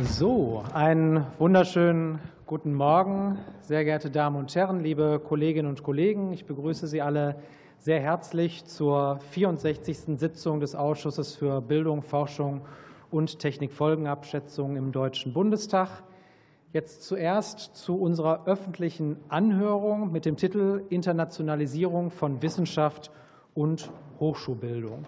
So, einen wunderschönen guten Morgen, sehr geehrte Damen und Herren, liebe Kolleginnen und Kollegen. Ich begrüße Sie alle sehr herzlich zur 64. Sitzung des Ausschusses für Bildung, Forschung und Technikfolgenabschätzung im Deutschen Bundestag. Jetzt zuerst zu unserer öffentlichen Anhörung mit dem Titel Internationalisierung von Wissenschaft und Hochschulbildung.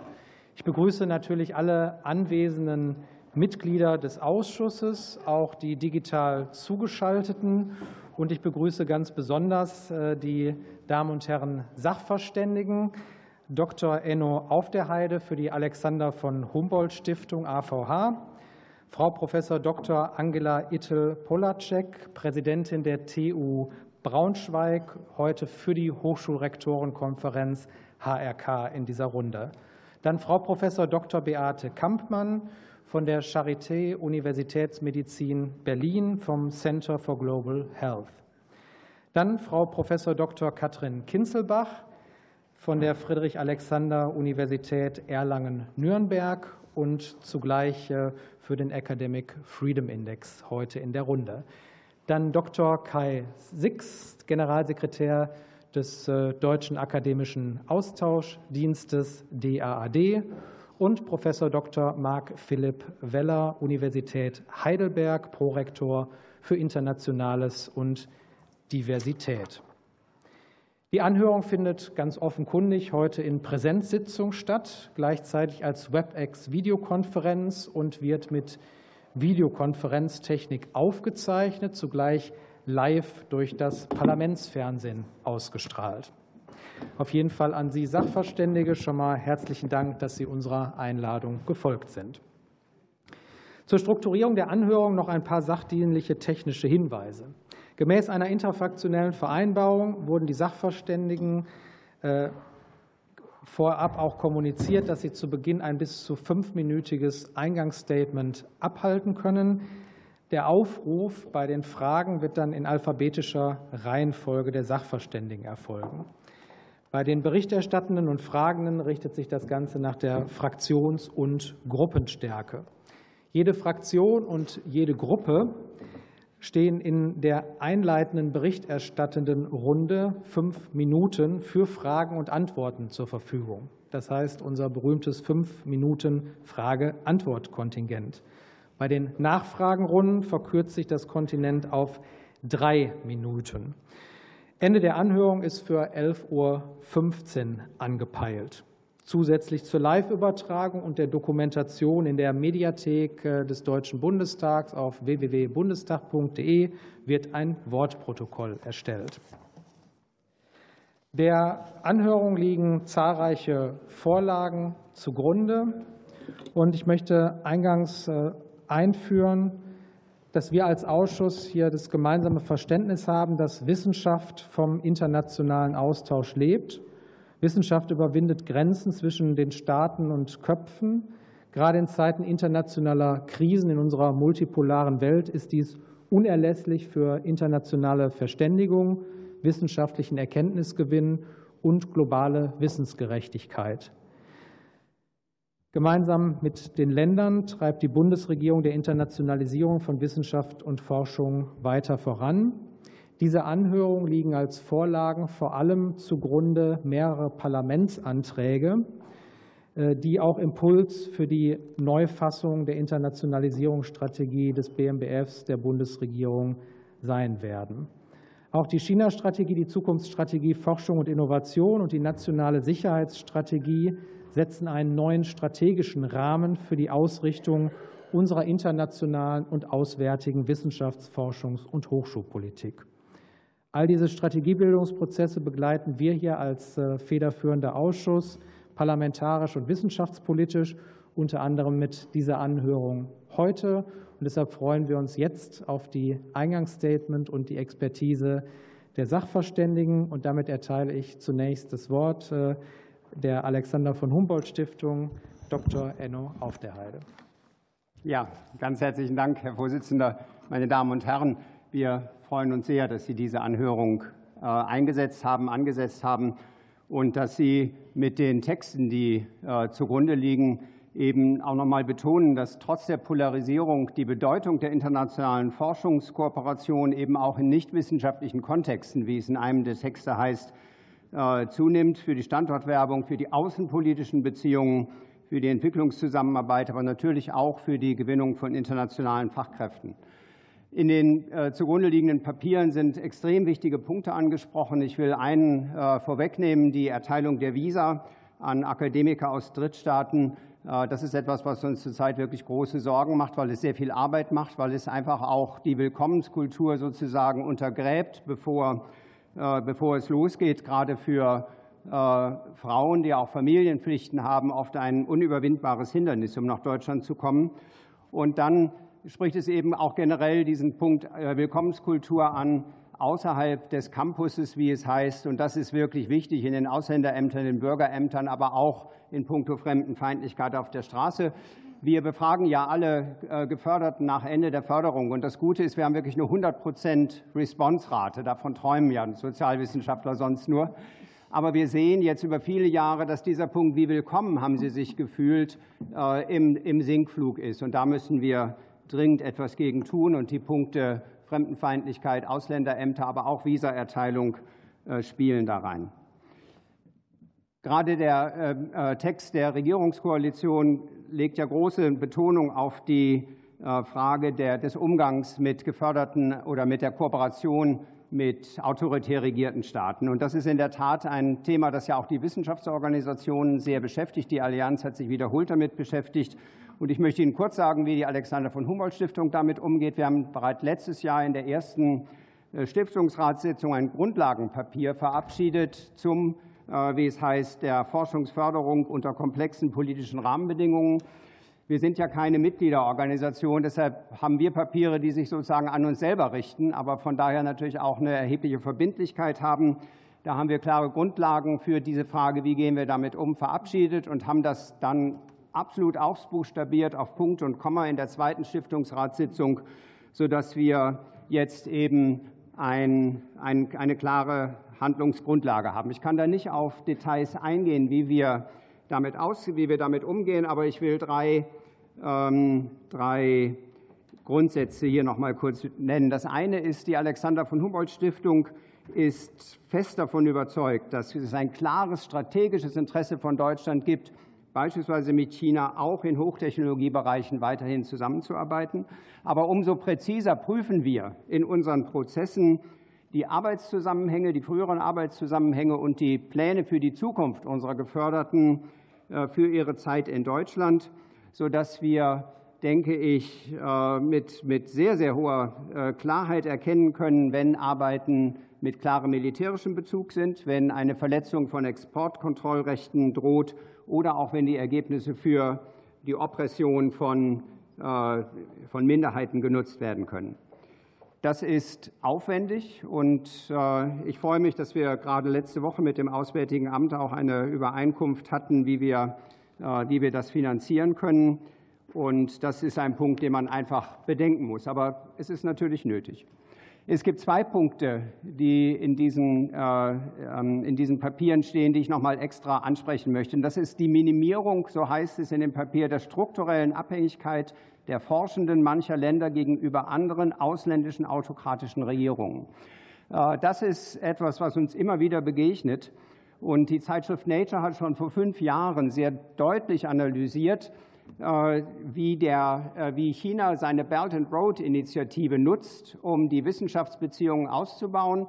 Ich begrüße natürlich alle anwesenden Mitglieder des Ausschusses, auch die digital zugeschalteten. Und ich begrüße ganz besonders äh, die Damen und Herren Sachverständigen, Dr. Enno Auf der Heide für die Alexander von Humboldt Stiftung AVH, Frau Prof. Dr. Angela Ittel-Polacek, Präsidentin der TU Braunschweig, heute für die Hochschulrektorenkonferenz HRK in dieser Runde. Dann Frau Prof. Dr. Beate Kampmann von der Charité Universitätsmedizin Berlin vom Center for Global Health. Dann Frau Prof. Dr. Katrin Kinzelbach von der Friedrich-Alexander-Universität Erlangen-Nürnberg und zugleich äh, für den Academic Freedom Index heute in der Runde. Dann Dr. Kai Six, Generalsekretär des äh, Deutschen Akademischen Austauschdienstes DAAD und Professor Dr. Marc Philipp Weller, Universität Heidelberg, Prorektor für Internationales und Diversität. Die Anhörung findet ganz offenkundig heute in Präsenzsitzung statt, gleichzeitig als WebEx-Videokonferenz und wird mit Videokonferenztechnik aufgezeichnet, zugleich live durch das Parlamentsfernsehen ausgestrahlt. Auf jeden Fall an Sie Sachverständige schon mal herzlichen Dank, dass Sie unserer Einladung gefolgt sind. Zur Strukturierung der Anhörung noch ein paar sachdienliche technische Hinweise. Gemäß einer interfraktionellen Vereinbarung wurden die Sachverständigen äh, vorab auch kommuniziert, dass sie zu Beginn ein bis zu fünfminütiges Eingangsstatement abhalten können. Der Aufruf bei den Fragen wird dann in alphabetischer Reihenfolge der Sachverständigen erfolgen. Bei den Berichterstattenden und Fragenden richtet sich das Ganze nach der Fraktions- und Gruppenstärke. Jede Fraktion und jede Gruppe stehen in der einleitenden berichterstattenden Runde fünf Minuten für Fragen und Antworten zur Verfügung. Das heißt, unser berühmtes fünf Minuten Frage-Antwort-Kontingent. Bei den Nachfragenrunden verkürzt sich das Kontingent auf drei Minuten. Ende der Anhörung ist für 11.15 Uhr angepeilt zusätzlich zur Live-Übertragung und der Dokumentation in der Mediathek äh, des Deutschen Bundestags auf www.bundestag.de wird ein Wortprotokoll erstellt. Der Anhörung liegen zahlreiche Vorlagen zugrunde. Und ich möchte eingangs äh, einführen, dass wir als Ausschuss hier das gemeinsame Verständnis haben, dass Wissenschaft vom internationalen Austausch lebt Wissenschaft überwindet Grenzen zwischen den Staaten und Köpfen. Gerade in Zeiten internationaler Krisen in unserer multipolaren Welt ist dies unerlässlich für internationale Verständigung, wissenschaftlichen Erkenntnisgewinn und globale Wissensgerechtigkeit. Gemeinsam mit den Ländern treibt die Bundesregierung der Internationalisierung von Wissenschaft und Forschung weiter voran. Diese Anhörungen liegen als Vorlagen vor allem zugrunde mehrere Parlamentsanträge, äh, die auch Impuls für die Neufassung der Internationalisierungsstrategie des BMBFs der Bundesregierung sein werden. Auch die China-Strategie, die Zukunftsstrategie Forschung und Innovation und die nationale Sicherheitsstrategie setzen einen neuen strategischen Rahmen für die Ausrichtung unserer internationalen und auswärtigen Wissenschafts-, Forschungs- und Hochschulpolitik. All diese Strategiebildungsprozesse begleiten wir hier als äh, federführender Ausschuss parlamentarisch und wissenschaftspolitisch, unter anderem mit dieser Anhörung heute. Und deshalb freuen wir uns jetzt auf die Eingangsstatement und die Expertise der Sachverständigen. Und damit erteile ich zunächst das Wort äh, der Alexander von Humboldt Stiftung, Dr. Enno Auf der Heide. Ja, ganz herzlichen Dank, Herr Vorsitzender, meine Damen und Herren. Wir freuen uns sehr, dass Sie diese Anhörung äh, eingesetzt haben, angesetzt haben und dass Sie mit den Texten, die äh, zugrunde liegen, eben auch noch mal betonen, dass trotz der Polarisierung die Bedeutung der internationalen Forschungskooperation eben auch in nichtwissenschaftlichen Kontexten, wie es in einem der Texte heißt, zunimmt für die Standortwerbung, für die außenpolitischen Beziehungen, für die Entwicklungszusammenarbeit, aber natürlich auch für die Gewinnung von internationalen Fachkräften. In den äh, zugrunde liegenden Papieren sind extrem wichtige Punkte angesprochen. Ich will einen äh, vorwegnehmen, die Erteilung der Visa an Akademiker aus Drittstaaten. Äh, das ist etwas, was uns zurzeit wirklich große Sorgen macht, weil es sehr viel Arbeit macht, weil es einfach auch die Willkommenskultur sozusagen untergräbt, bevor, äh, bevor es losgeht, gerade für äh, Frauen, die auch Familienpflichten haben, oft ein unüberwindbares Hindernis, um nach Deutschland zu kommen. Und dann spricht es eben auch generell diesen Punkt Willkommenskultur an, außerhalb des Campuses, wie es heißt. Und das ist wirklich wichtig in den Ausländerämtern, den Bürgerämtern, aber auch in puncto Fremdenfeindlichkeit auf der Straße. Wir befragen ja alle äh, Geförderten nach Ende der Förderung. Und das Gute ist, wir haben wirklich nur 100 Prozent Response-Rate. Davon träumen ja Sozialwissenschaftler sonst nur. Aber wir sehen jetzt über viele Jahre, dass dieser Punkt, wie willkommen haben Sie sich gefühlt, äh, im, Sinkflug ist. Und da müssen wir dringend etwas gegen tun und die Punkte Fremdenfeindlichkeit, Ausländerämter, aber auch Visaerteilung äh, spielen da rein. Gerade der äh, äh, Text der Regierungskoalition legt ja große Betonung auf die Frage des Umgangs mit geförderten oder mit der Kooperation mit autoritär regierten Staaten. Und das ist in der Tat ein Thema, das ja auch die Wissenschaftsorganisationen sehr beschäftigt. Die Allianz hat sich wiederholt damit beschäftigt. Und ich möchte Ihnen kurz sagen, wie die Alexander von Humboldt Stiftung damit umgeht. Wir haben bereits letztes Jahr in der ersten äh, Stiftungsratssitzung ein Grundlagenpapier verabschiedet zum, äh, wie es heißt, der Forschungsförderung unter komplexen politischen Rahmenbedingungen. Wir sind ja keine Mitgliederorganisation, deshalb haben wir Papiere, die sich sozusagen an uns selber richten, aber von daher natürlich auch eine erhebliche Verbindlichkeit haben. Da haben wir klare Grundlagen für diese Frage, wie gehen wir damit um, verabschiedet und haben das dann absolut ausbuchstabiert auf Punkt und Komma in der zweiten Stiftungsratssitzung, sodass wir jetzt eben ein, ein, eine klare Handlungsgrundlage haben. Ich kann da nicht auf Details eingehen, wie wir damit, aus, wie wir damit umgehen, aber ich will drei, ähm, drei Grundsätze hier noch mal kurz nennen. Das eine ist, die Alexander von Humboldt Stiftung ist fest davon überzeugt, dass es ein klares strategisches Interesse von Deutschland gibt, beispielsweise mit China auch in Hochtechnologiebereichen weiterhin zusammenzuarbeiten. Aber umso präziser prüfen wir in unseren Prozessen die Arbeitszusammenhänge, die früheren Arbeitszusammenhänge und die Pläne für die Zukunft unserer Geförderten äh, für ihre Zeit in Deutschland, sodass wir, denke ich, äh, mit, mit sehr, sehr hoher äh, Klarheit erkennen können, wenn Arbeiten mit klarem militärischem Bezug sind, wenn eine Verletzung von Exportkontrollrechten droht oder auch wenn die Ergebnisse für die Oppression von, von Minderheiten genutzt werden können. Das ist aufwendig und äh, ich freue mich, dass wir gerade letzte Woche mit dem Auswärtigen Amt auch eine Übereinkunft hatten, wie wir, äh, wie wir das finanzieren können. Und das ist ein Punkt, den man einfach bedenken muss. Aber es ist natürlich nötig. Es gibt zwei Punkte, die in diesen, äh, ähm, in diesen Papieren stehen, die ich noch mal extra ansprechen möchte. das ist die Minimierung, so heißt es in dem Papier, der strukturellen Abhängigkeit der Forschenden mancher Länder gegenüber anderen ausländischen autokratischen Regierungen. Äh, das ist etwas, was uns immer wieder begegnet. Und die Zeitschrift Nature hat schon vor fünf Jahren sehr deutlich analysiert, äh, wie, der, äh, wie China seine Belt and Road Initiative nutzt, um die Wissenschaftsbeziehungen auszubauen.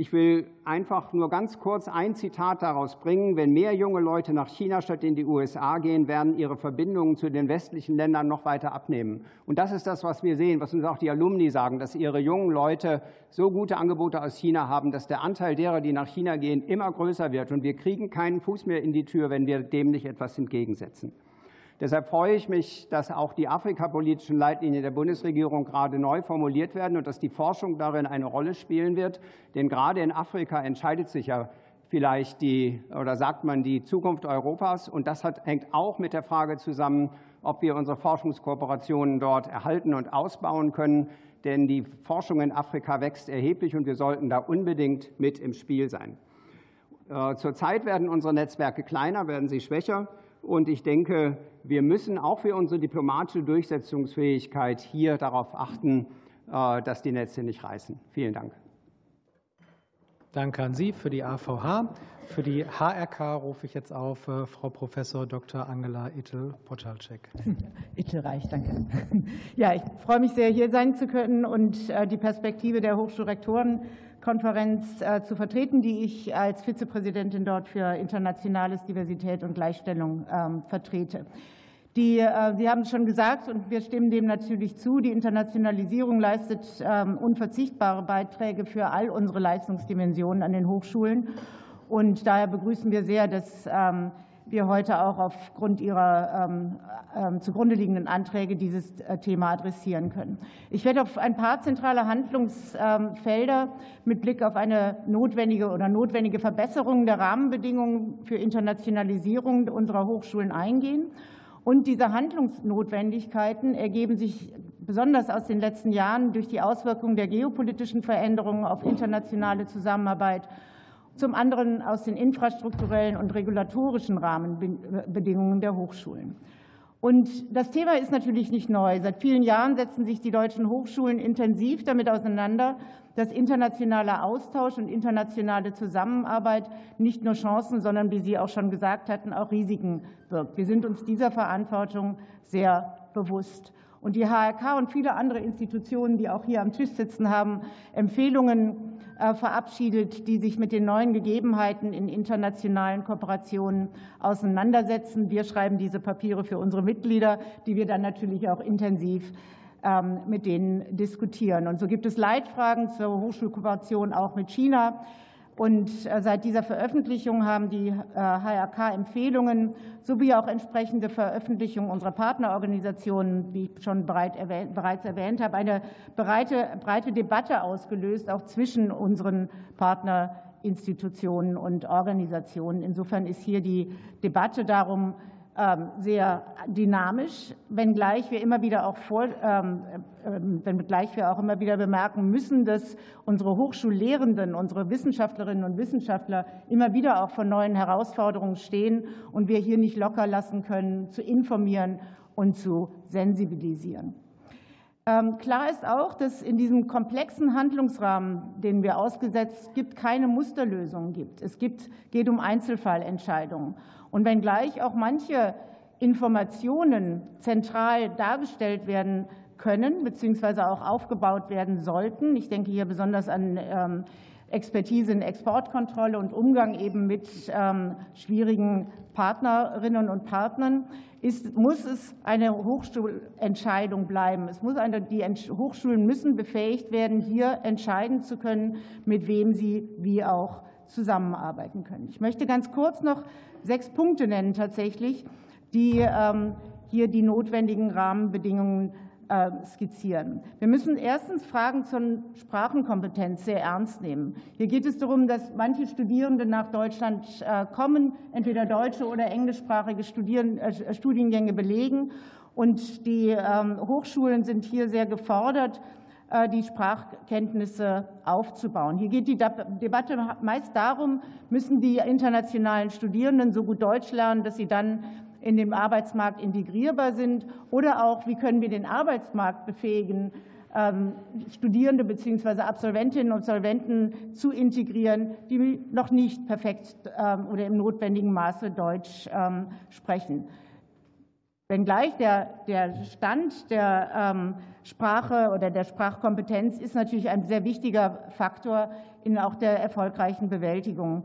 Ich will einfach nur ganz kurz ein Zitat daraus bringen. Wenn mehr junge Leute nach China statt in die USA gehen, werden ihre Verbindungen zu den westlichen Ländern noch weiter abnehmen. Und das ist das, was wir sehen, was uns auch die Alumni sagen, dass ihre jungen Leute so gute Angebote aus China haben, dass der Anteil derer, die nach China gehen, immer größer wird. Und wir kriegen keinen Fuß mehr in die Tür, wenn wir dem nicht etwas entgegensetzen. Deshalb freue ich mich, dass auch die afrikapolitischen Leitlinien der Bundesregierung gerade neu formuliert werden und dass die Forschung darin eine Rolle spielen wird. Denn gerade in Afrika entscheidet sich ja vielleicht die, oder sagt man, die Zukunft Europas. Und das hat, hängt auch mit der Frage zusammen, ob wir unsere Forschungskooperationen dort erhalten und ausbauen können. Denn die Forschung in Afrika wächst erheblich und wir sollten da unbedingt mit im Spiel sein. Äh, zurzeit werden unsere Netzwerke kleiner, werden sie schwächer. Und ich denke, wir müssen auch für unsere diplomatische Durchsetzungsfähigkeit hier darauf achten, äh, dass die Netze nicht reißen. Vielen Dank. Danke an Sie für die AVH. Für die HRK rufe ich jetzt auf äh, Frau Prof. Dr. Angela Ittel-Poczalczyk. Ittel reicht, danke. Ja, ich freue mich sehr, hier sein zu können und äh, die Perspektive der Hochschulrektorenkonferenz äh, zu vertreten, die ich als Vizepräsidentin dort für internationales Diversität und Gleichstellung ähm, vertrete. Die, äh, Sie haben es schon gesagt, und wir stimmen dem natürlich zu, die Internationalisierung leistet ähm, unverzichtbare Beiträge für all unsere Leistungsdimensionen an den Hochschulen. Und daher begrüßen wir sehr, dass ähm, wir heute auch aufgrund Ihrer ähm, zugrunde liegenden Anträge dieses äh, Thema adressieren können. Ich werde auf ein paar zentrale Handlungsfelder mit Blick auf eine notwendige oder notwendige Verbesserung der Rahmenbedingungen für Internationalisierung unserer Hochschulen eingehen. Und diese Handlungsnotwendigkeiten ergeben sich besonders aus den letzten Jahren durch die Auswirkungen der geopolitischen Veränderungen auf internationale Zusammenarbeit, zum anderen aus den infrastrukturellen und regulatorischen Rahmenbedingungen der Hochschulen. Und das Thema ist natürlich nicht neu. Seit vielen Jahren setzen sich die deutschen Hochschulen intensiv damit auseinander, dass internationaler Austausch und internationale Zusammenarbeit nicht nur Chancen, sondern, wie Sie auch schon gesagt hatten, auch Risiken birgt. Wir sind uns dieser Verantwortung sehr bewusst. Und die HRK und viele andere Institutionen, die auch hier am Tisch sitzen, haben Empfehlungen verabschiedet, die sich mit den neuen Gegebenheiten in internationalen Kooperationen auseinandersetzen. Wir schreiben diese Papiere für unsere Mitglieder, die wir dann natürlich auch intensiv ähm, mit denen diskutieren. Und so gibt es Leitfragen zur Hochschulkooperation auch mit China. Und äh, seit dieser Veröffentlichung haben die HRK äh, Empfehlungen sowie auch entsprechende Veröffentlichungen unserer Partnerorganisationen, wie ich schon bereits erwähnt habe, eine breite, breite Debatte ausgelöst, auch zwischen unseren Partnerinstitutionen und Organisationen. Insofern ist hier die Debatte darum sehr dynamisch, wenngleich wir immer wieder auch vor, ähm, äh, wenngleich wir auch immer wieder bemerken müssen, dass unsere Hochschullehrenden, unsere Wissenschaftlerinnen und Wissenschaftler immer wieder auch vor neuen Herausforderungen stehen und wir hier nicht locker lassen können, zu informieren und zu sensibilisieren. Ähm, klar ist auch, dass in diesem komplexen Handlungsrahmen, den wir ausgesetzt gibt, keine Musterlösung gibt. Es gibt, geht um Einzelfallentscheidungen. Und wenngleich auch manche Informationen zentral dargestellt werden können, beziehungsweise auch aufgebaut werden sollten, ich denke hier besonders an ähm, Expertise in Exportkontrolle und Umgang eben mit ähm, schwierigen Partnerinnen und Partnern, ist, muss es eine Hochschulentscheidung bleiben. Es muss eine, die Hochschulen müssen befähigt werden, hier entscheiden zu können, mit wem sie wie auch zusammenarbeiten können. Ich möchte ganz kurz noch sechs Punkte nennen tatsächlich, die ähm, hier die notwendigen Rahmenbedingungen äh, skizzieren. Wir müssen erstens Fragen zur Sprachenkompetenz sehr ernst nehmen. Hier geht es darum, dass manche Studierende nach Deutschland äh, kommen, entweder deutsche oder englischsprachige äh, Studiengänge belegen. Und die ähm, Hochschulen sind hier sehr gefordert, die Sprachkenntnisse aufzubauen. Hier geht die Debatte meist darum, müssen die internationalen Studierenden so gut Deutsch lernen, dass sie dann in dem Arbeitsmarkt integrierbar sind oder auch, wie können wir den Arbeitsmarkt befähigen, ähm, Studierende bzw. Absolventinnen und Absolventen zu integrieren, die noch nicht perfekt ähm, oder im notwendigen Maße Deutsch ähm, sprechen. Wenngleich der, der Stand der Sprache oder der Sprachkompetenz ist natürlich ein sehr wichtiger Faktor in auch der erfolgreichen Bewältigung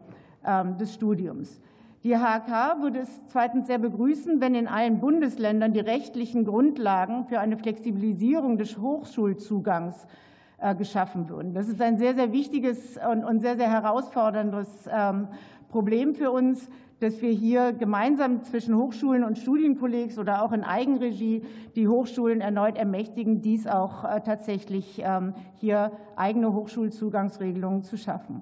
des Studiums. Die HK würde es zweitens sehr begrüßen, wenn in allen Bundesländern die rechtlichen Grundlagen für eine Flexibilisierung des Hochschulzugangs äh, geschaffen würden. Das ist ein sehr, sehr wichtiges und sehr, sehr herausforderndes ähm, Problem für uns, dass wir hier gemeinsam zwischen Hochschulen und Studienkollegs oder auch in Eigenregie die Hochschulen erneut ermächtigen, dies auch äh, tatsächlich ähm, hier eigene Hochschulzugangsregelungen zu schaffen.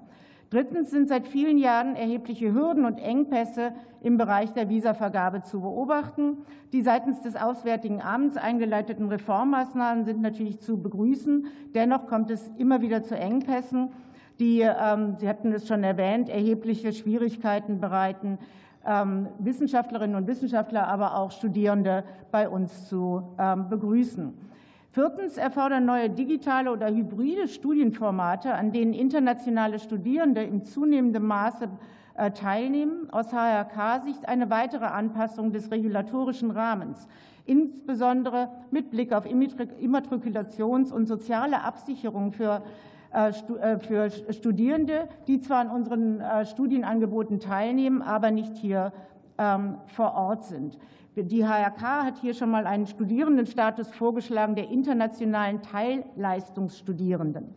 Drittens sind seit vielen Jahren erhebliche Hürden und Engpässe im Bereich der Visavergabe zu beobachten. Die seitens des Auswärtigen Amts eingeleiteten Reformmaßnahmen sind natürlich zu begrüßen. Dennoch kommt es immer wieder zu Engpässen, die, ähm, Sie hatten es schon erwähnt, erhebliche Schwierigkeiten bereiten ähm, Wissenschaftlerinnen und Wissenschaftler, aber auch Studierende bei uns zu ähm, begrüßen. Viertens erfordern neue digitale oder hybride Studienformate, an denen internationale Studierende im zunehmenden Maße äh, teilnehmen, aus HRK-Sicht eine weitere Anpassung des regulatorischen Rahmens, insbesondere mit Blick auf Immatrikulations- und soziale Absicherung für für Studierende, die zwar an unseren Studienangeboten teilnehmen, aber nicht hier ähm, vor Ort sind. Die HRK hat hier schon mal einen Studierendenstatus vorgeschlagen der internationalen Teilleistungsstudierenden.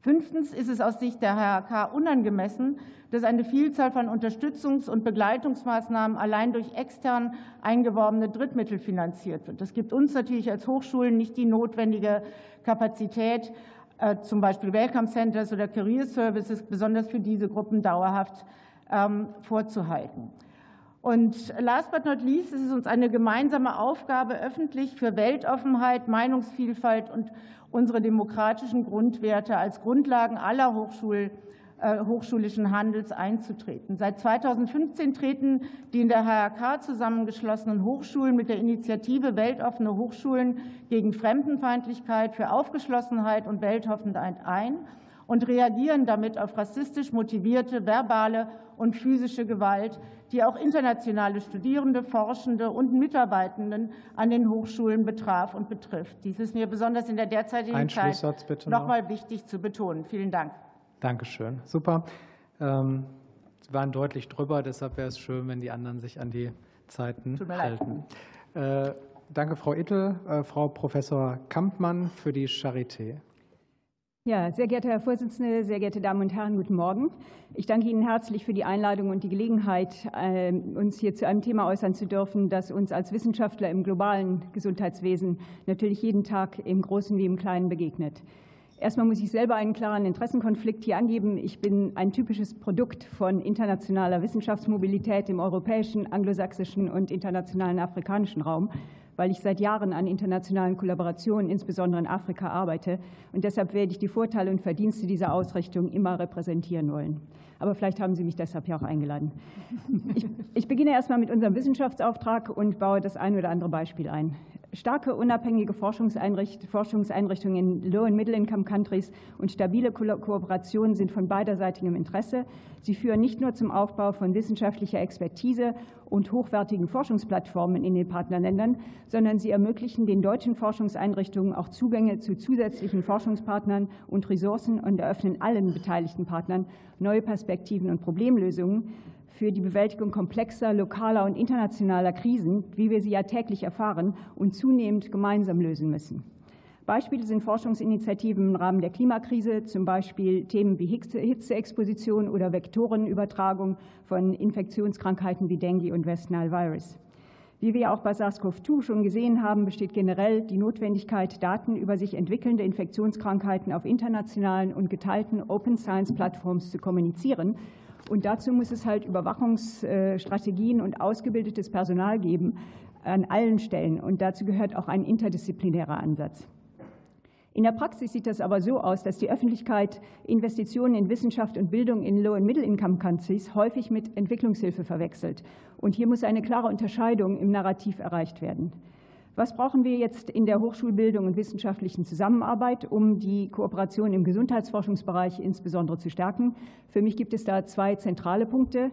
Fünftens ist es aus Sicht der HRK unangemessen, dass eine Vielzahl von Unterstützungs- und Begleitungsmaßnahmen allein durch extern eingeworbene Drittmittel finanziert wird. Das gibt uns natürlich als Hochschulen nicht die notwendige Kapazität, äh, zum Beispiel Welcome Centers oder Career Services besonders für diese Gruppen dauerhaft ähm, vorzuhalten. Und last but not least ist es uns eine gemeinsame Aufgabe, öffentlich für Weltoffenheit, Meinungsvielfalt und unsere demokratischen Grundwerte als Grundlagen aller Hochschul, äh, hochschulischen Handels einzutreten. Seit 2015 treten die in der HRK zusammengeschlossenen Hochschulen mit der Initiative Weltoffene Hochschulen gegen Fremdenfeindlichkeit für Aufgeschlossenheit und Weltoffenheit ein und reagieren damit auf rassistisch motivierte verbale und physische Gewalt, die auch internationale Studierende, Forschende und Mitarbeitenden an den Hochschulen betraf und betrifft. Dies ist mir besonders in der derzeitigen Zeit noch mal wichtig zu betonen. Vielen Dank. Dankeschön. Super. Ähm, Sie waren deutlich drüber, deshalb wäre es schön, wenn die anderen sich an die Zeiten Tut mir halten. Leid. Äh, danke, Frau Ittel. Äh, Frau Professor Kampmann für die Charité. Ja, sehr geehrter Herr Vorsitzender, sehr geehrte Damen und Herren, guten Morgen. Ich danke Ihnen herzlich für die Einladung und die Gelegenheit, äh, uns hier zu einem Thema äußern zu dürfen, das uns als Wissenschaftler im globalen Gesundheitswesen natürlich jeden Tag im Großen wie im Kleinen begegnet. Erstmal muss ich selber einen klaren Interessenkonflikt hier angeben. Ich bin ein typisches Produkt von internationaler Wissenschaftsmobilität im europäischen, anglosächsischen und internationalen afrikanischen Raum weil ich seit Jahren an internationalen Kollaborationen, insbesondere in Afrika, arbeite. Und deshalb werde ich die Vorteile und Verdienste dieser Ausrichtung immer repräsentieren wollen. Aber vielleicht haben Sie mich deshalb ja auch eingeladen. Ich, ich beginne erstmal mit unserem Wissenschaftsauftrag und baue das ein oder andere Beispiel ein. Starke, unabhängige Forschungseinrichtungen in Low- und Middle-Income-Countries und stabile Kooperationen sind von beiderseitigem Interesse. Sie führen nicht nur zum Aufbau von wissenschaftlicher Expertise und hochwertigen Forschungsplattformen in den Partnerländern, sondern sie ermöglichen den deutschen Forschungseinrichtungen auch Zugänge zu zusätzlichen Forschungspartnern und Ressourcen und eröffnen allen beteiligten Partnern neue Perspektiven und Problemlösungen für die Bewältigung komplexer lokaler und internationaler Krisen, wie wir sie ja täglich erfahren und zunehmend gemeinsam lösen müssen. Beispiele sind Forschungsinitiativen im Rahmen der Klimakrise, zum Beispiel Themen wie Hitzeexposition oder Vektorenübertragung von Infektionskrankheiten wie Dengue und West Nile Virus. Wie wir auch bei SARS-CoV-2 schon gesehen haben, besteht generell die Notwendigkeit, Daten über sich entwickelnde Infektionskrankheiten auf internationalen und geteilten Open Science Plattforms zu kommunizieren und dazu muss es halt Überwachungsstrategien und ausgebildetes Personal geben an allen Stellen. Und dazu gehört auch ein interdisziplinärer Ansatz. In der Praxis sieht das aber so aus, dass die Öffentlichkeit Investitionen in Wissenschaft und Bildung in Low- und Middle-Income-Countries häufig mit Entwicklungshilfe verwechselt. Und hier muss eine klare Unterscheidung im Narrativ erreicht werden. Was brauchen wir jetzt in der Hochschulbildung und wissenschaftlichen Zusammenarbeit, um die Kooperation im Gesundheitsforschungsbereich insbesondere zu stärken? Für mich gibt es da zwei zentrale Punkte.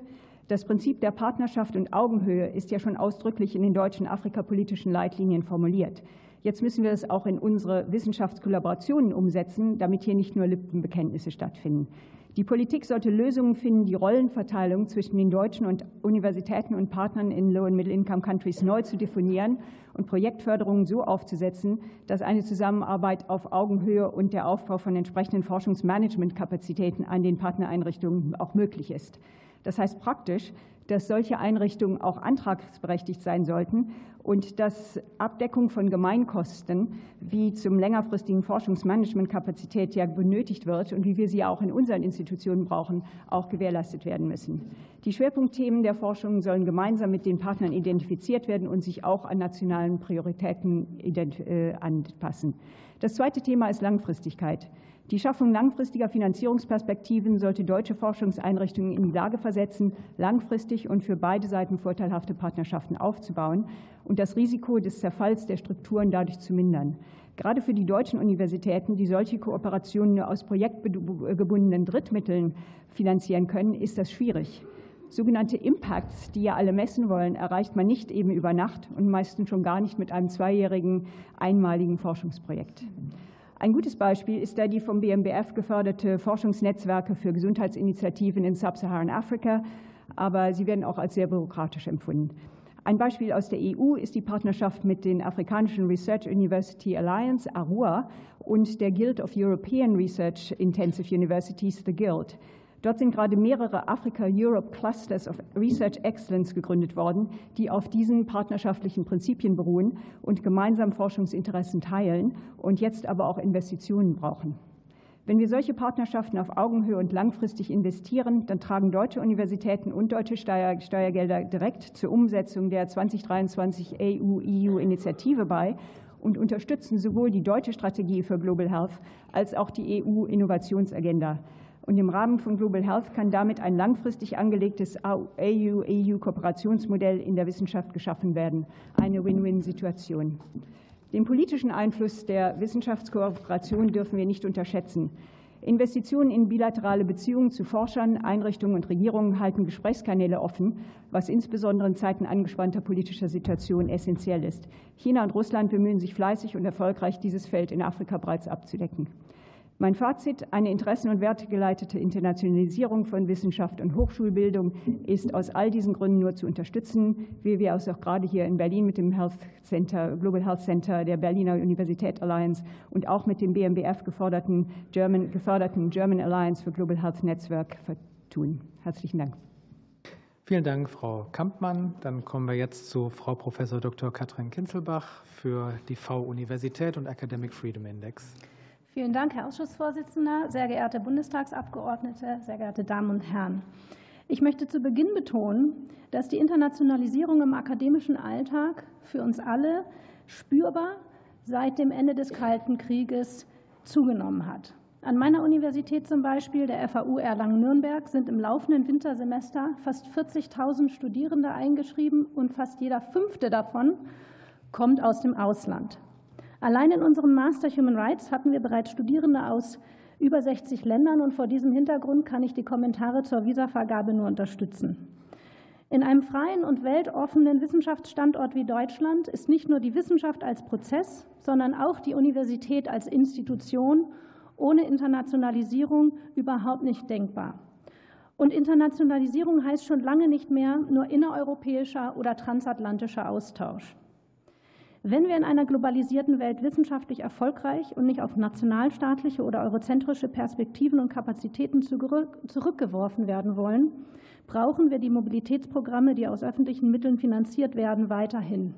Das Prinzip der Partnerschaft und Augenhöhe ist ja schon ausdrücklich in den deutschen afrikapolitischen Leitlinien formuliert. Jetzt müssen wir es auch in unsere Wissenschaftskollaborationen umsetzen, damit hier nicht nur Lippenbekenntnisse stattfinden. Die Politik sollte Lösungen finden, die Rollenverteilung zwischen den deutschen und Universitäten und Partnern in Low- und Middle-Income-Countries neu zu definieren und Projektförderungen so aufzusetzen, dass eine Zusammenarbeit auf Augenhöhe und der Aufbau von entsprechenden Forschungsmanagementkapazitäten an den Partnereinrichtungen auch möglich ist. Das heißt praktisch, dass solche Einrichtungen auch antragsberechtigt sein sollten und dass Abdeckung von Gemeinkosten, wie zum längerfristigen Forschungsmanagementkapazität ja benötigt wird und wie wir sie auch in unseren Institutionen brauchen, auch gewährleistet werden müssen. Die Schwerpunktthemen der Forschung sollen gemeinsam mit den Partnern identifiziert werden und sich auch an nationalen Prioritäten äh, anpassen. Das zweite Thema ist Langfristigkeit. Die Schaffung langfristiger Finanzierungsperspektiven sollte deutsche Forschungseinrichtungen in die Lage versetzen, langfristig und für beide Seiten vorteilhafte Partnerschaften aufzubauen und das Risiko des Zerfalls der Strukturen dadurch zu mindern. Gerade für die deutschen Universitäten, die solche Kooperationen nur aus projektgebundenen Drittmitteln finanzieren können, ist das schwierig. Sogenannte Impacts, die ja alle messen wollen, erreicht man nicht eben über Nacht und meistens schon gar nicht mit einem zweijährigen einmaligen Forschungsprojekt. Ein gutes Beispiel ist da die vom BMBF geförderte Forschungsnetzwerke für Gesundheitsinitiativen in Sub-Saharan Afrika, aber sie werden auch als sehr bürokratisch empfunden. Ein Beispiel aus der EU ist die Partnerschaft mit den afrikanischen Research University Alliance, ARUA, und der Guild of European Research Intensive Universities, the Guild. Dort sind gerade mehrere Africa-Europe Clusters of Research Excellence gegründet worden, die auf diesen partnerschaftlichen Prinzipien beruhen und gemeinsam Forschungsinteressen teilen und jetzt aber auch Investitionen brauchen. Wenn wir solche Partnerschaften auf Augenhöhe und langfristig investieren, dann tragen deutsche Universitäten und deutsche Steuergelder direkt zur Umsetzung der 2023 EU-EU-Initiative bei und unterstützen sowohl die deutsche Strategie für Global Health als auch die EU-Innovationsagenda. Und im Rahmen von Global Health kann damit ein langfristig angelegtes EU-EU-Kooperationsmodell in der Wissenschaft geschaffen werden. Eine Win-Win-Situation. Den politischen Einfluss der Wissenschaftskooperation dürfen wir nicht unterschätzen. Investitionen in bilaterale Beziehungen zu Forschern, Einrichtungen und Regierungen halten Gesprächskanäle offen, was insbesondere in Zeiten angespannter politischer Situation essentiell ist. China und Russland bemühen sich fleißig und erfolgreich, dieses Feld in Afrika bereits abzudecken. Mein Fazit, eine interessen- und wertegeleitete Internationalisierung von Wissenschaft und Hochschulbildung ist aus all diesen Gründen nur zu unterstützen, wie wir es auch gerade hier in Berlin mit dem Health Center, Global Health Center der Berliner Universität Alliance und auch mit dem BMBF geförderten German, geförderten German Alliance for Global Health Netzwerk tun. Herzlichen Dank. Vielen Dank, Frau Kampmann. Dann kommen wir jetzt zu Frau Prof. Dr. Katrin Kinzelbach für die V-Universität und Academic Freedom Index. Vielen Dank, Herr Ausschussvorsitzender, sehr geehrte Bundestagsabgeordnete, sehr geehrte Damen und Herren. Ich möchte zu Beginn betonen, dass die Internationalisierung im akademischen Alltag für uns alle spürbar seit dem Ende des Kalten Krieges zugenommen hat. An meiner Universität zum Beispiel, der FAU Erlangen-Nürnberg, sind im laufenden Wintersemester fast 40.000 Studierende eingeschrieben und fast jeder fünfte davon kommt aus dem Ausland. Allein in unserem Master Human Rights hatten wir bereits Studierende aus über 60 Ländern und vor diesem Hintergrund kann ich die Kommentare zur Visavergabe nur unterstützen. In einem freien und weltoffenen Wissenschaftsstandort wie Deutschland ist nicht nur die Wissenschaft als Prozess, sondern auch die Universität als Institution ohne Internationalisierung überhaupt nicht denkbar. Und Internationalisierung heißt schon lange nicht mehr nur innereuropäischer oder transatlantischer Austausch. Wenn wir in einer globalisierten Welt wissenschaftlich erfolgreich und nicht auf nationalstaatliche oder eurozentrische Perspektiven und Kapazitäten zurückgeworfen werden wollen, brauchen wir die Mobilitätsprogramme, die aus öffentlichen Mitteln finanziert werden, weiterhin.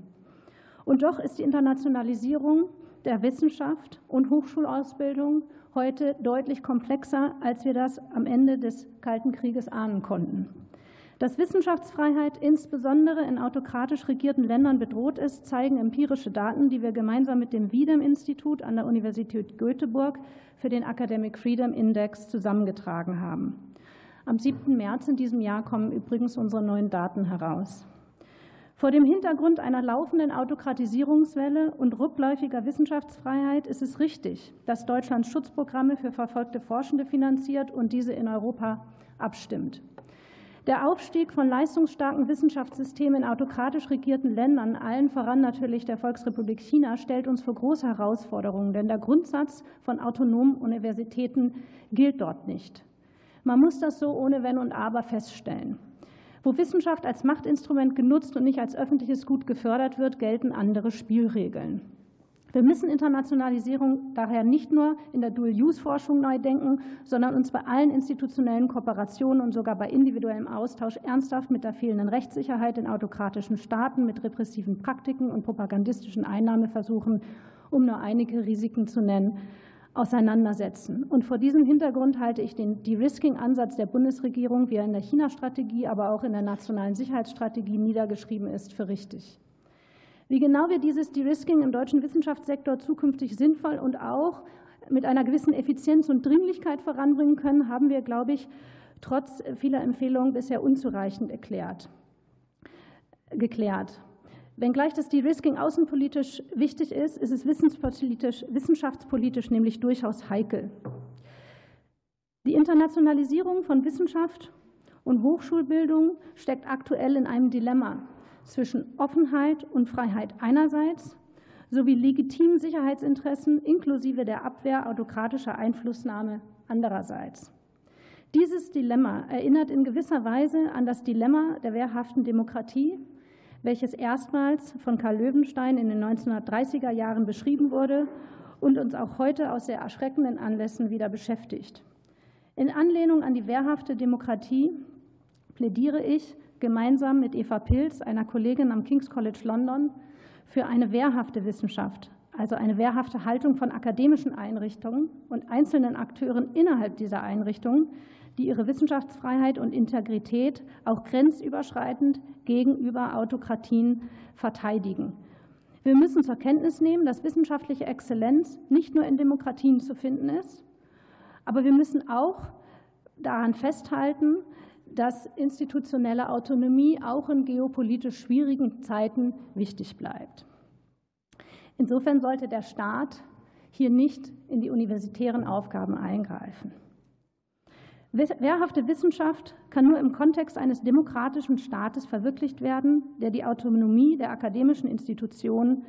Und doch ist die Internationalisierung der Wissenschaft und Hochschulausbildung heute deutlich komplexer, als wir das am Ende des Kalten Krieges ahnen konnten. Dass Wissenschaftsfreiheit insbesondere in autokratisch regierten Ländern bedroht ist, zeigen empirische Daten, die wir gemeinsam mit dem Wiedem-Institut an der Universität Göteborg für den Academic Freedom Index zusammengetragen haben. Am 7. März in diesem Jahr kommen übrigens unsere neuen Daten heraus. Vor dem Hintergrund einer laufenden Autokratisierungswelle und rückläufiger Wissenschaftsfreiheit ist es richtig, dass Deutschland Schutzprogramme für verfolgte Forschende finanziert und diese in Europa abstimmt. Der Aufstieg von leistungsstarken Wissenschaftssystemen in autokratisch regierten Ländern, allen voran natürlich der Volksrepublik China, stellt uns vor große Herausforderungen, denn der Grundsatz von autonomen Universitäten gilt dort nicht. Man muss das so ohne Wenn und Aber feststellen. Wo Wissenschaft als Machtinstrument genutzt und nicht als öffentliches Gut gefördert wird, gelten andere Spielregeln. Wir müssen Internationalisierung daher nicht nur in der Dual-Use-Forschung neu denken, sondern uns bei allen institutionellen Kooperationen und sogar bei individuellem Austausch ernsthaft mit der fehlenden Rechtssicherheit in autokratischen Staaten, mit repressiven Praktiken und propagandistischen Einnahmeversuchen, um nur einige Risiken zu nennen, auseinandersetzen. Und vor diesem Hintergrund halte ich den De-Risking-Ansatz der Bundesregierung, wie er in der China-Strategie, aber auch in der nationalen Sicherheitsstrategie niedergeschrieben ist, für richtig. Wie genau wir dieses De-Risking im deutschen Wissenschaftssektor zukünftig sinnvoll und auch mit einer gewissen Effizienz und Dringlichkeit voranbringen können, haben wir, glaube ich, trotz vieler Empfehlungen bisher unzureichend erklärt, geklärt. Wenngleich das De-Risking außenpolitisch wichtig ist, ist es wissenspolitisch, wissenschaftspolitisch nämlich durchaus heikel. Die Internationalisierung von Wissenschaft und Hochschulbildung steckt aktuell in einem Dilemma zwischen Offenheit und Freiheit einerseits sowie legitimen Sicherheitsinteressen inklusive der Abwehr autokratischer Einflussnahme andererseits. Dieses Dilemma erinnert in gewisser Weise an das Dilemma der wehrhaften Demokratie, welches erstmals von Karl Löwenstein in den 1930er Jahren beschrieben wurde und uns auch heute aus sehr erschreckenden Anlässen wieder beschäftigt. In Anlehnung an die wehrhafte Demokratie plädiere ich gemeinsam mit Eva Pilz, einer Kollegin am King's College London, für eine wehrhafte Wissenschaft, also eine wehrhafte Haltung von akademischen Einrichtungen und einzelnen Akteuren innerhalb dieser Einrichtungen, die ihre Wissenschaftsfreiheit und Integrität auch grenzüberschreitend gegenüber Autokratien verteidigen. Wir müssen zur Kenntnis nehmen, dass wissenschaftliche Exzellenz nicht nur in Demokratien zu finden ist, aber wir müssen auch daran festhalten, dass institutionelle Autonomie auch in geopolitisch schwierigen Zeiten wichtig bleibt. Insofern sollte der Staat hier nicht in die universitären Aufgaben eingreifen. Wehrhafte Wissenschaft kann nur im Kontext eines demokratischen Staates verwirklicht werden, der die Autonomie der akademischen Institutionen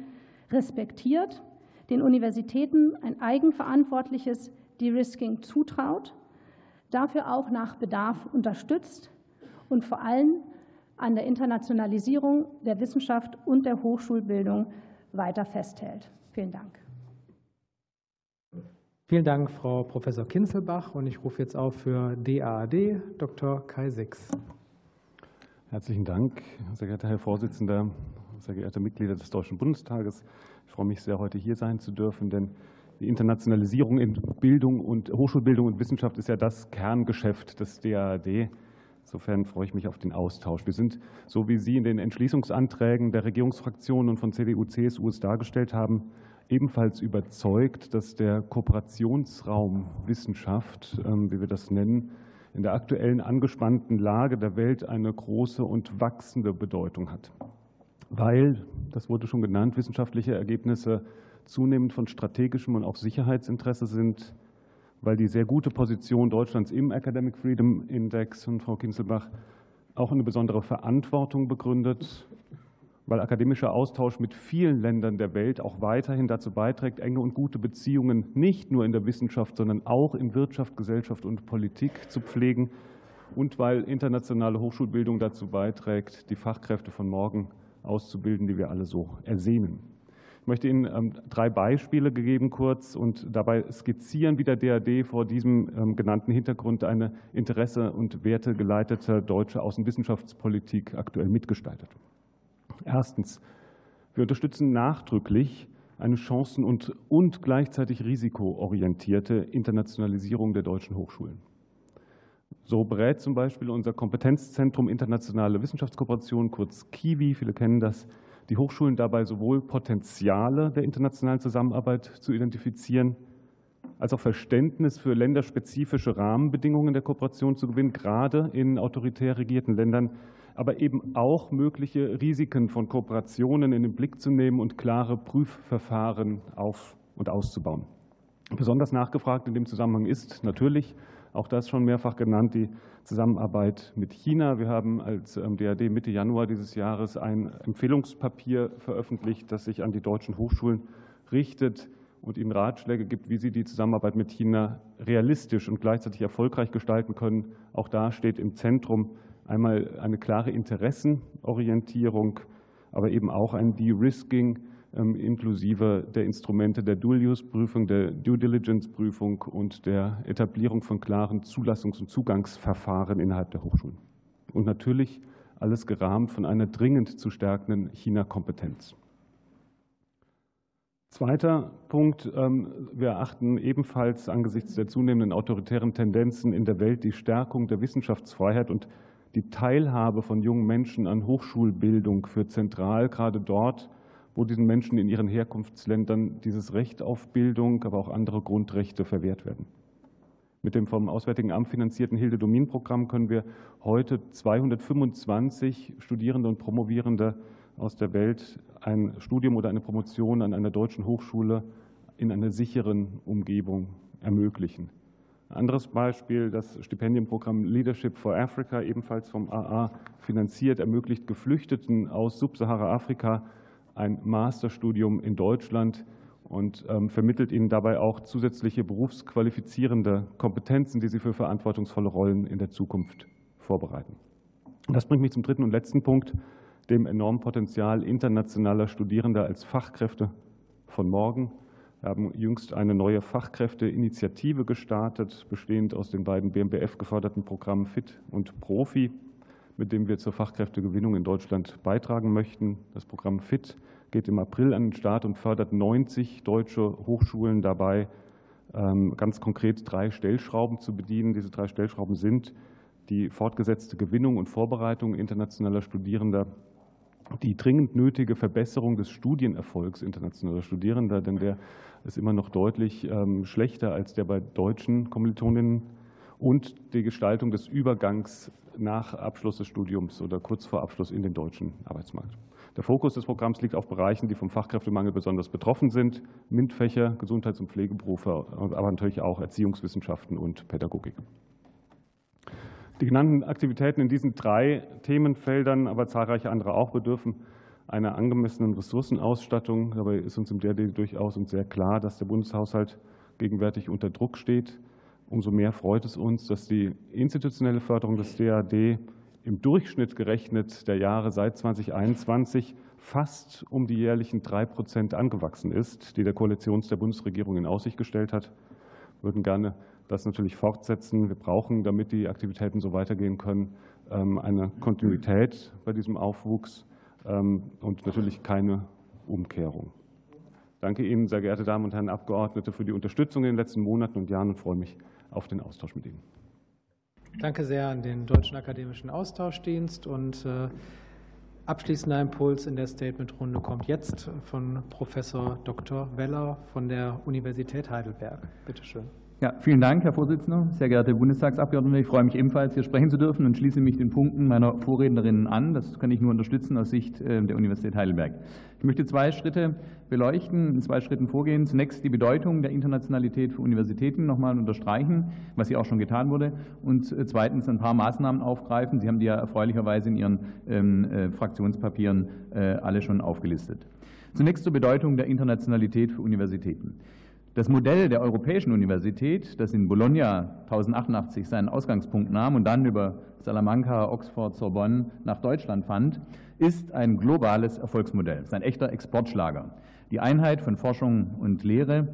respektiert, den Universitäten ein eigenverantwortliches De-Risking zutraut, dafür auch nach Bedarf unterstützt und vor allem an der Internationalisierung der Wissenschaft und der Hochschulbildung weiter festhält. Vielen Dank. Vielen Dank, Frau Professor Kinzelbach. Und ich rufe jetzt auf für DAAD Dr. Kai Six. Herzlichen Dank, sehr geehrter Herr Vorsitzender, sehr geehrte Mitglieder des Deutschen Bundestages. Ich freue mich sehr, heute hier sein zu dürfen, denn die Internationalisierung in Bildung und Hochschulbildung und Wissenschaft ist ja das Kerngeschäft des DAAD. Insofern freue ich mich auf den Austausch. Wir sind, so wie Sie in den Entschließungsanträgen der Regierungsfraktionen und von CDU, CSU es dargestellt haben, ebenfalls überzeugt, dass der Kooperationsraum Wissenschaft, ähm, wie wir das nennen, in der aktuellen angespannten Lage der Welt eine große und wachsende Bedeutung hat. Weil, das wurde schon genannt, wissenschaftliche Ergebnisse zunehmend von strategischem und auch Sicherheitsinteresse sind, weil die sehr gute Position Deutschlands im Academic Freedom Index von Frau Kinzelbach auch eine besondere Verantwortung begründet weil akademischer Austausch mit vielen Ländern der Welt auch weiterhin dazu beiträgt, enge und gute Beziehungen nicht nur in der Wissenschaft, sondern auch in Wirtschaft, Gesellschaft und Politik zu pflegen und weil internationale Hochschulbildung dazu beiträgt, die Fachkräfte von morgen auszubilden, die wir alle so ersehnen. Ich möchte Ihnen ähm, drei Beispiele gegeben kurz und dabei skizzieren, wie der DAD vor diesem ähm, genannten Hintergrund eine Interesse- und wertegeleitete deutsche Außenwissenschaftspolitik aktuell mitgestaltet. Erstens, wir unterstützen nachdrücklich eine chancen- und, und gleichzeitig risikoorientierte Internationalisierung der deutschen Hochschulen. So berät zum Beispiel unser Kompetenzzentrum Internationale Wissenschaftskooperation, kurz KIWI, viele kennen das, die Hochschulen dabei sowohl Potenziale der internationalen Zusammenarbeit zu identifizieren, als auch Verständnis für länderspezifische Rahmenbedingungen der Kooperation zu gewinnen, gerade in autoritär regierten Ländern aber eben auch mögliche Risiken von Kooperationen in den Blick zu nehmen und klare Prüfverfahren auf und auszubauen. Besonders nachgefragt in dem Zusammenhang ist natürlich, auch das schon mehrfach genannt, die Zusammenarbeit mit China. Wir haben als DAD ähm, Mitte Januar dieses Jahres ein Empfehlungspapier veröffentlicht, das sich an die deutschen Hochschulen richtet und ihnen Ratschläge gibt, wie sie die Zusammenarbeit mit China realistisch und gleichzeitig erfolgreich gestalten können. Auch da steht im Zentrum Einmal eine klare Interessenorientierung, aber eben auch ein De-Risking inklusive der Instrumente der Dual-Use-Prüfung, der Due-Diligence-Prüfung und der Etablierung von klaren Zulassungs- und Zugangsverfahren innerhalb der Hochschulen. Und natürlich alles gerahmt von einer dringend zu stärkenden China-Kompetenz. Zweiter Punkt. Ähm, wir erachten ebenfalls angesichts der zunehmenden autoritären Tendenzen in der Welt die Stärkung der Wissenschaftsfreiheit und die Teilhabe von jungen Menschen an Hochschulbildung für zentral, gerade dort, wo diesen Menschen in ihren Herkunftsländern dieses Recht auf Bildung, aber auch andere Grundrechte verwehrt werden. Mit dem vom Auswärtigen Amt finanzierten Hilde-Domin-Programm können wir heute 225 Studierende und Promovierende aus der Welt ein Studium oder eine Promotion an einer deutschen Hochschule in einer sicheren Umgebung ermöglichen. Ein anderes Beispiel, das Stipendienprogramm Leadership for Africa, ebenfalls vom AA finanziert, ermöglicht Geflüchteten aus Subsahara-Afrika ein Masterstudium in Deutschland und ähm, vermittelt ihnen dabei auch zusätzliche berufsqualifizierende Kompetenzen, die sie für verantwortungsvolle Rollen in der Zukunft vorbereiten. Das bringt mich zum dritten und letzten Punkt, dem enormen Potenzial internationaler Studierender als Fachkräfte von morgen. Wir haben jüngst eine neue Fachkräfteinitiative gestartet, bestehend aus den beiden BMBF geförderten Programmen FIT und Profi mit dem wir zur Fachkräftegewinnung in Deutschland beitragen möchten. Das Programm FIT geht im April an den Start und fördert 90 deutsche Hochschulen dabei, ähm, ganz konkret drei Stellschrauben zu bedienen. Diese drei Stellschrauben sind die fortgesetzte Gewinnung und Vorbereitung internationaler Studierender, die dringend nötige Verbesserung des Studienerfolgs internationaler Studierender, denn der ist immer noch deutlich ähm, schlechter als der bei deutschen Kommilitoninnen und die Gestaltung des Übergangs nach Abschluss des Studiums oder kurz vor Abschluss in den deutschen Arbeitsmarkt. Der Fokus des Programms liegt auf Bereichen, die vom Fachkräftemangel besonders betroffen sind, MINT-Fächer, Gesundheits- und Pflegeberufe, aber natürlich auch Erziehungswissenschaften und Pädagogik. Die genannten Aktivitäten in diesen drei Themenfeldern, aber zahlreiche andere auch, bedürfen einer angemessenen Ressourcenausstattung. Dabei ist uns im DRD durchaus und sehr klar, dass der Bundeshaushalt gegenwärtig unter Druck steht. Umso mehr freut es uns, dass die institutionelle Förderung des DAD im Durchschnitt gerechnet der Jahre seit 2021 fast um die jährlichen drei Prozent angewachsen ist, die der Koalition der Bundesregierung in Aussicht gestellt hat. Wir würden gerne das natürlich fortsetzen. Wir brauchen, damit die Aktivitäten so weitergehen können, ähm, eine Kontinuität bei diesem Aufwuchs ähm, und natürlich keine Umkehrung. Danke Ihnen, sehr geehrte Damen und Herren Abgeordnete, für die Unterstützung in den letzten Monaten und Jahren und freue mich auf den Austausch mit Ihnen. Danke sehr an den Deutschen Akademischen Austauschdienst und äh, abschließender Impuls in der Statementrunde kommt jetzt von Professor Dr. Weller von der Universität Heidelberg. Bitte schön. Ja, vielen Dank, Herr Vorsitzender, sehr geehrte Bundestagsabgeordnete. Ich freue mich ebenfalls, hier sprechen zu dürfen und schließe mich den Punkten meiner Vorrednerinnen an. Das kann ich nur unterstützen aus Sicht äh, der Universität Heidelberg. Ich möchte zwei Schritte beleuchten, in zwei Schritten vorgehen. Zunächst die Bedeutung der Internationalität für Universitäten nochmal unterstreichen, was hier auch schon getan wurde. Und äh, zweitens ein paar Maßnahmen aufgreifen. Sie haben die ja erfreulicherweise in Ihren ähm, äh, Fraktionspapieren alle schon aufgelistet. Zunächst zur Bedeutung der Internationalität für Universitäten. Das Modell der Europäischen Universität, das in Bologna 1088 seinen Ausgangspunkt nahm und dann über Salamanca, Oxford, Sorbonne nach Deutschland fand, ist ein globales Erfolgsmodell. Ist ein echter Exportschlager. Die Einheit von Forschung und Lehre,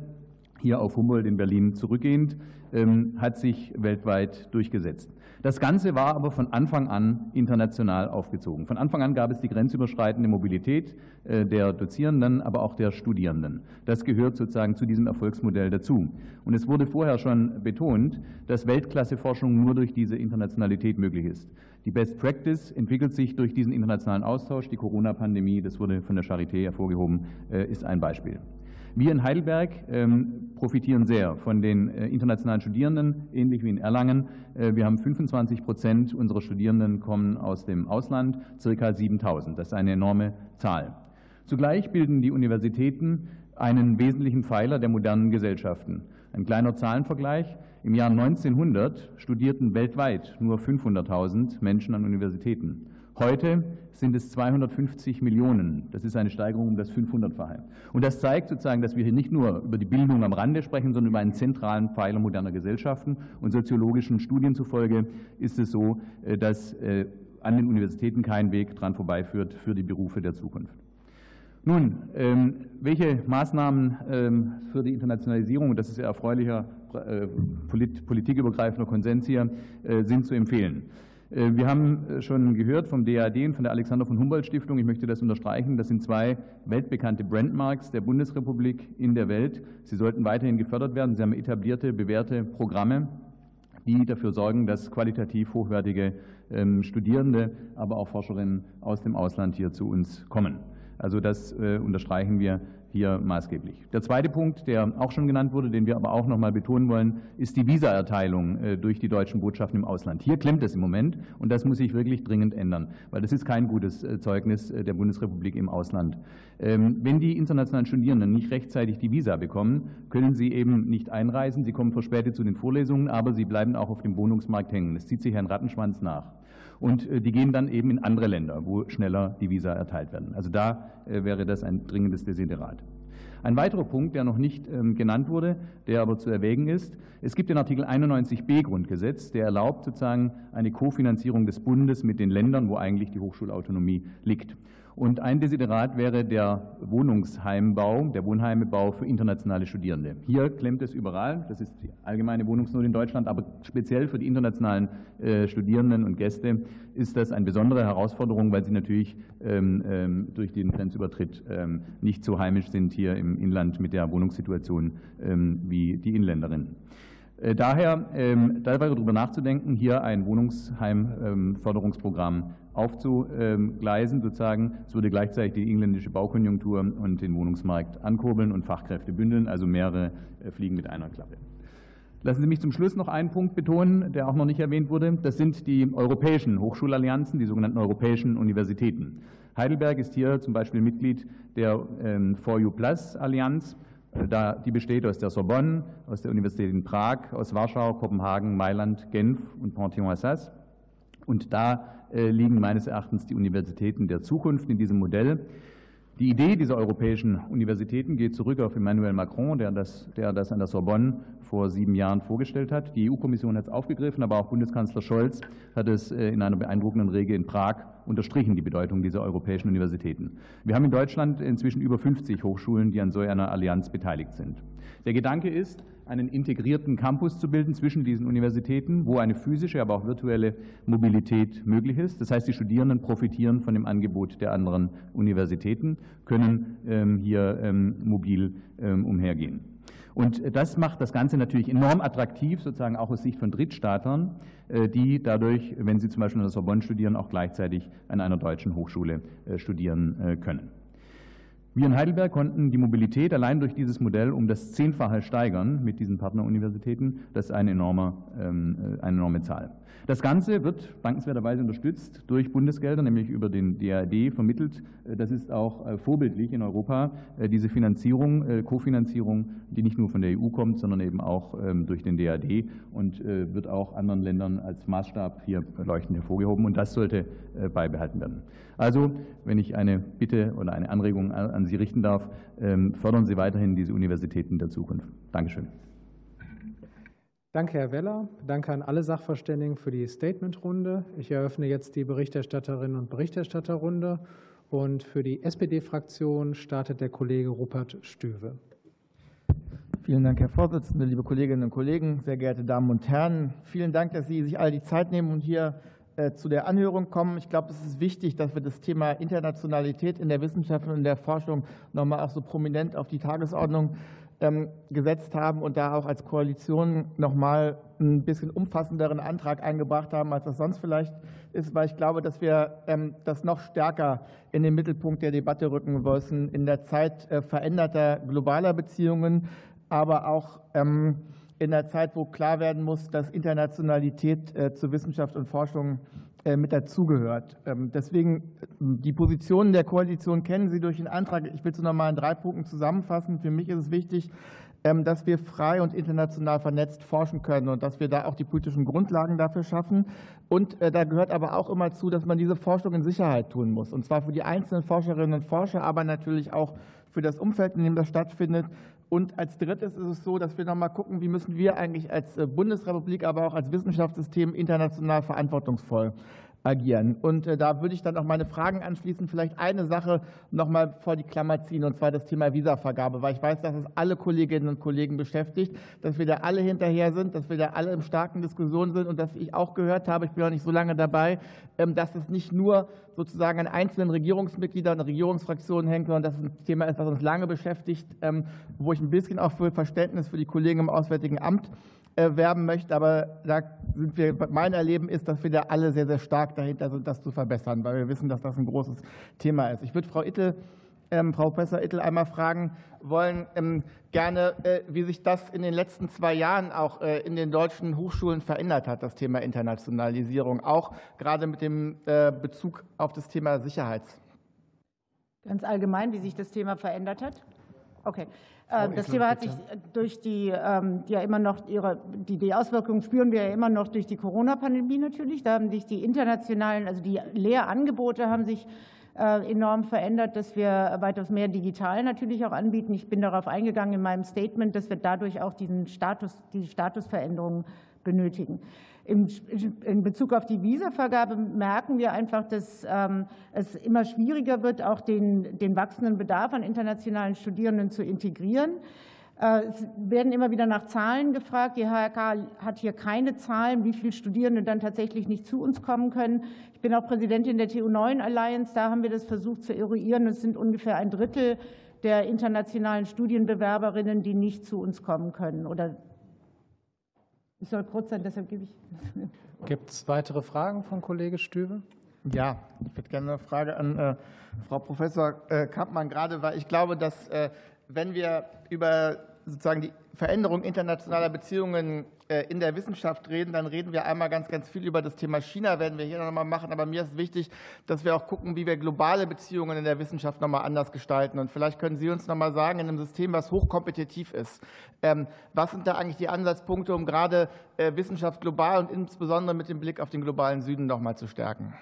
hier auf Humboldt in Berlin zurückgehend, ähm, hat sich weltweit durchgesetzt. Das Ganze war aber von Anfang an international aufgezogen. Von Anfang an gab es die grenzüberschreitende Mobilität äh, der Dozierenden, aber auch der Studierenden. Das gehört sozusagen zu diesem Erfolgsmodell dazu. Und es wurde vorher schon betont, dass Weltklasseforschung nur durch diese Internationalität möglich ist. Die Best Practice entwickelt sich durch diesen internationalen Austausch. Die Corona-Pandemie, das wurde von der Charité hervorgehoben, äh, ist ein Beispiel. Wir in Heidelberg ähm, profitieren sehr von den äh, internationalen Studierenden, ähnlich wie in Erlangen. Äh, wir haben 25 Prozent unserer Studierenden kommen aus dem Ausland, circa 7000. Das ist eine enorme Zahl. Zugleich bilden die Universitäten einen wesentlichen Pfeiler der modernen Gesellschaften. Ein kleiner Zahlenvergleich. Im Jahr 1900 studierten weltweit nur 500.000 Menschen an Universitäten. Heute sind es 250 Millionen. Das ist eine Steigerung um das 500-fache. Und das zeigt sozusagen, dass wir hier nicht nur über die Bildung am Rande sprechen, sondern über einen zentralen Pfeiler moderner Gesellschaften. Und soziologischen Studien zufolge ist es so, äh, dass äh, an den Universitäten kein Weg dran vorbeiführt für die Berufe der Zukunft. Nun, ähm, welche Maßnahmen ähm, für die Internationalisierung, das ist ja erfreulicher äh, politikübergreifender Konsens hier, sind zu empfehlen? Äh, wir haben äh, schon gehört vom DAD und von der Alexander von Humboldt Stiftung, ich möchte das unterstreichen, das sind zwei weltbekannte Brandmarks der Bundesrepublik in der Welt. Sie sollten weiterhin gefördert werden. Sie haben etablierte, bewährte Programme, die dafür sorgen, dass qualitativ hochwertige ähm, Studierende, aber auch Forscherinnen aus dem Ausland hier zu uns kommen. Also das unterstreichen wir hier maßgeblich. Der zweite Punkt, der auch schon genannt wurde, den wir aber auch noch mal betonen wollen, ist die Visaerteilung äh, durch die deutschen Botschaften im Ausland. Hier klemmt es im Moment und das muss sich wirklich dringend ändern, weil das ist kein gutes äh, Zeugnis äh, der Bundesrepublik im Ausland. Ähm, wenn die internationalen Studierenden nicht rechtzeitig die Visa bekommen, können sie eben nicht einreisen. Sie kommen verspätet zu den Vorlesungen, aber sie bleiben auch auf dem Wohnungsmarkt hängen. Es zieht sich ein Rattenschwanz nach. Und die gehen dann eben in andere Länder, wo schneller die Visa erteilt werden. Also da wäre das ein dringendes Desiderat. Ein weiterer Punkt, der noch nicht ähm, genannt wurde, der aber zu erwägen ist, es gibt den Artikel 91b Grundgesetz, der erlaubt sozusagen eine Kofinanzierung des Bundes mit den Ländern, wo eigentlich die Hochschulautonomie liegt. Und ein Desiderat wäre der Wohnungsheimbau, der Wohnheimebau für internationale Studierende. Hier klemmt es überall. Das ist die allgemeine Wohnungsnot in Deutschland, aber speziell für die internationalen äh, Studierenden und Gäste ist das eine besondere Herausforderung, weil sie natürlich ähm, ähm, durch den Grenzübertritt ähm, nicht so heimisch sind hier im Inland mit der Wohnungssituation wie die Inländerinnen. Äh, daher darüber nachzudenken, hier ein Wohnungsheimförderungsprogramm aufzugleisen, sozusagen. Es würde gleichzeitig die engländische Baukonjunktur und den Wohnungsmarkt ankurbeln und Fachkräfte bündeln, also mehrere äh, Fliegen mit einer Klappe. Lassen Sie mich zum Schluss noch einen Punkt betonen, der auch noch nicht erwähnt wurde. Das sind die europäischen Hochschulallianzen, die sogenannten europäischen Universitäten. Heidelberg ist hier zum Beispiel Mitglied der ähm, For You Plus Allianz. Äh, die besteht aus der Sorbonne, aus der Universität in Prag, aus Warschau, Kopenhagen, Mailand, Genf und Panthéon-Assas. Und da liegen meines Erachtens die Universitäten der Zukunft in diesem Modell. Die Idee dieser europäischen Universitäten geht zurück auf Emmanuel Macron, der das, der das an der Sorbonne vor sieben Jahren vorgestellt hat. Die EU-Kommission hat es aufgegriffen, aber auch Bundeskanzler Scholz hat es äh, in einer beeindruckenden Rede in Prag unterstrichen, die Bedeutung dieser europäischen Universitäten. Wir haben in Deutschland inzwischen über 50 Hochschulen, die an so einer Allianz beteiligt sind. Der Gedanke ist, einen integrierten Campus zu bilden zwischen diesen Universitäten, wo eine physische, aber auch virtuelle Mobilität möglich ist. Das heißt, die Studierenden profitieren von dem Angebot der anderen Universitäten, können ähm, hier ähm, mobil ähm, umhergehen. Und das macht das Ganze natürlich enorm attraktiv, sozusagen auch aus Sicht von Drittstaatern, äh, die dadurch, wenn sie zum Beispiel an der Sorbonne studieren, auch gleichzeitig an einer deutschen Hochschule äh, studieren äh, können. Wir in Heidelberg konnten die Mobilität allein durch dieses Modell um das Zehnfache steigern mit diesen Partneruniversitäten. Das ist eine enorme, ähm, eine enorme Zahl. Das Ganze wird dankenswerterweise unterstützt durch Bundesgelder, nämlich über den DAD vermittelt. Das ist auch äh, vorbildlich in Europa, äh, diese Finanzierung, äh, Kofinanzierung, die nicht nur von der EU kommt, sondern eben auch ähm, durch den DAD und wird auch anderen Ländern als Maßstab hier leuchtend hervorgehoben. Und das sollte beibehalten werden. Also, wenn ich eine Bitte oder eine Anregung an Sie richten darf, ähm, fördern Sie weiterhin diese Universitäten der Zukunft. Dankeschön. Danke, Herr Weller. Danke an alle Sachverständigen für die Statementrunde. Ich eröffne jetzt die Berichterstatterinnen und Berichterstatterrunde. Und für die SPD-Fraktion startet der Kollege Rupert Stüwe. Vielen Dank, Herr Vorsitzender, liebe Kolleginnen und Kollegen, sehr geehrte Damen und Herren. Vielen Dank, dass Sie sich all die Zeit nehmen und hier zu der Anhörung kommen. Ich glaube, es ist wichtig, dass wir das Thema Internationalität in der Wissenschaft und in der Forschung nochmal auch so prominent auf die Tagesordnung ähm, gesetzt haben und da auch als Koalition noch mal ein bisschen umfassenderen Antrag eingebracht haben, als das sonst vielleicht ist, weil ich glaube, dass wir ähm, das noch stärker in den Mittelpunkt der Debatte rücken müssen in der Zeit äh, veränderter globaler Beziehungen, aber auch ähm, in der Zeit, wo klar werden muss, dass Internationalität äh, zu Wissenschaft und Forschung äh, mit dazugehört. Ähm, deswegen die Positionen der Koalition kennen Sie durch den Antrag. Ich will es noch mal in drei Punkten zusammenfassen. Für mich ist es wichtig, ähm, dass wir frei und international vernetzt forschen können und dass wir da auch die politischen Grundlagen dafür schaffen. Und äh, da gehört aber auch immer zu, dass man diese Forschung in Sicherheit tun muss. Und zwar für die einzelnen Forscherinnen und Forscher, aber natürlich auch für das Umfeld, in dem das stattfindet. Und als drittes ist es so, dass wir noch mal gucken, wie müssen wir eigentlich als äh, Bundesrepublik, aber auch als Wissenschaftssystem international verantwortungsvoll agieren. Und äh, da würde ich dann auch meine Fragen anschließen. Vielleicht eine Sache noch mal vor die Klammer ziehen, und zwar das Thema Visavergabe, weil ich weiß, dass es alle Kolleginnen und Kollegen beschäftigt, dass wir da alle hinterher sind, dass wir da alle in starken Diskussionen sind und dass ich auch gehört habe, ich bin noch nicht so lange dabei, ähm, dass es nicht nur sozusagen an einzelnen Regierungsmitgliedern und Regierungsfraktionen hängt, sondern dass es ein Thema ist, was uns lange beschäftigt, ähm, wo ich ein bisschen auch für Verständnis für die Kollegen im Auswärtigen Amt werben möchte. Aber da sind wir, mein Erleben ist, dass wir da alle sehr, sehr stark dahinter sind, das zu verbessern, weil wir wissen, dass das ein großes Thema ist. Ich würde Frau Ittel ähm, Frau Professor Ittel einmal fragen wollen, ähm, gerne, äh, wie sich das in den letzten zwei Jahren auch äh, in den deutschen Hochschulen verändert hat, das Thema Internationalisierung, auch gerade mit dem äh, Bezug auf das Thema Sicherheit. Ganz allgemein, wie sich das Thema verändert hat? Okay. Das Thema hat sich durch die ähm, ja immer noch ihre die, die Auswirkungen spüren wir ja immer noch durch die Corona-Pandemie natürlich. Da haben sich die internationalen, also die Lehrangebote haben sich äh, enorm verändert, dass wir weitaus mehr digital natürlich auch anbieten. Ich bin darauf eingegangen in meinem Statement, dass wir dadurch auch diesen Status, diese Statusveränderungen benötigen. In Bezug auf die Visavergabe merken wir einfach, dass ähm, es immer schwieriger wird, auch den, den wachsenden Bedarf an internationalen Studierenden zu integrieren. Äh, es werden immer wieder nach Zahlen gefragt. Die HRK hat hier keine Zahlen, wie viele Studierende dann tatsächlich nicht zu uns kommen können. Ich bin auch Präsidentin der TU9 Alliance. Da haben wir das versucht zu eruieren. Es sind ungefähr ein Drittel der internationalen Studienbewerberinnen, die nicht zu uns kommen können. Oder ich soll kurz sein, deshalb gebe ich. Gibt es weitere Fragen von Kollege Stübe? Ja, ich hätte gerne eine Frage an äh, Frau Professor äh, Kampmann, gerade weil ich glaube, dass äh, wenn wir über sozusagen die Veränderung internationaler Beziehungen äh, in der Wissenschaft reden, dann reden wir einmal ganz, ganz viel über das Thema China, werden wir hier noch mal machen. Aber mir ist wichtig, dass wir auch gucken, wie wir globale Beziehungen in der Wissenschaft noch mal anders gestalten. Und vielleicht können Sie uns noch mal sagen, in einem System, was hochkompetitiv ist, ähm, was sind da eigentlich die Ansatzpunkte, um gerade äh, Wissenschaft global und insbesondere mit dem Blick auf den globalen Süden noch mal zu stärken?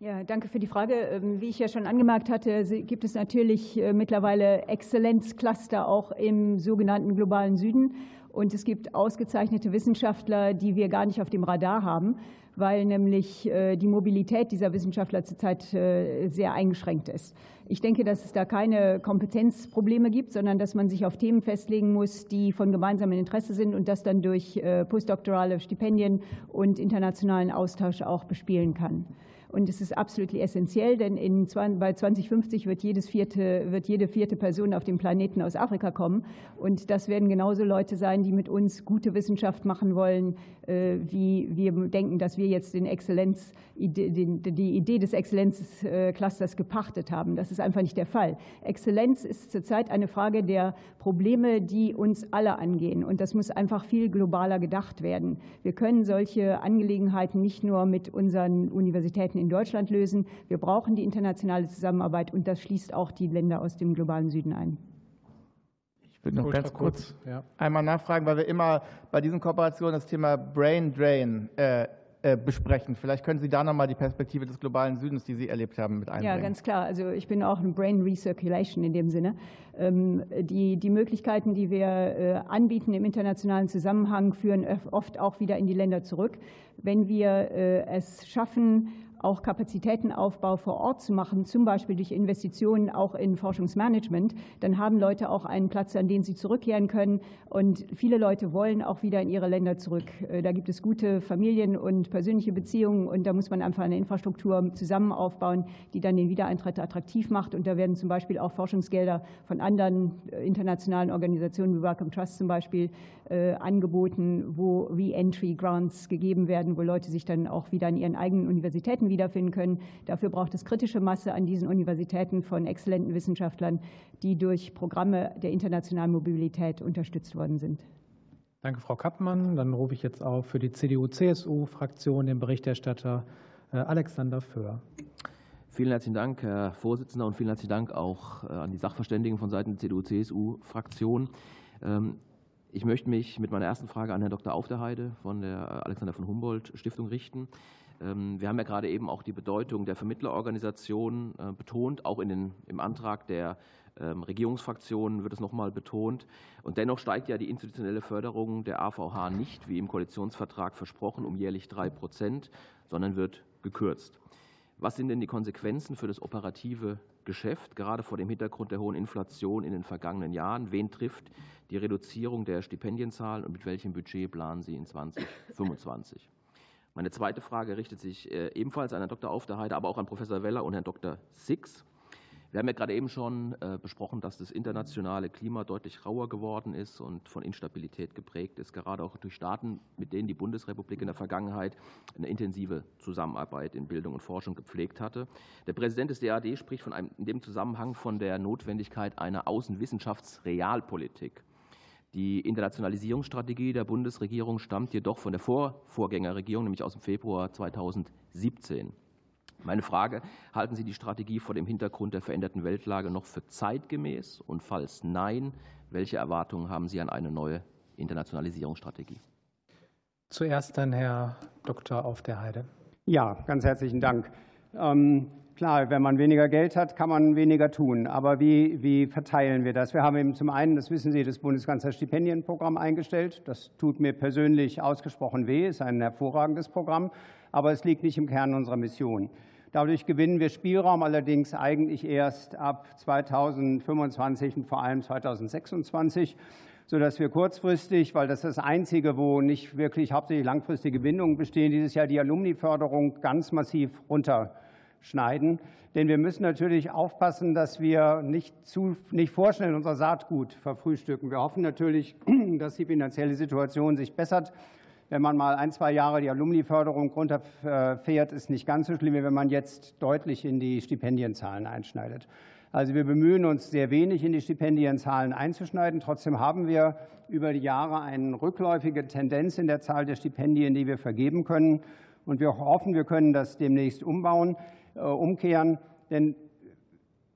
Ja, danke für die Frage. Ähm, wie ich ja schon angemerkt hatte, gibt es natürlich äh, mittlerweile Exzellenzcluster auch im sogenannten globalen Süden. Und es gibt ausgezeichnete Wissenschaftler, die wir gar nicht auf dem Radar haben, weil nämlich äh, die Mobilität dieser Wissenschaftler zurzeit äh, sehr eingeschränkt ist. Ich denke, dass es da keine Kompetenzprobleme gibt, sondern dass man sich auf Themen festlegen muss, die von gemeinsamem Interesse sind und das dann durch postdoktorale Stipendien und internationalen Austausch auch bespielen kann. Und es ist absolut essentiell, denn in, bei 2050 wird, jedes vierte, wird jede vierte Person auf dem Planeten aus Afrika kommen. Und das werden genauso Leute sein, die mit uns gute Wissenschaft machen wollen, äh, wie wir denken, dass wir jetzt den Exzellenz, die Idee des Exzellenzclusters gepachtet haben. Das ist einfach nicht der Fall. Exzellenz ist zurzeit eine Frage der Probleme, die uns alle angehen. Und das muss einfach viel globaler gedacht werden. Wir können solche Angelegenheiten nicht nur mit unseren Universitäten in Deutschland lösen. Wir brauchen die internationale Zusammenarbeit und das schließt auch die Länder aus dem globalen Süden ein. Ich würde noch ganz kurz, ja. einmal nachfragen, weil wir immer bei diesen Kooperationen das Thema Brain Drain äh, äh, besprechen. Vielleicht können Sie da nochmal die Perspektive des globalen Südens, die Sie erlebt haben, mit einbringen. Ja, ganz klar. Also ich bin auch ein Brain Recirculation in dem Sinne. Ähm, die, die Möglichkeiten, die wir äh, anbieten im internationalen Zusammenhang, führen oft auch wieder in die Länder zurück. Wenn wir es schaffen, auch Kapazitätenaufbau vor Ort zu machen, zum Beispiel durch Investitionen auch in Forschungsmanagement, dann haben Leute auch einen Platz, an den sie zurückkehren können. Und viele Leute wollen auch wieder in ihre Länder zurück. Äh, da gibt es gute Familien- und persönliche Beziehungen und da muss man einfach eine Infrastruktur zusammen aufbauen, die dann den Wiedereintritt attraktiv macht. Und da werden zum Beispiel auch Forschungsgelder von anderen äh, internationalen Organisationen wie Welcome Trust zum Beispiel äh, angeboten, wo Re-Entry Grants gegeben werden, wo Leute sich dann auch wieder an ihren eigenen Universitäten wiederfinden können. Dafür braucht es kritische Masse an diesen Universitäten von exzellenten Wissenschaftlern, die durch Programme der internationalen Mobilität unterstützt worden sind. Danke, Frau Kappmann. Dann rufe ich jetzt auf für die CDU-CSU-Fraktion den Berichterstatter äh, Alexander Föhr. Vielen herzlichen Dank, Herr Vorsitzender, und vielen herzlichen Dank auch äh, an die Sachverständigen von Seiten der CDU-CSU-Fraktion. Ähm, ich möchte mich mit meiner ersten Frage an Herrn Dr. Aufderheide von der Alexander von Humboldt Stiftung richten. Ähm, wir haben ja gerade eben auch die Bedeutung der Vermittlerorganisation äh, betont, auch in den, im Antrag der ähm, Regierungsfraktionen wird es nochmal betont. Und dennoch steigt ja die institutionelle Förderung der AVH nicht, wie im Koalitionsvertrag versprochen, um jährlich drei Prozent, sondern wird gekürzt. Was sind denn die Konsequenzen für das operative Geschäft, gerade vor dem Hintergrund der hohen Inflation in den vergangenen Jahren? Wen trifft die Reduzierung der Stipendienzahlen und mit welchem Budget planen Sie in 2025? Meine zweite Frage richtet sich äh, ebenfalls an Herrn Dr. Aufderheide, aber auch an Professor Weller und Herrn Dr. Six. Wir haben ja gerade eben schon äh, besprochen, dass das internationale Klima deutlich rauer geworden ist und von Instabilität geprägt ist, gerade auch durch Staaten, mit denen die Bundesrepublik in der Vergangenheit eine intensive Zusammenarbeit in Bildung und Forschung gepflegt hatte. Der Präsident des DAD spricht von einem, in dem Zusammenhang von der Notwendigkeit einer Außenwissenschaftsrealpolitik. Die Internationalisierungsstrategie der Bundesregierung stammt jedoch von der Vorvorgängerregierung, nämlich aus dem Februar 2017. Meine Frage, halten Sie die Strategie vor dem Hintergrund der veränderten Weltlage noch für zeitgemäß? Und falls nein, welche Erwartungen haben Sie an eine neue Internationalisierungsstrategie? Zuerst dann Herr Dr. Auf der Heide. Ja, ganz herzlichen Dank. Ähm, klar, wenn man weniger Geld hat, kann man weniger tun. Aber wie, wie verteilen wir das? Wir haben eben zum einen, das wissen Sie, das Bundeskanzlerstipendienprogramm eingestellt. Das tut mir persönlich ausgesprochen weh, ist ein hervorragendes Programm, aber es liegt nicht im Kern unserer Mission. Dadurch gewinnen wir Spielraum allerdings eigentlich erst ab 2025 und vor allem 2026, sodass wir kurzfristig, weil das ist das Einzige, wo nicht wirklich hauptsächlich langfristige Bindungen bestehen, dieses Jahr die Alumni-Förderung ganz massiv runterschneiden. Denn wir müssen natürlich aufpassen, dass wir nicht, zu, nicht vorschnell unser Saatgut verfrühstücken. Wir hoffen natürlich, dass die finanzielle Situation sich bessert wenn man mal ein, zwei Jahre die Alumni-Förderung runterfährt, ist nicht ganz so schlimm, wie wenn man jetzt deutlich in die Stipendienzahlen einschneidet. Also wir bemühen uns sehr wenig in die Stipendienzahlen einzuschneiden. Trotzdem haben wir über die Jahre eine rückläufige Tendenz in der Zahl der Stipendien, die wir vergeben können. Und wir hoffen, wir können das demnächst umbauen, umkehren. Denn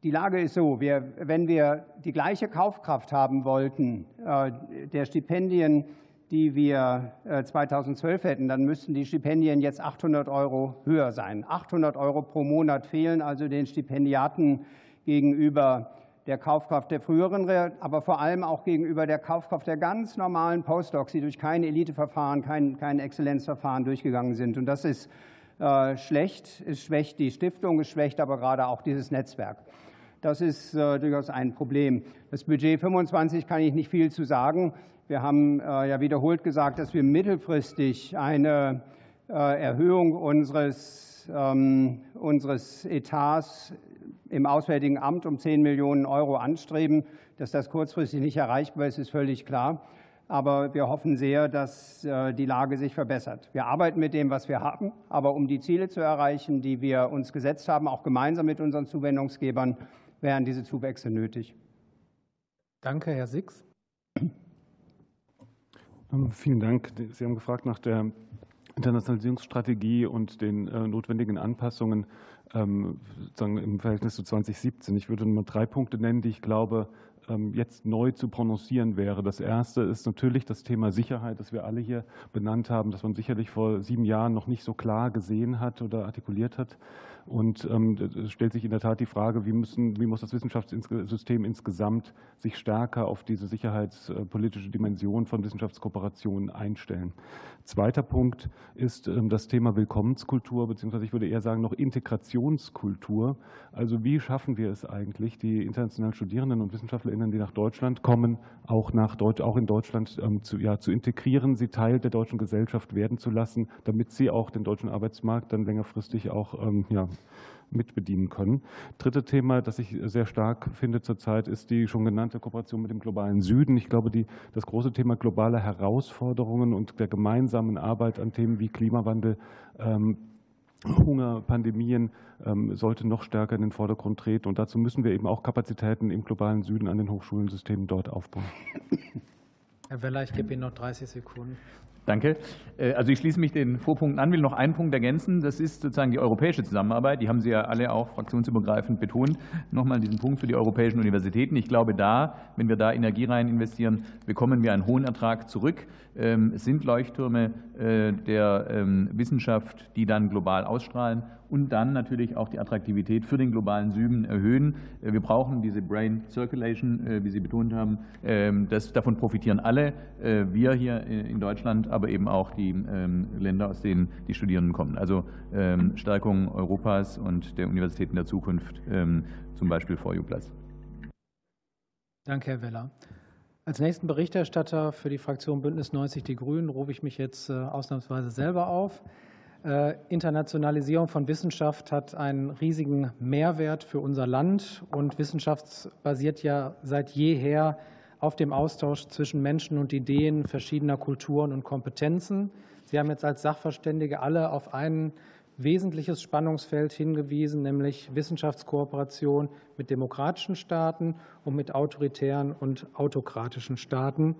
die Lage ist so, wir, wenn wir die gleiche Kaufkraft haben wollten äh, der Stipendien die wir 2012 äh, hätten, dann müssten die Stipendien jetzt 800 Euro höher sein. 800 Euro pro Monat fehlen also den Stipendiaten gegenüber der Kaufkraft der früheren, aber vor allem auch gegenüber der Kaufkraft der ganz normalen Postdocs, die durch kein Eliteverfahren, kein, kein Exzellenzverfahren durchgegangen sind. Und das ist äh, schlecht, es schwächt die Stiftung, es schwächt aber gerade auch dieses Netzwerk. Das ist äh, durchaus ein Problem. Das Budget 25 kann ich nicht viel zu sagen. Wir haben äh, ja wiederholt gesagt, dass wir mittelfristig eine äh, Erhöhung unseres, ähm, unseres Etats im Auswärtigen Amt um 10 Millionen Euro anstreben. Dass das kurzfristig nicht erreichbar ist, ist völlig klar. Aber wir hoffen sehr, dass äh, die Lage sich verbessert. Wir arbeiten mit dem, was wir haben. Aber um die Ziele zu erreichen, die wir uns gesetzt haben, auch gemeinsam mit unseren Zuwendungsgebern, wären diese Zuwächse nötig. Danke, Herr Six. Ähm, vielen Dank. Sie haben gefragt nach der Internationalisierungsstrategie und den äh, notwendigen Anpassungen ähm, sozusagen im Verhältnis zu 2017. Ich würde nur drei Punkte nennen, die ich glaube, jetzt neu zu prononcieren wäre. Das erste ist natürlich das Thema Sicherheit, das wir alle hier benannt haben, das man sicherlich vor sieben Jahren noch nicht so klar gesehen hat oder artikuliert hat. Und ähm, es stellt sich in der Tat die Frage, wie, müssen, wie muss das Wissenschaftssystem insgesamt sich stärker auf diese sicherheitspolitische Dimension von Wissenschaftskooperationen einstellen. Zweiter Punkt ist ähm, das Thema Willkommenskultur, beziehungsweise ich würde eher sagen noch Integrationskultur. Also wie schaffen wir es eigentlich, die internationalen Studierenden und WissenschaftlerInnen, die nach Deutschland kommen, auch, nach Deutsch, auch in Deutschland ähm, zu, ja, zu integrieren, sie Teil der deutschen Gesellschaft werden zu lassen, damit sie auch den deutschen Arbeitsmarkt dann längerfristig auch ja, mitbedienen können. Dritte Thema, das ich sehr stark finde zurzeit, ist die schon genannte Kooperation mit dem globalen Süden. Ich glaube, die, das große Thema globaler Herausforderungen und der gemeinsamen Arbeit an Themen wie Klimawandel, ähm, Hunger, Pandemien ähm, sollte noch stärker in den Vordergrund treten. Und dazu müssen wir eben auch Kapazitäten im globalen Süden an den Hochschulensystemen dort aufbauen. Herr Weller, ich gebe Ihnen noch 30 Sekunden. Danke. Äh, also ich schließe mich den Vorpunkten an, will noch einen Punkt ergänzen. Das ist sozusagen die europäische Zusammenarbeit. Die haben Sie ja alle auch fraktionsübergreifend betont. Nochmal diesen Punkt für die europäischen Universitäten. Ich glaube, da, wenn wir da Energie rein investieren, bekommen wir einen hohen Ertrag zurück. Ähm, es sind Leuchttürme äh, der ähm, Wissenschaft, die dann global ausstrahlen und dann natürlich auch die Attraktivität für den globalen Süden erhöhen. Äh, wir brauchen diese Brain Circulation, wie Sie betont haben. Ähm, das, davon profitieren alle, wir hier in Deutschland, aber eben auch die ähm, Länder, aus denen die Studierenden kommen. Also ähm, Stärkung Europas und der Universitäten der Zukunft, zum Beispiel for You Plus. Danke, Herr Weller. Als nächsten Berichterstatter für die Fraktion Bündnis 90 Die Grünen rufe ich mich jetzt ausnahmsweise selber auf. Äh, Internationalisierung von Wissenschaft hat einen riesigen Mehrwert für unser Land und Wissenschaft basiert ja seit jeher auf dem Austausch zwischen Menschen und Ideen verschiedener Kulturen und Kompetenzen. Sie haben jetzt als Sachverständige alle auf ein wesentliches Spannungsfeld hingewiesen, nämlich Wissenschaftskooperation mit demokratischen Staaten und mit autoritären und autokratischen Staaten.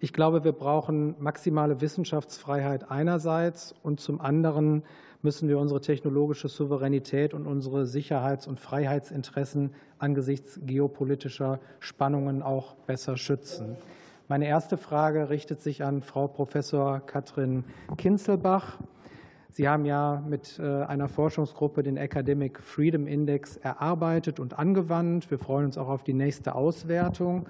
Ich glaube, wir brauchen maximale Wissenschaftsfreiheit einerseits und zum anderen müssen wir unsere technologische Souveränität und unsere Sicherheits- und Freiheitsinteressen angesichts geopolitischer Spannungen auch besser schützen. Meine erste Frage richtet sich an Frau Professor Katrin Kinzelbach. Sie haben ja mit äh, einer Forschungsgruppe den Academic Freedom Index erarbeitet und angewandt. Wir freuen uns auch auf die nächste Auswertung.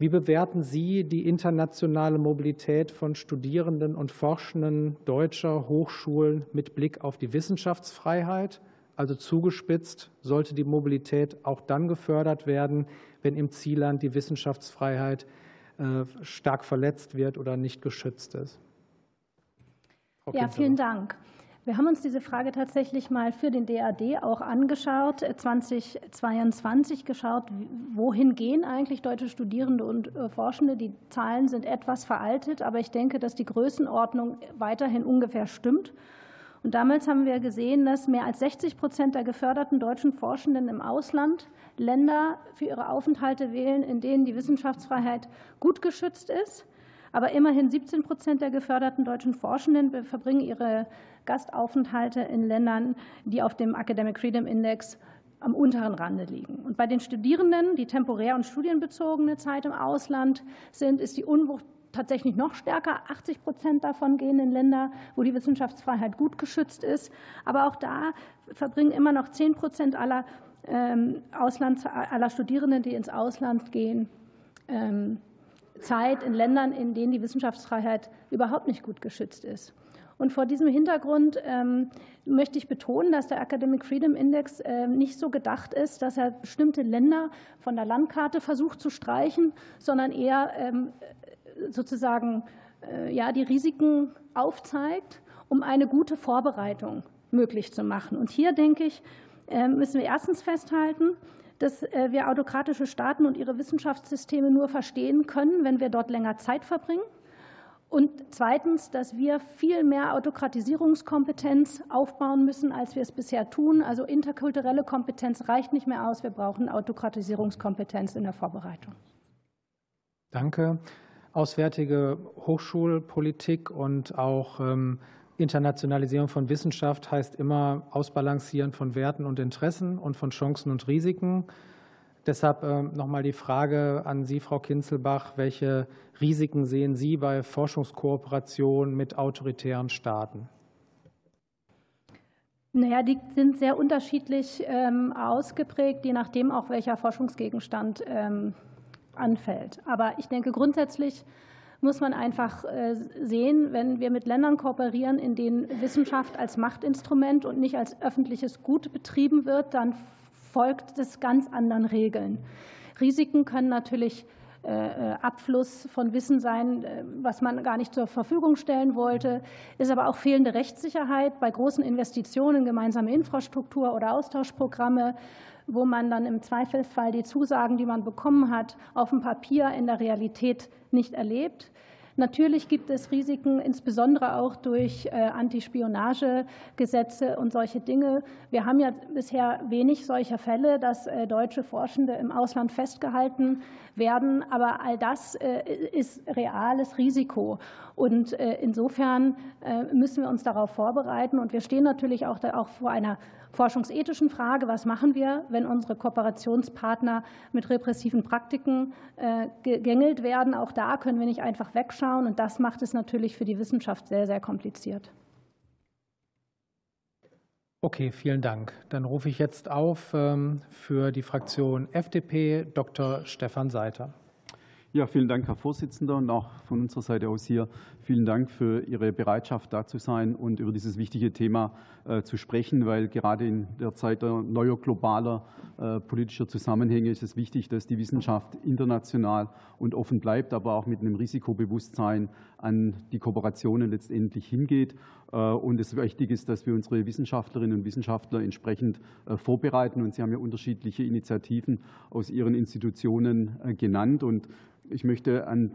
Wie bewerten Sie die internationale Mobilität von Studierenden und Forschenden deutscher Hochschulen mit Blick auf die Wissenschaftsfreiheit? Also zugespitzt sollte die Mobilität auch dann gefördert werden, wenn im Zielland die Wissenschaftsfreiheit äh, stark verletzt wird oder nicht geschützt ist. ja, vielen Dank. Wir haben uns diese Frage tatsächlich mal für den DAD auch angeschaut, 2022 geschaut, wohin gehen eigentlich deutsche Studierende und äh, Forschende. Die Zahlen sind etwas veraltet, aber ich denke, dass die Größenordnung weiterhin ungefähr stimmt. Und damals haben wir gesehen, dass mehr als 60 Prozent der geförderten deutschen Forschenden im Ausland Länder für ihre Aufenthalte wählen, in denen die Wissenschaftsfreiheit gut geschützt ist. Aber immerhin 17 Prozent der geförderten deutschen Forschenden verbringen ihre Gastaufenthalte in Ländern, die auf dem Academic Freedom Index am unteren Rande liegen. Und bei den Studierenden, die temporär und studienbezogene Zeit im Ausland sind, ist die Unwucht tatsächlich noch stärker. 80 Prozent davon gehen in Länder, wo die Wissenschaftsfreiheit gut geschützt ist. Aber auch da verbringen immer noch 10 Prozent aller, ähm, Auslands, aller Studierenden, die ins Ausland gehen, ähm, Zeit in Ländern, in denen die Wissenschaftsfreiheit überhaupt nicht gut geschützt ist. Und vor diesem Hintergrund ähm, möchte ich betonen, dass der Academic Freedom Index ähm, nicht so gedacht ist, dass er bestimmte Länder von der Landkarte versucht zu streichen, sondern eher ähm, sozusagen äh, ja, die Risiken aufzeigt, um eine gute Vorbereitung möglich zu machen. Und hier, denke ich, müssen wir erstens festhalten, dass äh, wir autokratische Staaten und ihre Wissenschaftssysteme nur verstehen können, wenn wir dort länger Zeit verbringen. Und zweitens, dass wir viel mehr Autokratisierungskompetenz aufbauen müssen, als wir es bisher tun. Also interkulturelle Kompetenz reicht nicht mehr aus. Wir brauchen Autokratisierungskompetenz in der Vorbereitung. Danke. Auswärtige Hochschulpolitik und auch ähm, Internationalisierung von Wissenschaft heißt immer Ausbalancieren von Werten und Interessen und von Chancen und Risiken. Deshalb ähm, noch mal die Frage an Sie, Frau Kinzelbach. Welche Risiken sehen Sie bei Forschungskooperation mit autoritären Staaten? Naja, die sind sehr unterschiedlich ähm, ausgeprägt, je nachdem auch welcher Forschungsgegenstand ähm, anfällt. Aber ich denke, grundsätzlich muss man einfach äh, sehen, wenn wir mit Ländern kooperieren, in denen Wissenschaft als Machtinstrument und nicht als öffentliches Gut betrieben wird, dann folgt es ganz anderen Regeln. Risiken können natürlich äh, äh, Abfluss von Wissen sein, äh, was man gar nicht zur Verfügung stellen wollte, ist aber auch fehlende Rechtssicherheit bei großen Investitionen in gemeinsame Infrastruktur oder Austauschprogramme, wo man dann im Zweifelsfall die Zusagen, die man bekommen hat, auf dem Papier in der Realität nicht erlebt. Natürlich gibt es Risiken, insbesondere auch durch äh, Antispionagegesetze und solche Dinge. Wir haben ja bisher wenig solcher Fälle, dass äh, deutsche Forschende im Ausland festgehalten werden. Aber all das äh, ist reales Risiko. Und insofern müssen wir uns darauf vorbereiten. Und wir stehen natürlich auch vor einer forschungsethischen Frage, was machen wir, wenn unsere Kooperationspartner mit repressiven Praktiken äh, gegängelt werden. Auch da können wir nicht einfach wegschauen. Und das macht es natürlich für die Wissenschaft sehr, sehr kompliziert. Okay, vielen Dank. Dann rufe ich jetzt auf ähm, für die Fraktion FDP Dr. Stefan Seiter. Ja, vielen Dank, Herr Vorsitzender, und auch von unserer Seite aus hier vielen Dank für Ihre Bereitschaft, da zu sein und über dieses wichtige Thema äh, zu sprechen, weil gerade in der Zeit neuer globaler äh, politischer Zusammenhänge ist es wichtig, dass die Wissenschaft international und offen bleibt, aber auch mit einem Risikobewusstsein an die Kooperationen letztendlich hingeht. Äh, und es wichtig ist, dass wir unsere Wissenschaftlerinnen und Wissenschaftler entsprechend vorbereiten. Und Sie haben ja unterschiedliche Initiativen aus Ihren Institutionen genannt. Und ich möchte an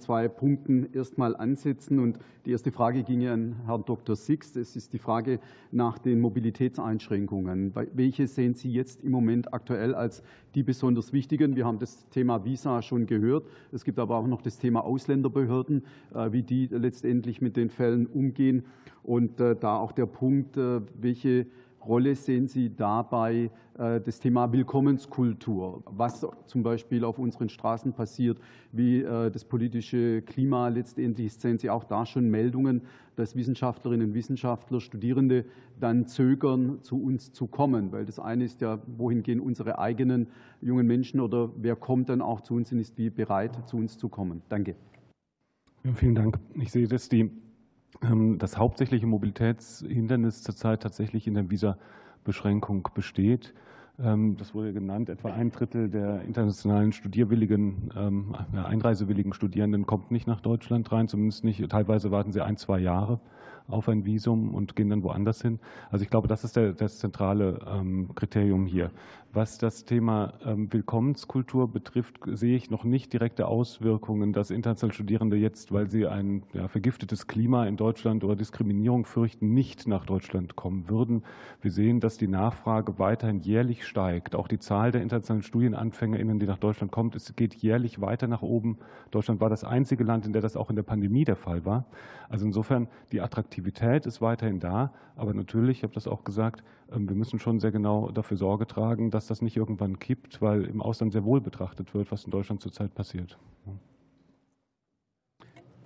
zwei Punkten erstmal ansetzen. Und die erste Frage ginge an Herrn Dr. Six. Es ist die Frage nach den Mobilitätseinschränkungen. Welche sehen Sie jetzt im Moment aktuell als die besonders wichtigen? Wir haben das Thema Visa schon gehört. Es gibt aber auch noch das Thema Ausländerbehörden, äh, wie die letztendlich mit den Fällen umgehen. Und äh, da auch der Punkt, äh, welche Rolle sehen Sie dabei äh, das Thema Willkommenskultur, was zum Beispiel auf unseren Straßen passiert, wie äh, das politische Klima letztendlich ist? Sehen Sie auch da schon Meldungen, dass Wissenschaftlerinnen und Wissenschaftler, Studierende dann zögern, zu uns zu kommen? Weil das eine ist ja, wohin gehen unsere eigenen jungen Menschen oder wer kommt dann auch zu uns und ist wie bereit, zu uns zu kommen? Danke. Ja, vielen Dank. Ich sehe, dass die das hauptsächliche Mobilitätshindernis zurzeit tatsächlich in der Visa-Beschränkung besteht. Ähm, das wurde genannt, etwa ein Drittel der internationalen studierwilligen, ähm, einreisewilligen Studierenden kommt nicht nach Deutschland rein, zumindest nicht. Teilweise warten sie ein, zwei Jahre auf ein Visum und gehen dann woanders hin. Also ich glaube, das ist der, das zentrale Kriterium hier. Was das Thema ähm, Willkommenskultur betrifft, sehe ich noch nicht direkte Auswirkungen, dass internationale Studierende jetzt, weil sie ein ja, vergiftetes Klima in Deutschland oder Diskriminierung fürchten, nicht nach Deutschland kommen würden. Wir sehen, dass die Nachfrage weiterhin jährlich steigt. Auch die Zahl der internationalen StudienanfängerInnen, die nach Deutschland kommt, es geht jährlich weiter nach oben. Deutschland war das einzige Land, in dem das auch in der Pandemie der Fall war. Also insofern, die Attraktivität ist weiterhin da. Aber natürlich, ich habe das auch gesagt, ähm, wir müssen schon sehr genau dafür Sorge tragen, dass das nicht irgendwann kippt, weil im Ausland sehr wohl betrachtet wird, was in Deutschland zurzeit passiert.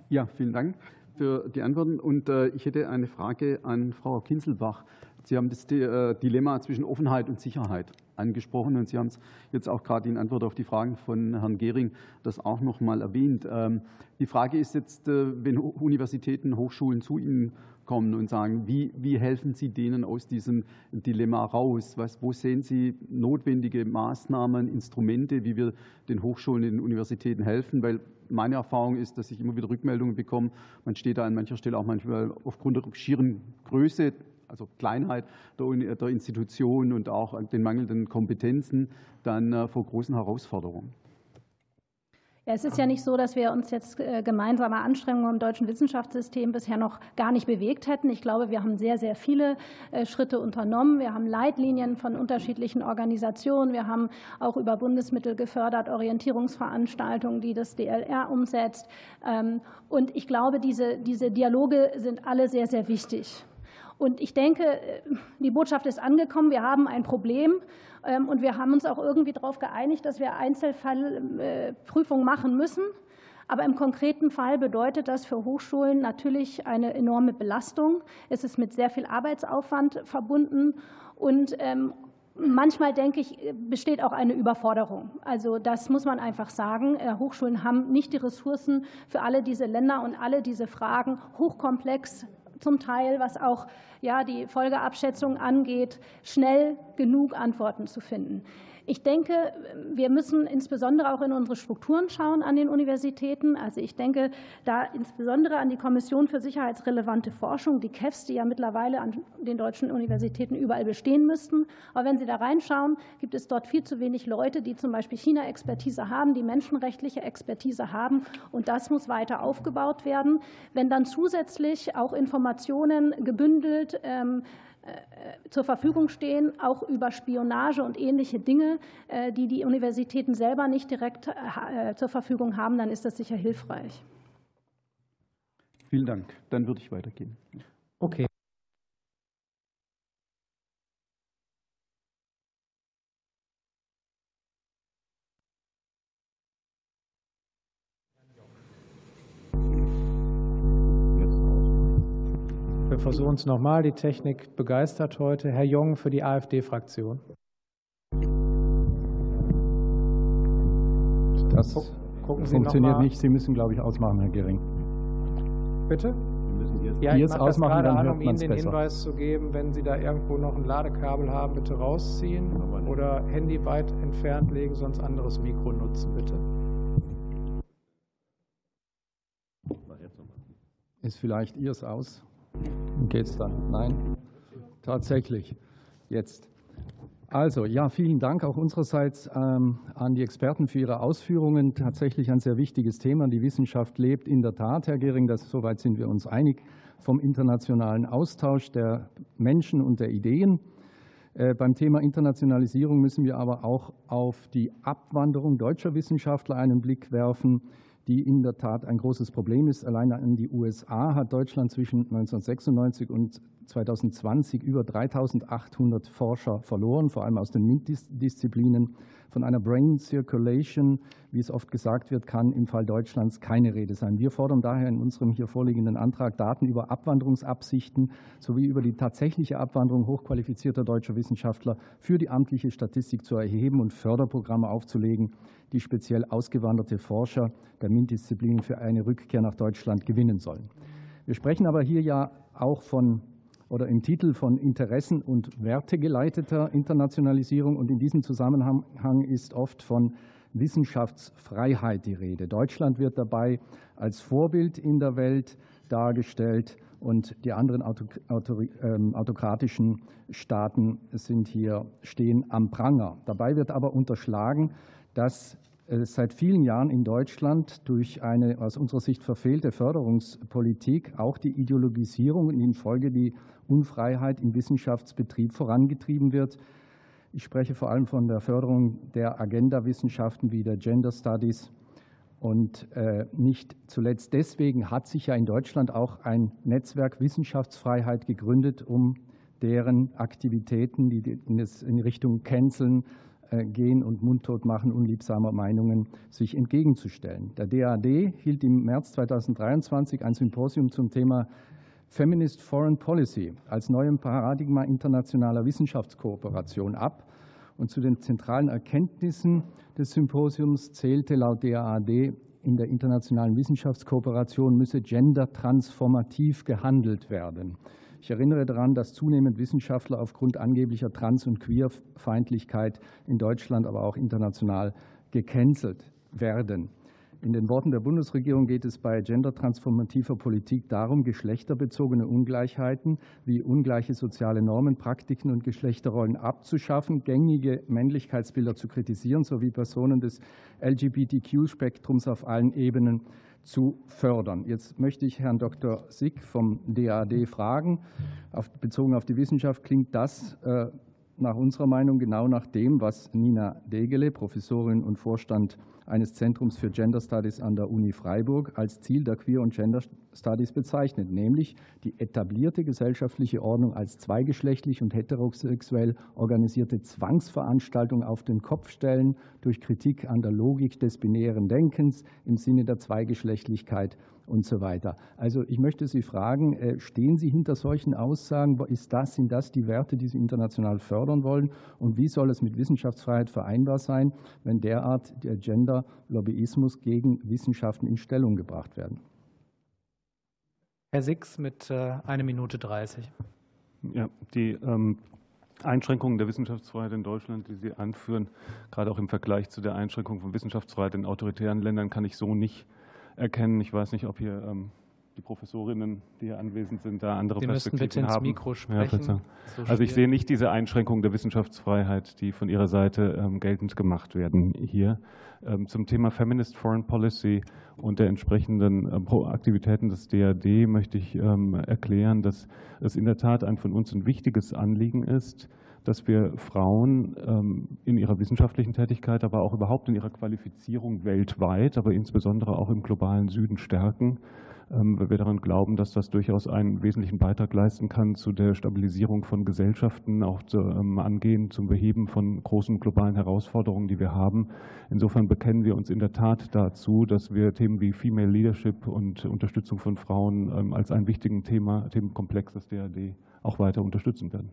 Ja, vielen Dank für die Antworten. Und äh, ich hätte eine Frage an Frau Kinselbach. Sie haben das äh, Dilemma zwischen Offenheit und Sicherheit angesprochen und Sie haben es jetzt auch gerade in Antwort auf die Fragen von Herrn Gehring das auch noch mal erwähnt. Ähm, die Frage ist jetzt, äh, wenn Universitäten, Hochschulen zu Ihnen kommen und sagen, wie, wie helfen Sie denen aus diesem Dilemma raus? Was, wo sehen Sie notwendige Maßnahmen, Instrumente, wie wir den Hochschulen, den Universitäten helfen? Weil meine Erfahrung ist, dass ich immer wieder Rückmeldungen bekomme. Man steht da an mancher Stelle auch manchmal aufgrund der schieren Größe also Kleinheit der Institution und auch den mangelnden Kompetenzen dann äh, vor großen Herausforderungen. Ja, es ist ja nicht so, dass wir uns jetzt äh, gemeinsame Anstrengungen im deutschen Wissenschaftssystem bisher noch gar nicht bewegt hätten. Ich glaube, wir haben sehr, sehr viele äh, Schritte unternommen. Wir haben Leitlinien von unterschiedlichen Organisationen. Wir haben auch über Bundesmittel gefördert Orientierungsveranstaltungen, die das DLR umsetzt. Ähm, und ich glaube, diese, diese Dialoge sind alle sehr, sehr wichtig. Und ich denke, äh, die Botschaft ist angekommen. Wir haben ein Problem. Ähm, und wir haben uns auch irgendwie darauf geeinigt, dass wir Einzelfallprüfungen machen müssen. Aber im konkreten Fall bedeutet das für Hochschulen natürlich eine enorme Belastung. Es ist mit sehr viel Arbeitsaufwand verbunden. Und ähm, manchmal, denke ich, besteht auch eine Überforderung. Also das muss man einfach sagen. Äh, Hochschulen haben nicht die Ressourcen für alle diese Länder und alle diese Fragen hochkomplex zum Teil, was auch ja, die Folgeabschätzung angeht, schnell genug Antworten zu finden. Ich denke, wir müssen insbesondere auch in unsere Strukturen schauen an den Universitäten. Also ich denke da insbesondere an die Kommission für sicherheitsrelevante Forschung, die KEFs, die ja mittlerweile an den deutschen Universitäten überall bestehen müssten. Aber wenn Sie da reinschauen, gibt es dort viel zu wenig Leute, die zum Beispiel China-Expertise haben, die menschenrechtliche Expertise haben. Und das muss weiter aufgebaut werden. Wenn dann zusätzlich auch Informationen gebündelt ähm, äh, zur Verfügung stehen, auch über Spionage und ähnliche Dinge, äh, die die Universitäten selber nicht direkt äh, zur Verfügung haben, dann ist das sicher hilfreich. Vielen Dank. Dann würde ich weitergehen. Okay. Es nochmal. Die Technik begeistert heute. Herr Jung für die AfD-Fraktion. Das Gucken Funktioniert nicht. Sie müssen, glaube ich, ausmachen, Herr Gering. Bitte? Ja, ich jetzt mache das ausmachen, gerade dann an, hört um Ihnen den besser. Hinweis zu geben, wenn Sie da irgendwo noch ein Ladekabel haben, bitte rausziehen oder Handy weit entfernt legen, sonst anderes Mikro nutzen, bitte. Ist vielleicht Ihres aus? Geht's dann? Nein? Tatsächlich. Jetzt. Also, ja, vielen Dank auch unsererseits ähm, an die Experten für Ihre Ausführungen. Tatsächlich ein sehr wichtiges Thema. Die Wissenschaft lebt in der Tat, Herr Gehring, das, soweit sind wir uns einig, vom internationalen Austausch der Menschen und der Ideen. Äh, Beim Thema Internationalisierung müssen wir aber auch auf die Abwanderung deutscher Wissenschaftler einen Blick werfen, die in der Tat ein großes Problem ist. Allein in die USA hat Deutschland zwischen 1996 und 2020 über 3800 Forscher verloren, vor allem aus den MINT-Disziplinen. Von einer Brain Circulation, wie es oft gesagt wird, kann im Fall Deutschlands keine Rede sein. Wir fordern daher in unserem hier vorliegenden Antrag Daten über Abwanderungsabsichten sowie über die tatsächliche Abwanderung hochqualifizierter deutscher Wissenschaftler für die amtliche Statistik zu erheben und Förderprogramme aufzulegen, die speziell ausgewanderte Forscher der MINT-Disziplinen für eine Rückkehr nach Deutschland gewinnen sollen. Wir sprechen aber hier ja auch von oder im Titel von Interessen- und wertegeleiteter Internationalisierung. Und in diesem Zusammenhang ist oft von Wissenschaftsfreiheit die Rede. Deutschland wird dabei als Vorbild in der Welt dargestellt und die anderen ähm, autokratischen Staaten sind hier, stehen am Pranger. Dabei wird aber unterschlagen, dass es seit vielen Jahren in Deutschland durch eine aus unserer Sicht verfehlte Förderungspolitik auch die Ideologisierung und in Folge die Unfreiheit im Wissenschaftsbetrieb vorangetrieben wird. Ich spreche vor allem von der Förderung der Agenda-Wissenschaften wie der Gender Studies. Und äh, nicht zuletzt deswegen hat sich ja in Deutschland auch ein Netzwerk Wissenschaftsfreiheit gegründet, um deren Aktivitäten, die in Richtung Canceln, äh, gehen und mundtot machen unliebsamer Meinungen sich entgegenzustellen. Der DAD hielt im März 2023 ein Symposium zum Thema Feminist Foreign Policy als neuem Paradigma internationaler Wissenschaftskooperation ab. Und zu den zentralen Erkenntnissen des Symposiums zählte laut DAAD, in der internationalen Wissenschaftskooperation müsse gendertransformativ gehandelt werden. Ich erinnere daran, dass zunehmend Wissenschaftler aufgrund angeblicher Trans- und Queerfeindlichkeit in Deutschland, aber auch international gecancelt werden. In den Worten der Bundesregierung geht es bei gendertransformativer Politik darum, geschlechterbezogene Ungleichheiten wie ungleiche soziale Normen, Praktiken und Geschlechterrollen abzuschaffen, gängige Männlichkeitsbilder zu kritisieren sowie Personen des LGBTQ-Spektrums auf allen Ebenen zu fördern. Jetzt möchte ich Herrn Dr. Sick vom DAD fragen. Auf, bezogen auf die Wissenschaft klingt das äh, nach unserer Meinung genau nach dem, was Nina Degele, Professorin und Vorstand eines Zentrums für Gender Studies an der Uni Freiburg, als Ziel der Queer- und Gender Studies bezeichnet, nämlich die etablierte gesellschaftliche Ordnung als zweigeschlechtlich und heterosexuell organisierte Zwangsveranstaltung auf den Kopf stellen durch Kritik an der Logik des binären Denkens im Sinne der Zweigeschlechtlichkeit und so weiter. Also ich möchte Sie fragen, äh, stehen Sie hinter solchen Aussagen? Ist das, sind das die Werte, die Sie international fördern wollen? Und wie soll es mit Wissenschaftsfreiheit vereinbar sein, wenn derart der Gender-Lobbyismus gegen Wissenschaften in Stellung gebracht werden? Herr Six mit äh, eine Minute 30. Ja, die ähm, Einschränkungen der Wissenschaftsfreiheit in Deutschland, die Sie anführen, gerade auch im Vergleich zu der Einschränkung von Wissenschaftsfreiheit in autoritären Ländern, kann ich so nicht erkennen. Ich weiß nicht, ob hier ähm, die Professorinnen, die hier anwesend sind, da andere Sie Perspektiven bitte ins haben. Mikro sprechen. Ja, so also ich sehe nicht diese Einschränkung der Wissenschaftsfreiheit, die von Ihrer Seite ähm, geltend gemacht werden hier. Ähm, zum Thema Feminist Foreign Policy und der entsprechenden äh, Aktivitäten des DAD möchte ich ähm, erklären, dass es in der Tat ein von uns ein wichtiges Anliegen ist, dass wir Frauen ähm, in ihrer wissenschaftlichen Tätigkeit, aber auch überhaupt in ihrer Qualifizierung weltweit, aber insbesondere auch im globalen Süden stärken, ähm, weil wir daran glauben, dass das durchaus einen wesentlichen Beitrag leisten kann zu der Stabilisierung von Gesellschaften, auch zu, ähm, angehen zum Beheben von großen globalen Herausforderungen, die wir haben. Insofern bekennen wir uns in der Tat dazu, dass wir Themen wie Female Leadership und Unterstützung von Frauen als einen wichtigen Thema, Themenkomplex des DAD auch weiter unterstützen werden.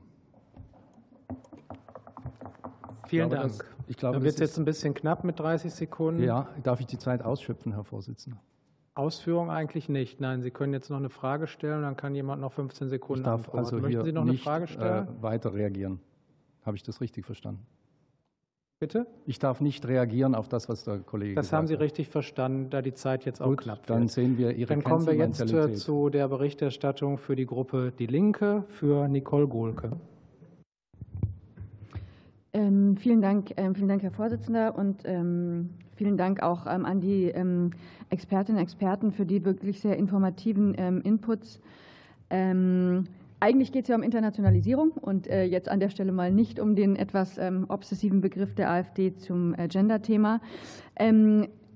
Vielen glaube, Dank. Das ich glaube, da wird es jetzt ein bisschen knapp mit 30 Sekunden. Ja, darf ich die Zeit ausschöpfen, Herr Vorsitzender? Ausführung eigentlich nicht. Nein, Sie können jetzt noch eine Frage stellen, dann kann jemand noch 15 Sekunden ich darf antworten. also Möchten Sie noch nicht, eine Frage stellen? Äh, weiter reagieren. Habe ich das richtig verstanden? Bitte? Ich darf nicht reagieren auf das, was der Kollege Das gesagt haben Sie hat. richtig verstanden, da die Zeit jetzt auch Gut, knapp wird. dann sehen wir Ihre Dann kommen wir jetzt äh, zu der Berichterstattung für die Gruppe Die Linke für Nicole Gohlke. Ähm, vielen Dank, ähm, vielen Dank, Herr Vorsitzender, und ähm, vielen Dank auch ähm, an die ähm, Expertinnen und Experten für die wirklich sehr informativen ähm, Inputs. Eigentlich geht es ja um Internationalisierung und äh, jetzt an der Stelle mal nicht um den etwas obsessiven Begriff der AfD zum äh, Gender-Thema.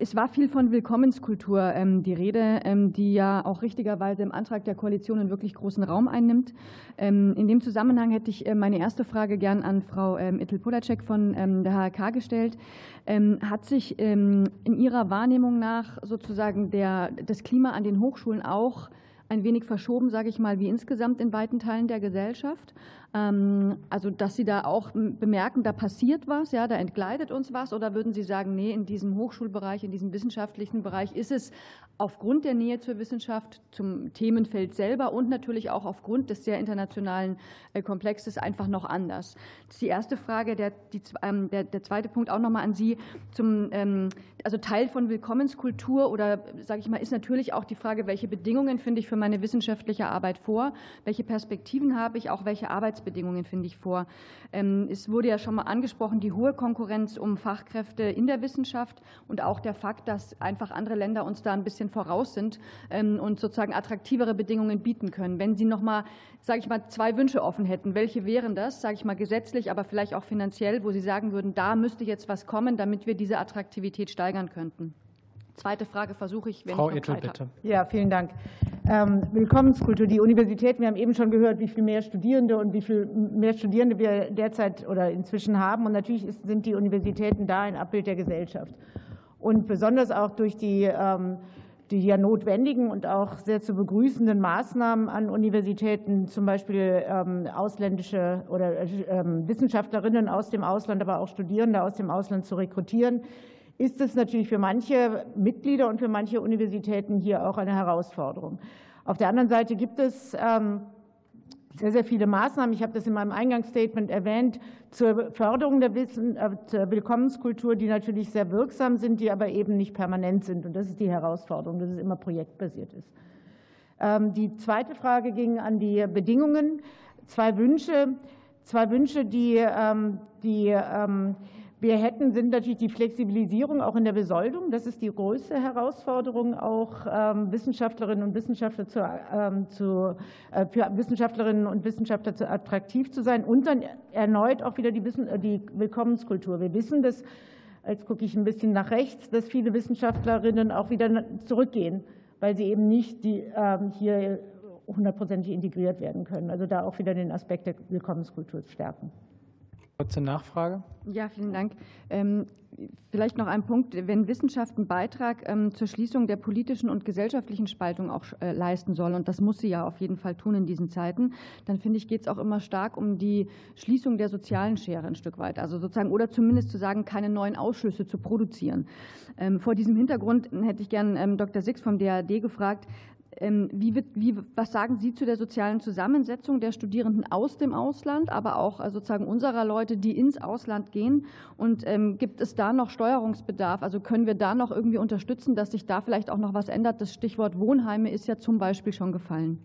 Ähm, es war viel von Willkommenskultur ähm, die Rede, ähm, die ja auch richtigerweise im Antrag der Koalition einen wirklich großen Raum einnimmt. Ähm, in dem Zusammenhang hätte ich äh, meine erste Frage gern an Frau ähm, Ittel-Polacek von ähm, der HRK gestellt. Ähm, Hat sich ähm, in Ihrer Wahrnehmung nach sozusagen der, das Klima an den Hochschulen auch ein wenig verschoben, sage ich mal, wie insgesamt in weiten Teilen der Gesellschaft. Ähm, Also, dass Sie da auch bemerken, da passiert was, ja, da entgleitet uns was, oder würden Sie sagen, nee, in diesem Hochschulbereich, in diesem wissenschaftlichen Bereich ist es aufgrund der Nähe zur Wissenschaft, zum Themenfeld selber und natürlich auch aufgrund des sehr internationalen äh, Komplexes einfach noch anders? Das ist die erste Frage. Der, die, ähm, der, der zweite Punkt auch nochmal an Sie. Zum, ähm, also Teil von Willkommenskultur oder, sage ich mal, ist natürlich auch die Frage, welche Bedingungen finde ich für meine wissenschaftliche Arbeit vor? Welche Perspektiven habe ich? Auch welche Arbeitsbedingungen finde ich vor? Ähm, Es wurde ja schon mal angesprochen, die hohe Konkurrenz um Fachkräfte in der Wissenschaft und auch der Fakt, dass einfach andere Länder uns da ein bisschen voraus sind ähm, und sozusagen attraktivere Bedingungen bieten können. Wenn Sie noch mal, sage ich mal, zwei Wünsche offen hätten, welche wären das, sage ich mal, gesetzlich, aber vielleicht auch finanziell, wo Sie sagen würden, da müsste jetzt was kommen, damit wir diese Attraktivität steigern könnten? Zweite Frage versuche ich, wenn Frau ich habe. bitte. Ja, vielen Dank. Ähm, Willkommenskultur. Die Universitäten, wir haben eben schon gehört, wie viel mehr Studierende und wie viel mehr Studierende wir derzeit oder inzwischen haben. Und natürlich ist, sind die Universitäten da ein Abbild der Gesellschaft. Und besonders auch durch die, ähm, die ja notwendigen und auch sehr zu begrüßenden Maßnahmen an Universitäten, zum Beispiel ähm, ausländische oder Wissenschaftlerinnen aus dem Ausland, aber auch Studierende aus dem Ausland zu rekrutieren, ist es natürlich für manche Mitglieder und für manche Universitäten hier auch eine Herausforderung. Auf der anderen Seite gibt es ähm, sehr, sehr viele Maßnahmen. Ich habe das in meinem Eingangsstatement erwähnt zur Förderung der Wissen, äh, Willkommenskultur, die natürlich sehr wirksam sind, die aber eben nicht permanent sind. Und das ist die Herausforderung, dass es immer projektbasiert ist. Ähm, Die zweite Frage ging an die Bedingungen. Zwei Wünsche, zwei Wünsche, die, ähm, die ähm, wir hätten, sind natürlich die Flexibilisierung auch in der Besoldung. Das ist die größte Herausforderung, auch ähm, Wissenschaftlerinnen und Wissenschaftler zu, ähm, zu, äh, für Wissenschaftlerinnen und Wissenschaftler zu attraktiv zu sein. Und dann erneut auch wieder die, Wissen, die Willkommenskultur. Wir wissen, dass, jetzt gucke ich ein bisschen nach rechts, dass viele Wissenschaftlerinnen auch wieder zurückgehen, weil sie eben nicht die, ähm, hier hundertprozentig integriert werden können. Also da auch wieder den Aspekt der Willkommenskultur stärken. Kurze Nachfrage. Ja, vielen Dank. Ähm, Vielleicht noch ein Punkt. Wenn Wissenschaft einen Beitrag ähm, zur Schließung der politischen und gesellschaftlichen Spaltung auch äh, leisten soll, und das muss sie ja auf jeden Fall tun in diesen Zeiten, dann finde ich, geht es auch immer stark um die Schließung der sozialen Schere ein Stück weit. Also sozusagen, oder zumindest zu sagen, keine neuen Ausschlüsse zu produzieren. Ähm, Vor diesem Hintergrund hätte ich gern Dr. Six vom DAD gefragt, wie wird, wie, was sagen Sie zu der sozialen Zusammensetzung der Studierenden aus dem Ausland, aber auch äh, sozusagen unserer Leute, die ins Ausland gehen? Und ähm, gibt es da noch Steuerungsbedarf? Also können wir da noch irgendwie unterstützen, dass sich da vielleicht auch noch was ändert? Das Stichwort Wohnheime ist ja zum Beispiel schon gefallen.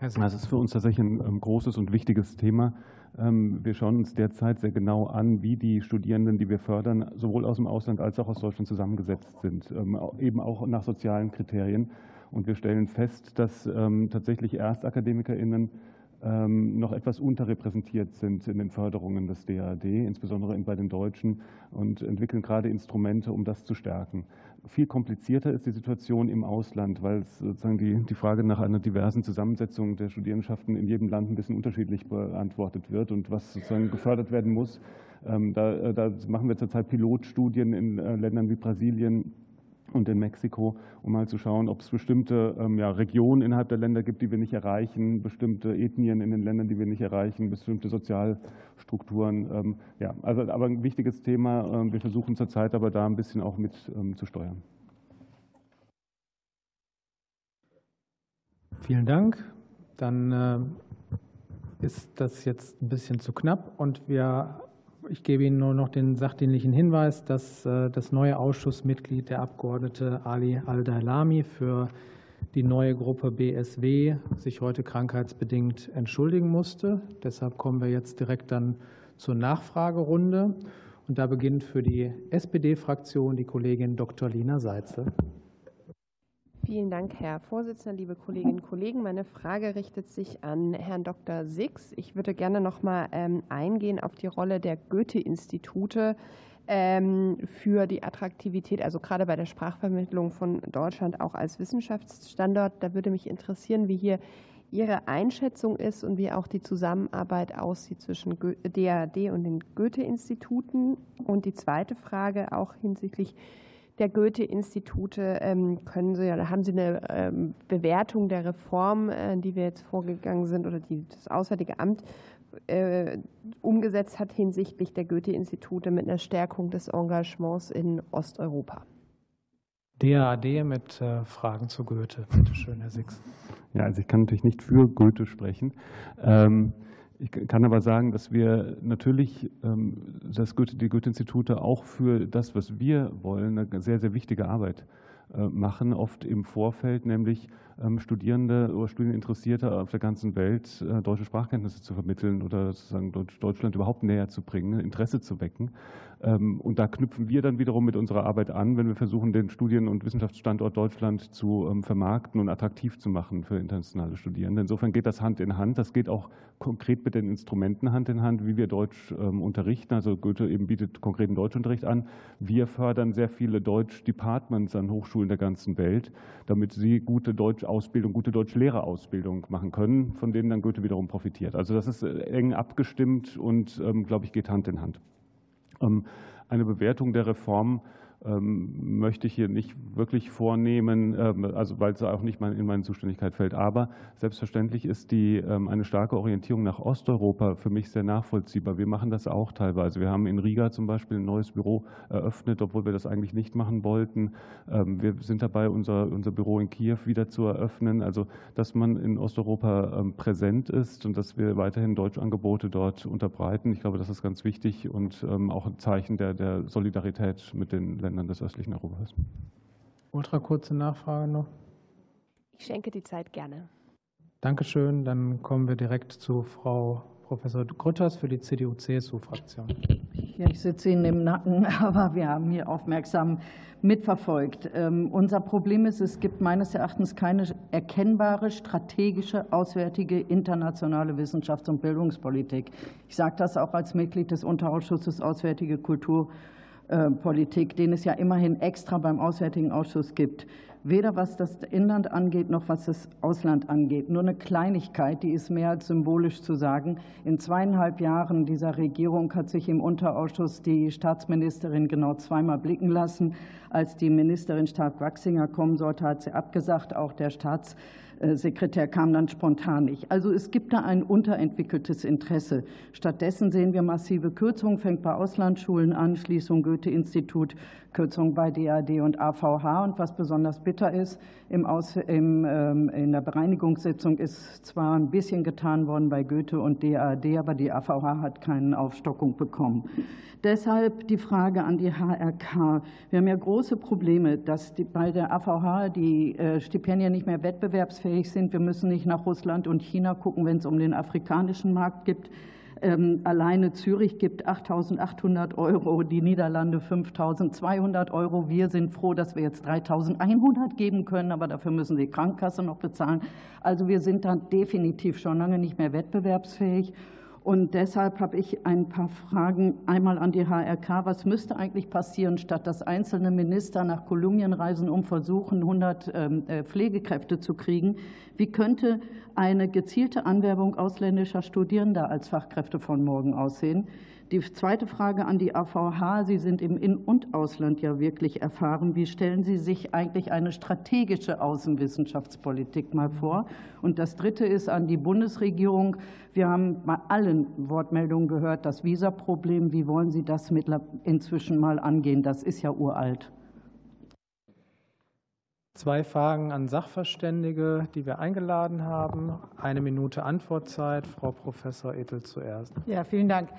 Das ist für uns tatsächlich ein ähm, großes und wichtiges Thema. Ähm, Wir schauen uns derzeit sehr genau an, wie die Studierenden, die wir fördern, sowohl aus dem Ausland als auch aus Deutschland zusammengesetzt sind, ähm, eben auch nach sozialen Kriterien. Und wir stellen fest, dass tatsächlich ErstakademikerInnen noch etwas unterrepräsentiert sind in den Förderungen des DAD, insbesondere bei den Deutschen, und entwickeln gerade Instrumente, um das zu stärken. Viel komplizierter ist die Situation im Ausland, weil sozusagen die, die Frage nach einer diversen Zusammensetzung der Studierendenschaften in jedem Land ein bisschen unterschiedlich beantwortet wird und was sozusagen gefördert werden muss. Da, da machen wir zurzeit Pilotstudien in Ländern wie Brasilien, und in Mexiko, um mal zu schauen, ob es bestimmte ähm, ja, Regionen innerhalb der Länder gibt, die wir nicht erreichen, bestimmte Ethnien in den Ländern, die wir nicht erreichen, bestimmte Sozialstrukturen. Ähm, ja, also aber ein wichtiges Thema. Ähm, wir versuchen zurzeit aber da ein bisschen auch mit zu steuern. Vielen Dank. Dann äh, ist das jetzt ein bisschen zu knapp und wir ich gebe Ihnen nur noch den sachdienlichen Hinweis, dass äh, das neue Ausschussmitglied, der Abgeordnete Ali Al-Dailami, für die neue Gruppe BSW sich heute krankheitsbedingt entschuldigen musste. Deshalb kommen wir jetzt direkt dann zur Nachfragerunde. Und da beginnt für die SPD-Fraktion die Kollegin Dr. Lina Seitzel. Vielen Dank, Herr Vorsitzender, liebe Kolleginnen und Kollegen. Meine Frage richtet sich an Herrn Dr. Six. Ich würde gerne noch mal ähm, eingehen auf die Rolle der Goethe-Institute ähm, für die Attraktivität, also gerade bei der Sprachvermittlung von Deutschland auch als Wissenschaftsstandort. Da würde mich interessieren, wie hier Ihre Einschätzung ist und wie auch die Zusammenarbeit aussieht zwischen DAD und den Goethe-Instituten. Und die zweite Frage auch hinsichtlich der Goethe-Institute ähm, können Sie oder haben Sie eine ähm, Bewertung der Reform, äh, die wir jetzt vorgegangen sind oder die das Auswärtige Amt äh, umgesetzt hat hinsichtlich der Goethe-Institute mit einer Stärkung des Engagements in Osteuropa? DAAD mit äh, Fragen zu Goethe. Bitte schön, Herr Six. Ja, also ich kann natürlich nicht für Goethe sprechen. Ähm, ich kann aber sagen, dass wir natürlich ähm, das Goethe, die Goethe-Institute auch für das, was wir wollen, eine sehr, sehr wichtige Arbeit äh, machen, oft im Vorfeld, nämlich ähm, Studierende oder Studieninteressierte auf der ganzen Welt äh, deutsche Sprachkenntnisse zu vermitteln oder sozusagen Deutschland überhaupt näher zu bringen, Interesse zu wecken. Ähm, und da knüpfen wir dann wiederum mit unserer Arbeit an, wenn wir versuchen, den Studien- und Wissenschaftsstandort Deutschland zu ähm, vermarkten und attraktiv zu machen für internationale Studierende. Insofern geht das Hand in Hand. Das geht auch konkret mit den Instrumenten Hand in Hand, wie wir Deutsch ähm, unterrichten. Also Goethe eben bietet konkreten Deutschunterricht an. Wir fördern sehr viele Deutsch-Departments an Hochschulen der ganzen Welt, damit sie gute Deutschausbildung, gute Deutschlehrerausbildung machen können, von denen dann Goethe wiederum profitiert. Also das ist äh, eng abgestimmt und, glaube ich, geht Hand in Hand. Ähm, eine Bewertung der Reform ähm, möchte ich hier nicht wirklich vornehmen, ähm, also weil es auch nicht in meine Zuständigkeit fällt. Aber selbstverständlich ist die, ähm, eine starke Orientierung nach Osteuropa für mich sehr nachvollziehbar. Wir machen das auch teilweise. Wir haben in Riga zum Beispiel ein neues Büro eröffnet, obwohl wir das eigentlich nicht machen wollten. Wir sind dabei, unser, unser Büro in Kiew wieder zu eröffnen. Also, dass man in Osteuropa präsent ist und dass wir weiterhin Deutschangebote dort unterbreiten. Ich glaube, das ist ganz wichtig und auch ein Zeichen der, der Solidarität mit den Ländern Ländern des östlichen Europas. Ultra kurze Nachfrage noch. Ich schenke die Zeit gerne. Dankeschön. Dann kommen wir direkt zu Frau Professor Grütters für die CDU-CSU-Fraktion. Ja, ich sitze Ihnen im Nacken, aber wir haben hier aufmerksam mitverfolgt. Ähm, unser Problem ist, es gibt meines Erachtens keine erkennbare strategische, auswärtige, internationale Wissenschafts- und Bildungspolitik. Ich sage das auch als Mitglied des Unterausschusses Auswärtige Kultur Politik, den es ja immerhin extra beim Auswärtigen Ausschuss gibt. Weder was das Inland angeht, noch was das Ausland angeht. Nur eine Kleinigkeit, die ist mehr als symbolisch zu sagen. In zweieinhalb Jahren dieser Regierung hat sich im Unterausschuss die Staatsministerin genau zweimal blicken lassen. Als die Ministerin Stark-Waxinger kommen sollte, hat sie abgesagt. Auch der Staats Sekretär kam dann spontan nicht. Also es gibt da ein unterentwickeltes Interesse. Stattdessen sehen wir massive Kürzungen, fängt bei Auslandsschulen an, Schließung Goethe-Institut, Kürzung bei DAD und AVH. Und was besonders bitter ist, im Aus, im, ähm, in der Bereinigungssitzung ist zwar ein bisschen getan worden bei Goethe und DAD, aber die AVH hat keine Aufstockung bekommen. Deshalb die Frage an die HRK. Wir haben ja große Probleme, dass die, bei der AVH die äh, Stipendien nicht mehr wettbewerbsfähig sind. Wir müssen nicht nach Russland und China gucken, wenn es um den afrikanischen Markt geht. Ähm, alleine Zürich gibt 8.800 Euro, die Niederlande 5.200 Euro. Wir sind froh, dass wir jetzt 3.100 geben können, aber dafür müssen die Krankenkasse noch bezahlen. Also wir sind dann definitiv schon lange nicht mehr wettbewerbsfähig. Und deshalb habe ich ein paar Fragen einmal an die HRK. Was müsste eigentlich passieren, statt dass einzelne Minister nach Kolumbien reisen, um versuchen, 100 ähm, äh, Pflegekräfte zu kriegen? Wie könnte eine gezielte Anwerbung ausländischer Studierender als Fachkräfte von morgen aussehen? Die zweite Frage an die AVH. Sie sind im In- und Ausland ja wirklich erfahren. Wie stellen Sie sich eigentlich eine strategische Außenwissenschaftspolitik mal vor? Und das dritte ist an die Bundesregierung. Wir haben bei allen Wortmeldungen gehört, das Visaproblem. Wie wollen Sie das inzwischen mal angehen? Das ist ja uralt. Zwei Fragen an Sachverständige, die wir eingeladen haben. Eine Minute Antwortzeit. Frau Professor Ethel zuerst. Ja, vielen Dank.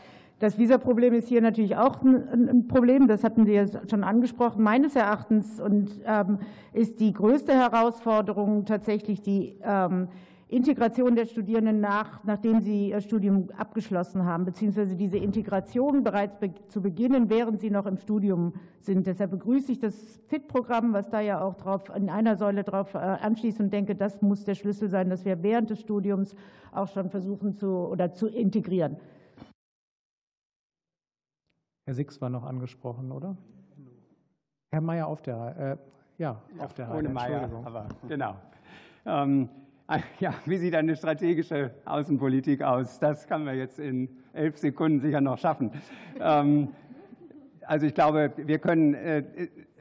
Das Visaproblem ist hier natürlich auch ein Problem. Das hatten Sie ja schon angesprochen. Meines Erachtens und, ähm, ist die größte Herausforderung tatsächlich die ähm, Integration der Studierenden nach, nachdem sie ihr Studium abgeschlossen haben, beziehungsweise diese Integration bereits zu beginnen, während sie noch im Studium sind. Deshalb begrüße ich das FIT-Programm, was da ja auch drauf, in einer Säule drauf äh, anschließt und denke, das muss der Schlüssel sein, dass wir während des Studiums auch schon versuchen zu oder zu integrieren. Herr Six war noch angesprochen, oder? Herr Mayer auf der, äh, ja, auf der Ohne Mayer, aber genau. Ähm, ja, wie sieht eine strategische Außenpolitik aus? Das kann man jetzt in elf Sekunden sicher noch schaffen. Ähm, also ich glaube, wir können, äh,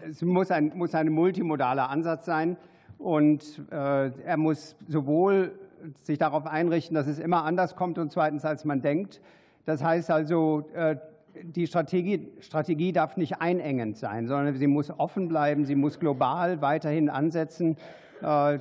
es muss ein, muss ein multimodaler Ansatz sein und äh, er muss sowohl sich darauf einrichten, dass es immer anders kommt und zweitens, als man denkt. Das heißt also, äh, die Strategie, Strategie darf nicht einengend sein, sondern sie muss offen bleiben, sie muss global weiterhin ansetzen. Äh,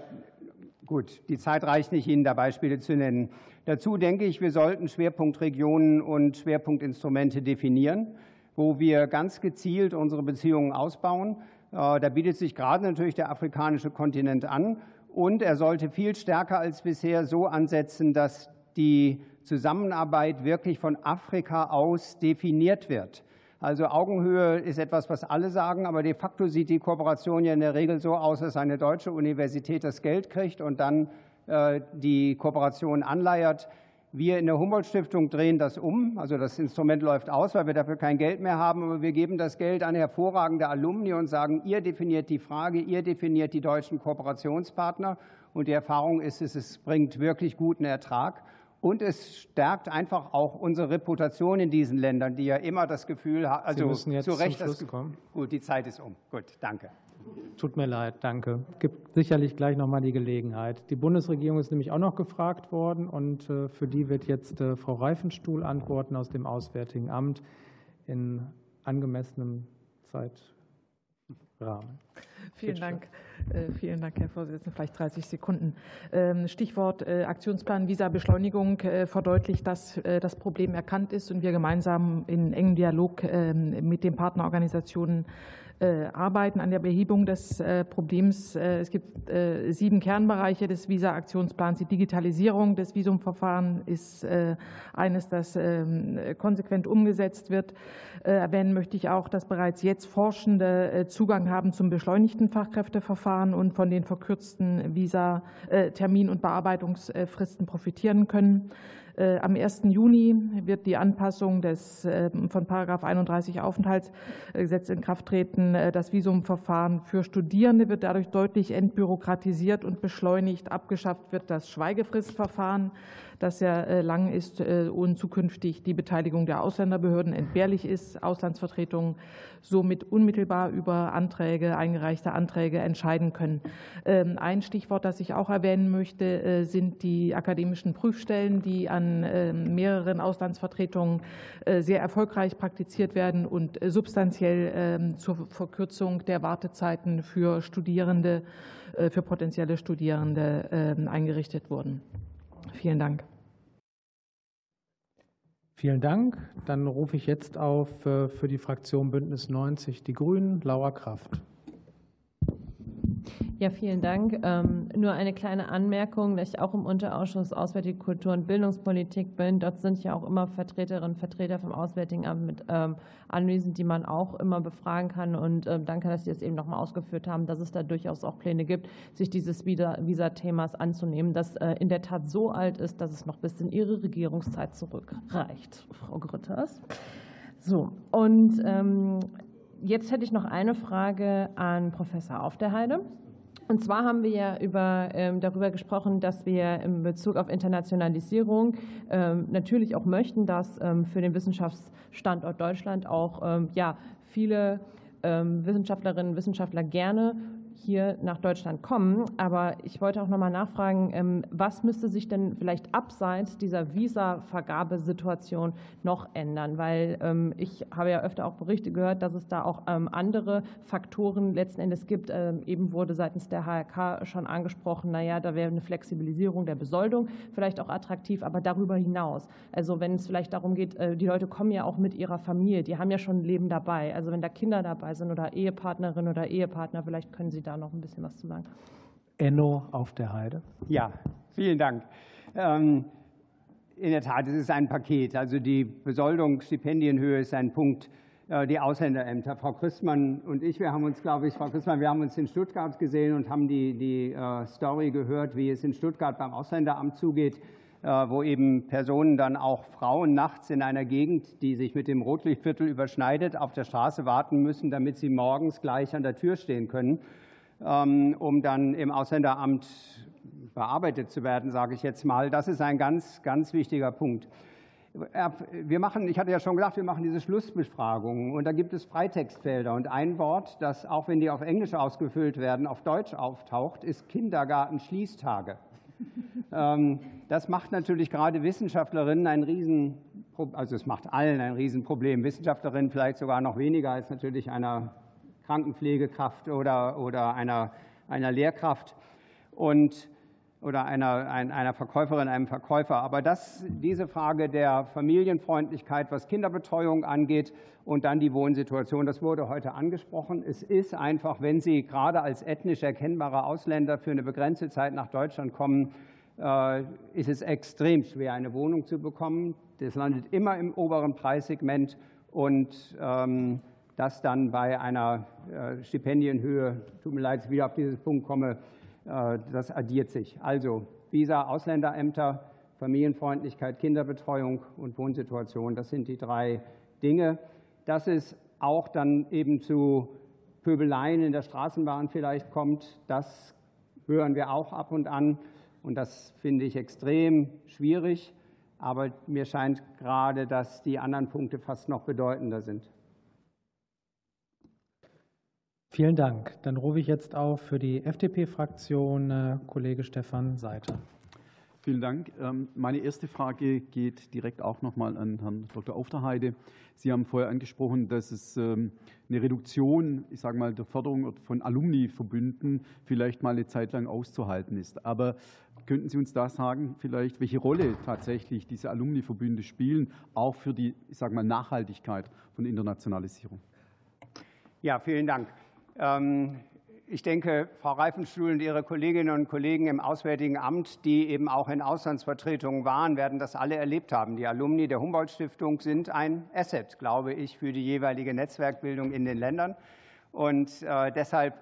gut, die Zeit reicht nicht, Ihnen da Beispiele zu nennen. Dazu denke ich, wir sollten Schwerpunktregionen und Schwerpunktinstrumente definieren, wo wir ganz gezielt unsere Beziehungen ausbauen. Äh, da bietet sich gerade natürlich der afrikanische Kontinent an. Und er sollte viel stärker als bisher so ansetzen, dass die Zusammenarbeit wirklich von Afrika aus definiert wird. Also Augenhöhe ist etwas, was alle sagen, aber de facto sieht die Kooperation ja in der Regel so aus, dass eine deutsche Universität das Geld kriegt und dann äh, die Kooperation anleiert. Wir in der Humboldt-Stiftung drehen das um. Also das Instrument läuft aus, weil wir dafür kein Geld mehr haben. Aber wir geben das Geld an hervorragende Alumni und sagen, ihr definiert die Frage, ihr definiert die deutschen Kooperationspartner. Und die Erfahrung ist, es bringt wirklich guten Ertrag. Und es stärkt einfach auch unsere Reputation in diesen Ländern, die ja immer das Gefühl haben, also Sie müssen jetzt zu Recht zum Schluss das kommen. Gut, die Zeit ist um. Gut, danke. Tut mir leid, danke. Es gibt sicherlich gleich noch mal die Gelegenheit. Die Bundesregierung ist nämlich auch noch gefragt worden und äh, für die wird jetzt äh, Frau Reifenstuhl antworten aus dem Auswärtigen Amt in angemessenem Zeitrahmen. Vielen Dank. Äh, vielen Dank, Herr Vorsitzender. Vielleicht 30 Sekunden. Ähm, Stichwort äh, Aktionsplan Visa-Beschleunigung äh, verdeutlicht, dass das Problem erkannt ist und wir gemeinsam in engem Dialog ähm, mit den Partnerorganisationen arbeiten an der Behebung des Problems. Es gibt sieben Kernbereiche des Visa-Aktionsplans. Die Digitalisierung des Visumverfahrens ist eines, das ähm, konsequent umgesetzt wird. Erwähnen möchte ich auch, dass bereits jetzt Forschende Zugang haben zum beschleunigten Fachkräfteverfahren und von den verkürzten Visa, Termin- und Bearbeitungsfristen profitieren können. Äh, am 1. Juni wird die Anpassung des, ähm, von § 31 Aufenthaltsgesetz in Kraft treten. Äh, das Visumverfahren für Studierende wird dadurch deutlich entbürokratisiert und beschleunigt. Abgeschafft wird das Schweigefristverfahren das ja äh, lang ist äh, und zukünftig die Beteiligung der Ausländerbehörden entbehrlich ist, Auslandsvertretungen somit unmittelbar über Anträge, eingereichte Anträge entscheiden können. Ähm, ein Stichwort, das ich auch erwähnen möchte, äh, sind die akademischen Prüfstellen, die an ähm, mehreren Auslandsvertretungen sehr erfolgreich praktiziert werden und substanziell ähm, zur Verkürzung der Wartezeiten für Studierende, für potenzielle Studierende eingerichtet wurden. Vielen Dank. Vielen Dank. Dann rufe ich jetzt auf äh, für die Fraktion Bündnis 90 Die Grünen, Laura Kraft. Ja, vielen Dank. Ähm, nur eine kleine Anmerkung, dass ich auch im Unterausschuss Auswärtige Kultur und Bildungspolitik bin. Dort sind ja auch immer Vertreterinnen und Vertreter vom Auswärtigen Amt mit ähm, anwesend, die man auch immer befragen kann. Und ähm, danke, dass Sie das eben nochmal ausgeführt haben, dass es da durchaus auch Pläne gibt, sich dieses Visa-Themas anzunehmen, das äh, in der Tat so alt ist, dass es noch bis in Ihre Regierungszeit zurückreicht, Frau Grütters. So, und jetzt hätte ich noch eine Frage an Professor Aufderheide. Und zwar haben wir ja über, ähm, darüber gesprochen, dass wir in Bezug auf Internationalisierung ähm, natürlich auch möchten, dass ähm, für den Wissenschaftsstandort Deutschland auch ja, viele Wissenschaftlerinnen und Wissenschaftler gerne hier nach Deutschland kommen. Aber ich wollte auch noch mal nachfragen, ähm, was müsste sich denn vielleicht abseits dieser Visa-Vergabesituation noch ändern? Weil ähm, ich habe ja öfter auch Berichte gehört, dass es da auch ähm, andere Faktoren letzten Endes gibt. Eben wurde seitens der HRK schon angesprochen, naja, da wäre eine Flexibilisierung der Besoldung vielleicht auch attraktiv, aber darüber hinaus. Also wenn es vielleicht darum geht, äh, die Leute kommen ja auch mit ihrer Familie, die haben ja schon ein Leben dabei. Also wenn da Kinder dabei sind oder Ehepartnerin oder Ehepartner, vielleicht können Sie da da noch ein bisschen was zu sagen. Enno auf der Heide. Ja, vielen Dank. Ähm, in der Tat, es ist ein Paket. Also die Besoldung, Stipendienhöhe ist ein Punkt. Äh, die Ausländerämter. Frau Christmann und ich, wir haben uns, glaube ich, Frau Christmann, wir haben uns in Stuttgart gesehen und haben die, die uh, Story gehört, wie es in Stuttgart beim Ausländeramt zugeht, uh, wo eben Personen dann auch Frauen nachts in einer Gegend, die sich mit dem Rotlichtviertel überschneidet, auf der Straße warten müssen, damit sie morgens gleich an der Tür stehen können. Ähm, um dann im Ausländeramt bearbeitet zu werden, sage ich jetzt mal. Das ist ein ganz, ganz wichtiger Punkt. Wir machen, ich hatte ja schon gesagt, wir machen diese Schlussbefragungen und da gibt es Freitextfelder und ein Wort, das auch wenn die auf Englisch ausgefüllt werden, auf Deutsch auftaucht, ist Kindergartenschließtage. Ähm, das macht natürlich gerade Wissenschaftlerinnen ein Riesen, also es macht allen ein Riesenproblem. Wissenschaftlerinnen vielleicht sogar noch weniger als natürlich einer Krankenpflegekraft oder, oder einer, einer Lehrkraft und, oder einer, einer Verkäuferin, einem Verkäufer. Aber das, diese Frage der Familienfreundlichkeit, was Kinderbetreuung angeht und dann die Wohnsituation, das wurde heute angesprochen. Es ist einfach, wenn Sie gerade als ethnisch erkennbare Ausländer für eine begrenzte Zeit nach Deutschland kommen, äh, ist es extrem schwer, eine Wohnung zu bekommen. Das landet immer im oberen Preissegment und ähm, das dann bei einer äh, Stipendienhöhe, tut mir leid, dass ich wieder auf diesen Punkt komme, äh, das addiert sich. Also Visa, Ausländerämter, Familienfreundlichkeit, Kinderbetreuung und Wohnsituation, das sind die drei Dinge. Dass es auch dann eben zu Pöbeleien in der Straßenbahn vielleicht kommt, das hören wir auch ab und an. Und das finde ich extrem schwierig. Aber mir scheint gerade, dass die anderen Punkte fast noch bedeutender sind. Vielen Dank. Dann rufe ich jetzt auf für die FDP-Fraktion äh, Kollege Stefan Seiter. Vielen Dank. Ähm, meine erste Frage geht direkt auch noch mal an Herrn Dr. Aufterheide. Sie haben vorher angesprochen, dass es ähm, eine Reduktion, ich sage mal, der Förderung von Alumni-Verbünden vielleicht mal eine Zeit lang auszuhalten ist. Aber könnten Sie uns da sagen, vielleicht, welche Rolle tatsächlich diese Alumni-Verbünde spielen, auch für die, ich sage mal, Nachhaltigkeit von Internationalisierung? Ja, vielen Dank. Ähm, ich denke, Frau Reifenstuhl und Ihre Kolleginnen und Kollegen im Auswärtigen Amt, die eben auch in Auslandsvertretungen waren, werden das alle erlebt haben. Die Alumni der Humboldt-Stiftung sind ein Asset, glaube ich, für die jeweilige Netzwerkbildung in den Ländern. Und äh, deshalb,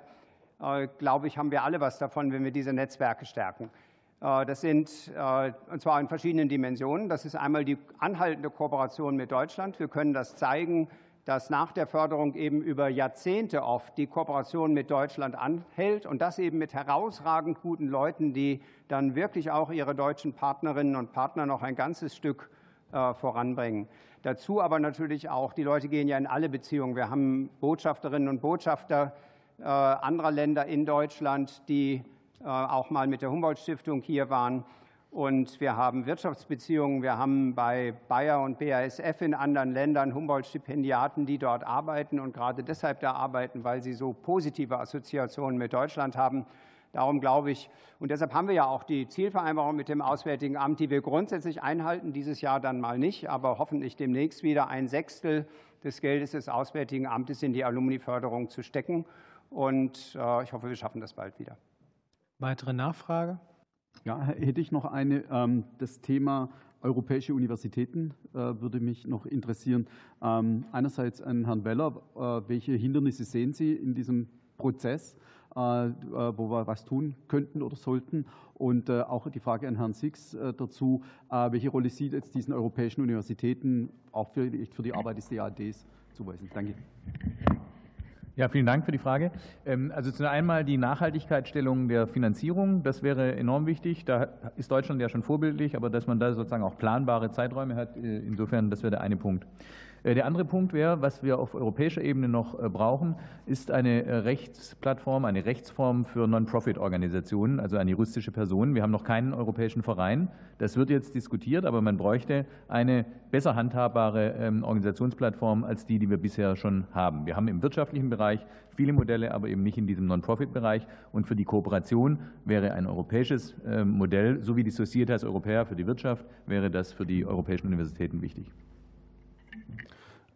äh, glaube ich, haben wir alle was davon, wenn wir diese Netzwerke stärken. Äh, das sind, und zwar in verschiedenen Dimensionen. Das ist einmal die anhaltende Kooperation mit Deutschland. Wir können das zeigen, dass nach der Förderung eben über Jahrzehnte oft die Kooperation mit Deutschland anhält und das eben mit herausragend guten Leuten, die dann wirklich auch ihre deutschen Partnerinnen und Partner noch ein ganzes Stück äh, voranbringen. Dazu aber natürlich auch, die Leute gehen ja in alle Beziehungen. Wir haben Botschafterinnen und Botschafter äh, anderer Länder in Deutschland, die äh, auch mal mit der Humboldt-Stiftung hier waren. Und wir haben Wirtschaftsbeziehungen. Wir haben bei Bayer und BASF in anderen Ländern Humboldt-Stipendiaten, die dort arbeiten und gerade deshalb da arbeiten, weil sie so positive Assoziationen mit Deutschland haben. Darum glaube ich, und deshalb haben wir ja auch die Zielvereinbarung mit dem Auswärtigen Amt, die wir grundsätzlich einhalten, dieses Jahr dann mal nicht, aber hoffentlich demnächst wieder ein Sechstel des Geldes des Auswärtigen Amtes in die Alumni-Förderung zu stecken. Und äh, ich hoffe, wir schaffen das bald wieder. Weitere Nachfrage? Ja, hätte ich noch eine. Ähm, das Thema europäische Universitäten äh, würde mich noch interessieren. Ähm, einerseits an Herrn Weller, äh, welche Hindernisse sehen Sie in diesem Prozess, äh, wo wir was tun könnten oder sollten? Und auch die Frage an Herrn Six dazu, welche Rolle sieht jetzt diesen europäischen Universitäten auch für die Arbeit des DADs zuweisen? Danke. Ja, vielen Dank für die Frage. Ähm, also zunächst einmal die Nachhaltigkeitsstellung der Finanzierung. Das wäre enorm wichtig. Da ist Deutschland ja schon vorbildlich, aber dass man da sozusagen auch planbare Zeiträume hat, äh, insofern, das wäre der eine Punkt. Äh, der andere Punkt wäre, was wir auf europäischer Ebene noch äh, brauchen, ist eine äh, Rechtsplattform, eine Rechtsform für Non-Profit-Organisationen, also eine juristische Person. Wir haben noch keinen europäischen Verein. Das wird jetzt diskutiert, aber man bräuchte eine besser handhabbare ähm, Organisationsplattform als die, die wir bisher schon haben. Wir haben im wirtschaftlichen Bereich viele Modelle, aber eben nicht in diesem Non-Profit-Bereich. Und für die Kooperation wäre ein europäisches ähm, Modell, so wie die Societas Europäer für die Wirtschaft, wäre das für die europäischen Universitäten wichtig.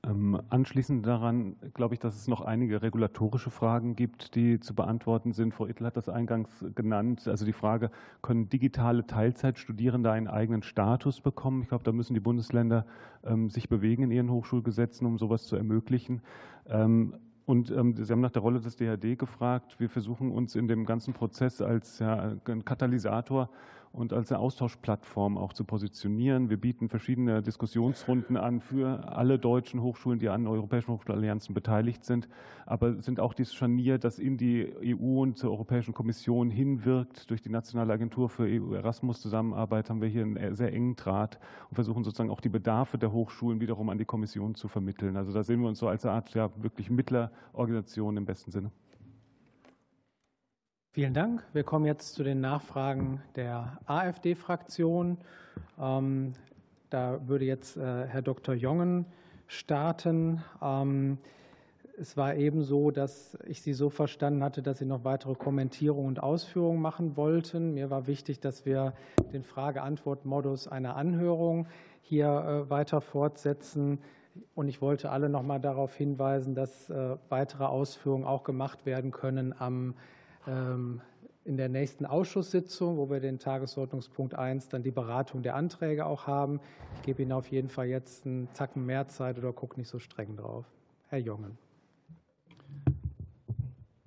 Ähm, anschließend daran glaube ich, dass es noch einige regulatorische Fragen gibt, die zu beantworten sind. Frau Ittel hat das eingangs genannt. Also die Frage, können digitale Teilzeitstudierende einen eigenen Status bekommen? Ich glaube, da müssen die Bundesländer ähm, sich bewegen in ihren Hochschulgesetzen, um sowas zu ermöglichen. Ähm, und Sie haben nach der Rolle des DHD gefragt. Wir versuchen uns in dem ganzen Prozess als ja, Katalysator und als eine Austauschplattform auch zu positionieren. Wir bieten verschiedene Diskussionsrunden an für alle deutschen Hochschulen, die an europäischen Hochschulallianzen beteiligt sind, aber sind auch dieses Scharnier, das in die EU und zur Europäischen Kommission hinwirkt. Durch die Nationale Agentur für EU-Erasmus-Zusammenarbeit haben wir hier einen sehr engen Draht und versuchen sozusagen auch die Bedarfe der Hochschulen wiederum an die Kommission zu vermitteln. Also da sehen wir uns so als eine Art ja, wirklich Mittlerorganisation im besten Sinne. Vielen Dank. Wir kommen jetzt zu den Nachfragen der AfD-Fraktion. Ähm, da würde jetzt äh, Herr Dr. Jongen starten. Ähm, es war eben so, dass ich Sie so verstanden hatte, dass Sie noch weitere Kommentierungen und Ausführungen machen wollten. Mir war wichtig, dass wir den Frage-Antwort-Modus einer Anhörung hier äh, weiter fortsetzen. Und ich wollte alle noch mal darauf hinweisen, dass äh, weitere Ausführungen auch gemacht werden können am in der nächsten Ausschusssitzung, wo wir den Tagesordnungspunkt 1 dann die Beratung der Anträge auch haben. Ich gebe Ihnen auf jeden Fall jetzt einen Zacken mehr Zeit oder gucke nicht so streng drauf. Herr Jongen.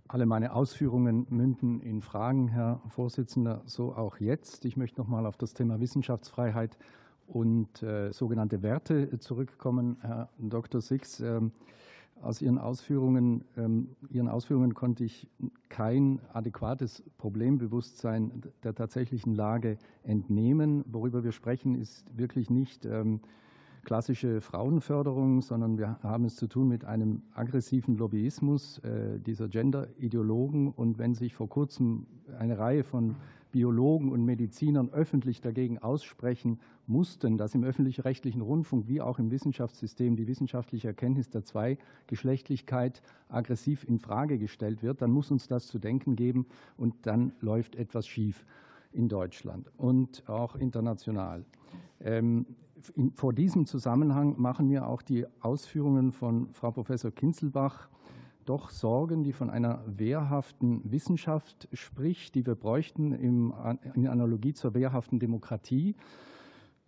Alle meine Ausführungen münden in Fragen, Herr Vorsitzender, so auch jetzt. Ich möchte noch mal auf das Thema Wissenschaftsfreiheit und äh, sogenannte Werte zurückkommen. Herr Dr. Six, äh, aus Ihren Ausführungen, ähm, Ihren Ausführungen konnte ich kein adäquates Problembewusstsein der tatsächlichen Lage entnehmen. Worüber wir sprechen, ist wirklich nicht ähm, klassische Frauenförderung, sondern wir haben es zu tun mit einem aggressiven Lobbyismus äh, dieser Gender-Ideologen. Und wenn sich vor kurzem eine Reihe von Biologen und Medizinern öffentlich dagegen aussprechen mussten, dass im öffentlich-rechtlichen Rundfunk wie auch im Wissenschaftssystem die wissenschaftliche Erkenntnis der Zweigeschlechtlichkeit aggressiv in Frage gestellt wird, dann muss uns das zu denken geben und dann läuft etwas schief in Deutschland und auch international. Ähm, vor diesem Zusammenhang machen mir auch die Ausführungen von Frau Professor Kinzelbach doch Sorgen, die von einer wehrhaften Wissenschaft spricht, die wir bräuchten in Analogie zur wehrhaften Demokratie.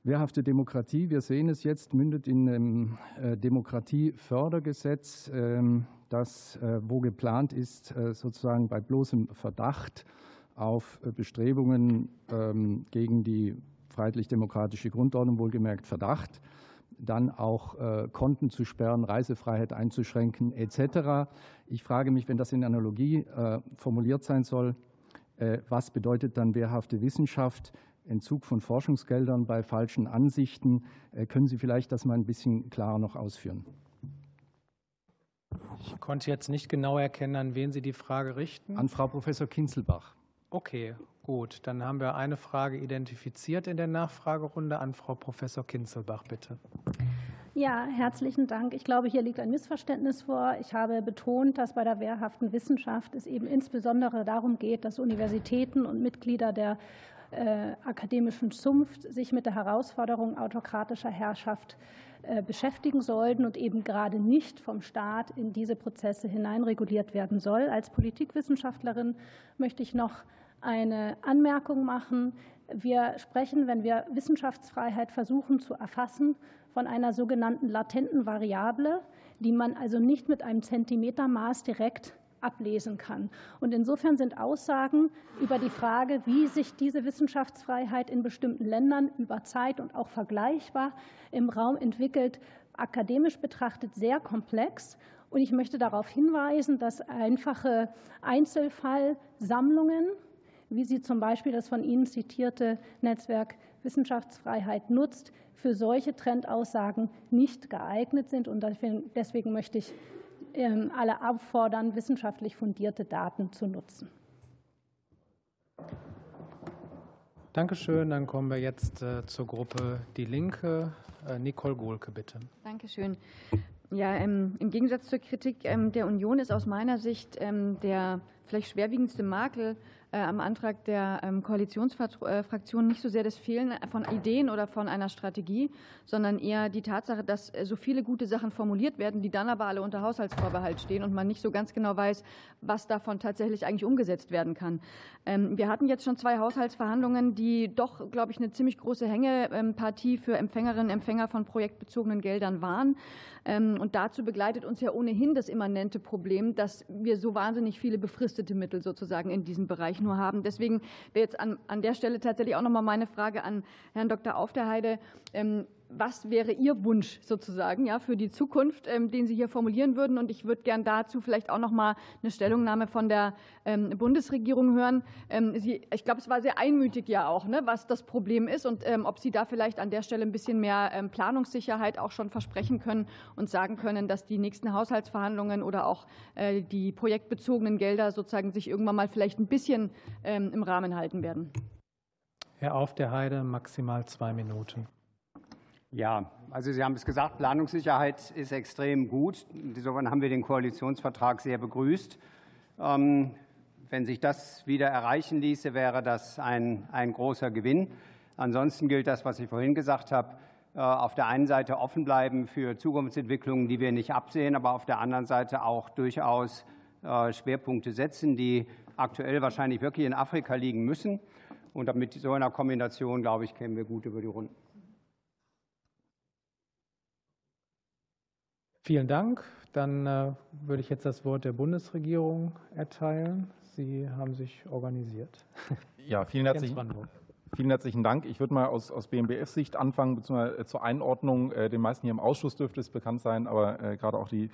Wehrhafte Demokratie, wir sehen es jetzt, mündet in einem äh, Demokratiefördergesetz, ähm, das, äh, wo geplant ist, äh, sozusagen bei bloßem Verdacht auf Bestrebungen ähm, gegen die freiheitlich-demokratische Grundordnung, wohlgemerkt Verdacht, dann auch äh, Konten zu sperren, Reisefreiheit einzuschränken etc. Ich frage mich, wenn das in Analogie äh, formuliert sein soll, äh, was bedeutet dann wehrhafte Wissenschaft? Entzug von Forschungsgeldern bei falschen Ansichten. Können Sie vielleicht das mal ein bisschen klarer noch ausführen? Ich konnte jetzt nicht genau erkennen, an wen Sie die Frage richten. An Frau Professor Kinzelbach. Okay, gut. Dann haben wir eine Frage identifiziert in der Nachfragerunde an Frau Professor Kinzelbach, bitte. Ja, herzlichen Dank. Ich glaube, hier liegt ein Missverständnis vor. Ich habe betont, dass bei der wehrhaften Wissenschaft es eben insbesondere darum geht, dass Universitäten und Mitglieder der äh, akademischen Zunft sich mit der Herausforderung autokratischer Herrschaft äh, beschäftigen sollten und eben gerade nicht vom Staat in diese Prozesse hineinreguliert werden soll. Als Politikwissenschaftlerin möchte ich noch eine Anmerkung machen. Wir sprechen, wenn wir Wissenschaftsfreiheit versuchen zu erfassen, von einer sogenannten latenten Variable, die man also nicht mit einem Zentimetermaß direkt ablesen kann. Und insofern sind Aussagen über die Frage, wie sich diese Wissenschaftsfreiheit in bestimmten Ländern über Zeit und auch vergleichbar im Raum entwickelt, akademisch betrachtet sehr komplex Und ich möchte darauf hinweisen, dass einfache Einzelfallsammlungen, wie sie zum Beispiel das von Ihnen zitierte Netzwerk Wissenschaftsfreiheit nutzt, für solche Trendaussagen nicht geeignet sind. Und deswegen möchte ich ähm, alle auffordern, wissenschaftlich fundierte Daten zu nutzen. Dankeschön. Dann kommen wir jetzt äh, zur Gruppe Die Linke. Äh, Nicole Gohlke, bitte. Dankeschön. Ja, ähm, im Gegensatz zur Kritik ähm, der Union ist aus meiner Sicht der vielleicht schwerwiegendste Makel am Antrag der ähm, Koalitionsfraktion nicht so sehr das Fehlen von Ideen oder von einer Strategie, sondern eher die Tatsache, dass äh, so viele gute Sachen formuliert werden, die dann aber alle unter Haushaltsvorbehalt stehen und man nicht so ganz genau weiß, was davon tatsächlich eigentlich umgesetzt werden kann. Ähm, wir hatten jetzt schon zwei Haushaltsverhandlungen, die doch, glaube ich, eine ziemlich große Hängepartie für Empfängerinnen und Empfänger von projektbezogenen Geldern waren. Ähm, und dazu begleitet uns ja ohnehin das immanente Problem, dass wir so wahnsinnig viele befristete Mittel sozusagen in diesem Bereich nur haben. Deswegen wäre jetzt an, an der Stelle tatsächlich auch noch mal meine Frage an Herrn Dr. Aufderheide. Was wäre Ihr Wunsch sozusagen ja, für die Zukunft, ähm, den Sie hier formulieren würden? Und ich würde gern dazu vielleicht auch noch mal eine Stellungnahme von der ähm, Bundesregierung hören. Ähm, Sie, ich glaube, es war sehr einmütig ja auch, ne, was das Problem ist und ob Sie da vielleicht an der Stelle ein bisschen mehr Planungssicherheit auch schon versprechen können und sagen können, dass die nächsten Haushaltsverhandlungen oder auch äh, die projektbezogenen Gelder sozusagen sich irgendwann mal vielleicht ein bisschen im Rahmen halten werden. Herr Auf der Heide, maximal zwei Minuten. Ja, also Sie haben es gesagt, Planungssicherheit ist extrem gut. Insofern haben wir den Koalitionsvertrag sehr begrüßt. Ähm, wenn sich das wieder erreichen ließe, wäre das ein, ein großer Gewinn. Ansonsten gilt das, was ich vorhin gesagt habe, äh, auf der einen Seite offen bleiben für Zukunftsentwicklungen, die wir nicht absehen, aber auf der anderen Seite auch durchaus äh, Schwerpunkte setzen, die aktuell wahrscheinlich wirklich in Afrika liegen müssen. Und mit so einer Kombination, glaube ich, kämen wir gut über die Runden. Vielen Dank. Dann äh, würde ich jetzt das Wort der Bundesregierung erteilen. Sie haben sich organisiert. Ja, vielen herzlichen, vielen herzlichen Dank. Ich würde mal aus, aus BMBF-Sicht anfangen, beziehungsweise zur Einordnung. Äh, den meisten hier im Ausschuss dürfte es bekannt sein, aber äh, gerade auch die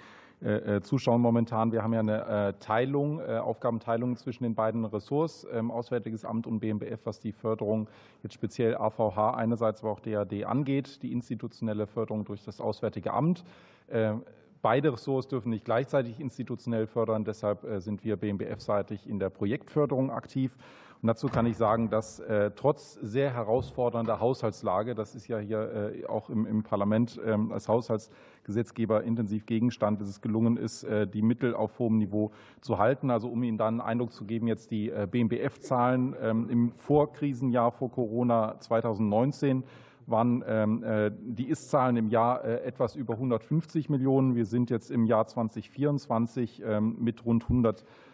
Zuschauer momentan. Wir haben ja eine Teilung, Aufgabenteilung zwischen den beiden Ressorts, ähm, Auswärtiges Amt und BMBF, was die Förderung jetzt speziell AVH einerseits, aber auch DAD angeht, die institutionelle Förderung durch das Auswärtige Amt. Ähm, beide Ressorts dürfen nicht gleichzeitig institutionell fördern. Deshalb äh, sind wir BMBF-seitig in der Projektförderung aktiv. Und dazu kann ich sagen, dass äh, trotz sehr herausfordernder Haushaltslage, das ist ja hier äh, auch im, Parlament ähm, als Haushaltsgesetzgeber intensiv Gegenstand, dass es gelungen ist, die Mittel auf hohem Niveau zu halten. Also um Ihnen dann einen Eindruck zu geben, jetzt die BMBF-Zahlen ähm, im Vorkrisenjahr vor Corona 2019 waren ähm, äh, die Ist-Zahlen im Jahr äh, etwas über 150 Millionen. Wir sind jetzt im Jahr 2024 ähm, mit rund 184 Millionen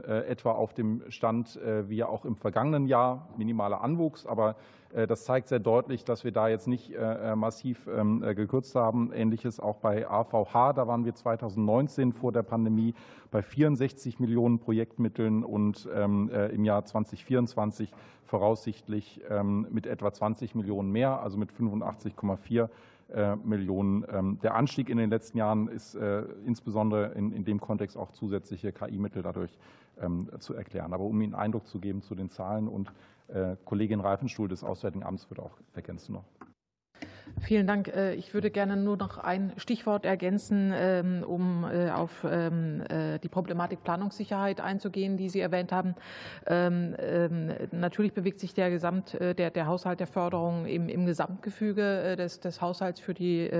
äh, etwa auf dem Stand wie auch im vergangenen Jahr. Minimaler Anwuchs, aber das zeigt sehr deutlich, dass wir da jetzt nicht massiv ähm, gekürzt haben. Ähnliches auch bei AVH. Da waren wir 2019 vor der Pandemie bei 64 Millionen Projektmitteln und im Jahr 2024 voraussichtlich ähm, mit etwa 20 Millionen mehr, also mit 85,4 äh, Millionen. Ähm, der Anstieg in den letzten Jahren ist äh, insbesondere in dem Kontext auch zusätzliche KI-Mittel dadurch ähm, zu erklären. Aber um Ihnen Eindruck zu geben zu den Zahlen und äh, Kollegin Reifenstuhl des Auswärtigen Amts wird auch ergänzen noch. Vielen Dank. Äh, ich würde gerne nur noch ein Stichwort ergänzen, ähm, um äh, auf ähm, äh, die Problematik Planungssicherheit einzugehen, die Sie erwähnt haben. Ähm, natürlich bewegt sich der, Gesamt, der, der Haushalt der Förderung im, im Gesamtgefüge des, des Haushalts für die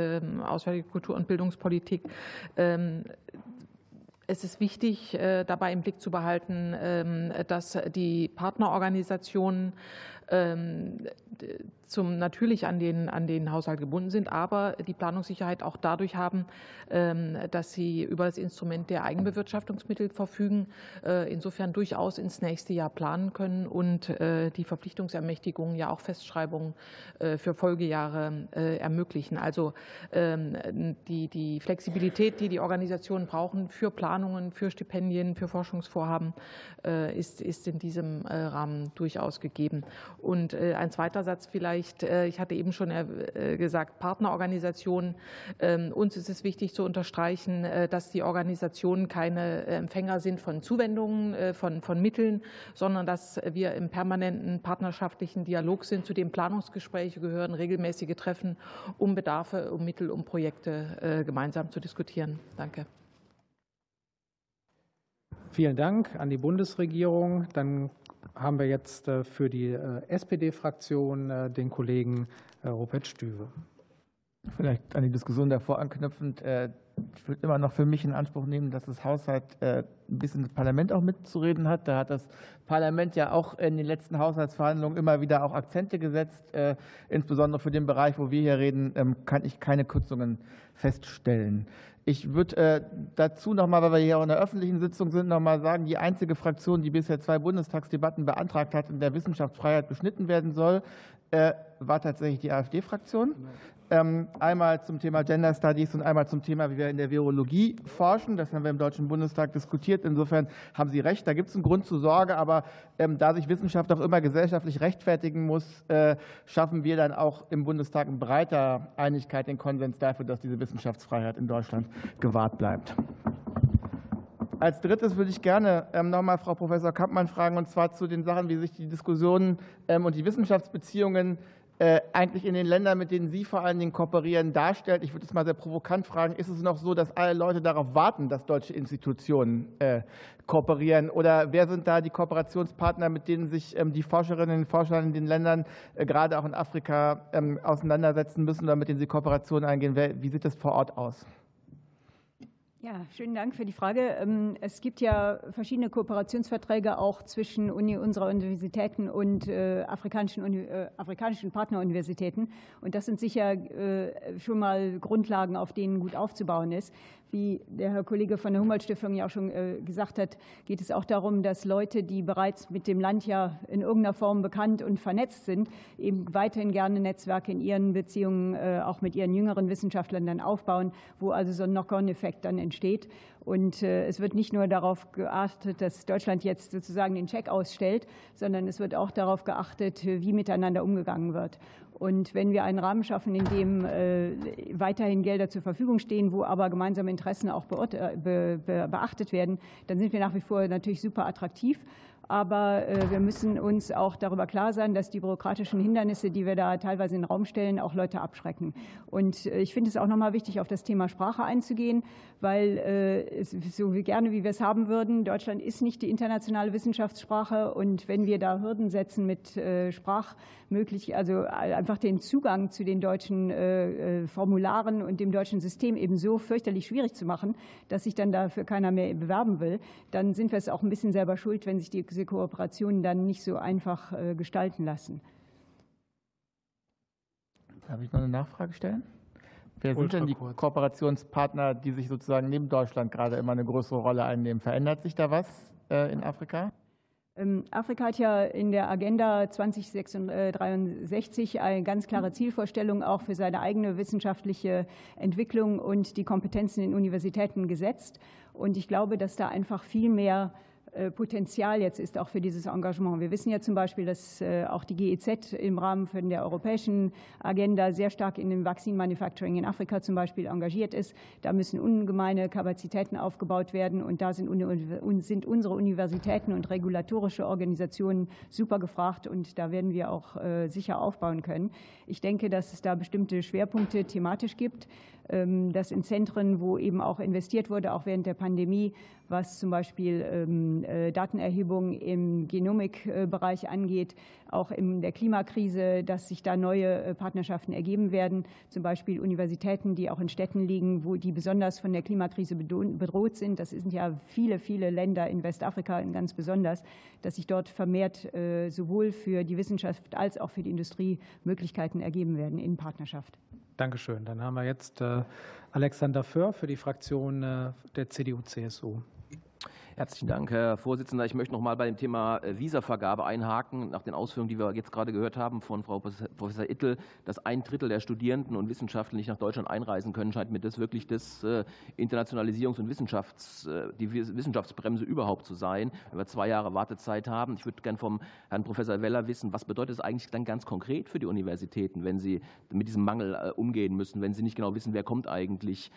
Auswärtige Kultur- und Bildungspolitik es ist wichtig, dabei im Blick zu behalten, dass die Partnerorganisationen zum, natürlich an den, an den Haushalt gebunden sind, aber die Planungssicherheit auch dadurch haben, ähm, dass sie über das Instrument der Eigenbewirtschaftungsmittel verfügen, äh, insofern durchaus ins nächste Jahr planen können und äh, die Verpflichtungsermächtigungen ja auch Festschreibungen äh, für Folgejahre ermöglichen. Also ähm, die, die Flexibilität, die die Organisationen brauchen für Planungen, für Stipendien, für Forschungsvorhaben, ist, ist in diesem Rahmen durchaus gegeben. Und ein zweiter Satz vielleicht, ich hatte eben schon gesagt, Partnerorganisationen. Ähm, uns ist es wichtig zu unterstreichen, dass die Organisationen keine Empfänger sind von Zuwendungen, von, von Mitteln, sondern dass wir im permanenten partnerschaftlichen Dialog sind. Zu den Planungsgesprächen gehören regelmäßige Treffen, um Bedarfe, um Mittel, um Projekte gemeinsam zu diskutieren. Danke. Vielen Dank an die Bundesregierung. Dann haben wir jetzt äh, für die äh, SPD-Fraktion äh, den Kollegen Rupert Stüwe. Vielleicht an die Diskussion davor anknüpfend. Ich würde immer noch für mich in Anspruch nehmen, dass das Haushalt ein bisschen das Parlament auch mitzureden hat. Da hat das Parlament ja auch in den letzten Haushaltsverhandlungen immer wieder auch Akzente gesetzt. Insbesondere für den Bereich, wo wir hier reden, ähm, kann ich keine Kürzungen feststellen. Ich würde äh, dazu nochmal, weil wir hier auch in der öffentlichen Sitzung sind, nochmal sagen, die einzige Fraktion, die bisher zwei Bundestagsdebatten beantragt hat, in der Wissenschaftsfreiheit beschnitten werden soll, äh, war tatsächlich die AfD-Fraktion. Ähm, einmal zum Thema Gender Studies und einmal zum Thema, wie wir in der Virologie forschen. Das haben wir im Deutschen Bundestag diskutiert. Insofern haben Sie recht, da gibt es einen Grund zur Sorge. Aber ähm, da sich Wissenschaft auch immer gesellschaftlich rechtfertigen muss, äh, schaffen wir dann auch im Bundestag in breiter Einigkeit den Konsens dafür, dass diese Wissenschaftsfreiheit in Deutschland gewahrt bleibt. Als drittes würde ich gerne ähm, nochmal Frau Professor Kampmann fragen, und zwar zu den Sachen, wie sich die Diskussionen und die Wissenschaftsbeziehungen eigentlich in den Ländern, mit denen Sie vor allen Dingen kooperieren, darstellt. Ich würde es mal sehr provokant fragen, ist es noch so, dass alle Leute darauf warten, dass deutsche Institutionen äh, kooperieren? Oder wer sind da die Kooperationspartner, mit denen sich ähm, die Forscherinnen und Forscher in den Ländern, äh, gerade auch in Afrika, ähm, auseinandersetzen müssen oder mit denen sie Kooperationen eingehen? Wie sieht das vor Ort aus? Ja, schönen Dank für die Frage. Ähm, es gibt ja verschiedene Kooperationsverträge auch zwischen Uni, unserer Universitäten und äh, afrikanischen, äh, afrikanischen Partneruniversitäten. Und das sind sicher äh, schon mal Grundlagen, auf denen gut aufzubauen ist. Wie der Herr Kollege von der Humboldt-Stiftung ja auch schon äh, gesagt hat, geht es auch darum, dass Leute, die bereits mit dem Land ja in irgendeiner Form bekannt und vernetzt sind, eben weiterhin gerne Netzwerke in ihren Beziehungen äh, auch mit ihren jüngeren Wissenschaftlern dann aufbauen, wo also so ein Knock-on-Effekt dann entsteht. Und äh, es wird nicht nur darauf geachtet, dass Deutschland jetzt sozusagen den Check ausstellt, sondern es wird auch darauf geachtet, wie miteinander umgegangen wird. Und wenn wir einen Rahmen schaffen, in dem äh, weiterhin Gelder zur Verfügung stehen, wo aber gemeinsame Interessen auch äh, beachtet werden, dann sind wir nach wie vor natürlich super attraktiv. Aber äh, wir müssen uns auch darüber klar sein, dass die bürokratischen Hindernisse, die wir da teilweise in den Raum stellen, auch Leute abschrecken. Und ich finde es auch nochmal wichtig, auf das Thema Sprache einzugehen, weil so gerne wie wir es haben würden, Deutschland ist nicht die internationale Wissenschaftssprache. Und wenn wir da Hürden setzen mit Sprach möglich, also einfach den Zugang zu den deutschen äh, äh, Formularen und dem deutschen System eben so fürchterlich schwierig zu machen, dass sich dann dafür keiner mehr bewerben will, dann sind wir es auch ein bisschen selber schuld, wenn sich diese Kooperationen dann nicht so einfach äh, gestalten lassen. Darf ich noch eine Nachfrage stellen? Wer sind denn die Kooperationspartner, die sich sozusagen neben Deutschland gerade immer eine größere Rolle einnehmen? Verändert sich da was in Afrika? Ähm, Afrika hat ja in der Agenda 2063 eine ganz klare Zielvorstellung auch für seine eigene wissenschaftliche Entwicklung und die Kompetenzen in Universitäten gesetzt. Und ich glaube, dass da einfach viel mehr äh, Potenzial jetzt ist auch für dieses Engagement. Wir wissen ja zum Beispiel, dass äh, auch die GEZ im Rahmen von der europäischen Agenda sehr stark in dem Vaccine Manufacturing in Afrika zum Beispiel engagiert ist. Da müssen ungemeine Kapazitäten aufgebaut werden und da sind, sind unsere Universitäten und regulatorische Organisationen super gefragt und da werden wir auch äh, sicher aufbauen können. Ich denke, dass es da bestimmte Schwerpunkte thematisch gibt. Ähm, das in Zentren, wo eben auch investiert wurde, auch während der Pandemie, was zum Beispiel ähm, äh, Datenerhebung im Genomikbereich angeht, auch in der Klimakrise, dass sich da neue äh, Partnerschaften ergeben werden, zum Beispiel Universitäten, die auch in Städten liegen, wo die besonders von der Klimakrise bedroht sind. Das sind ja viele, viele Länder in Westafrika ganz besonders, dass sich dort vermehrt äh, sowohl für die Wissenschaft als auch für die Industrie Möglichkeiten ergeben werden in Partnerschaft. Dankeschön. Dann haben wir jetzt äh, Alexander Föhr für die Fraktion äh, der CDU-CSU. Herzlichen Dank, Herr Vorsitzender. Ich möchte noch mal bei dem Thema äh, Visavergabe einhaken. Nach den Ausführungen, die wir jetzt gerade gehört haben von Frau Professor Ittel, dass ein Drittel der Studierenden und Wissenschaftler nicht nach Deutschland einreisen können, scheint mir das wirklich das äh, Internationalisierungs- und Wissenschafts-, äh, die Wissenschaftsbremse überhaupt zu sein, wenn wir zwei Jahre Wartezeit haben. Ich würde gerne vom Herrn Professor Weller wissen, was bedeutet es eigentlich dann ganz konkret für die Universitäten, wenn sie mit diesem Mangel umgehen müssen, wenn sie nicht genau wissen, wer kommt eigentlich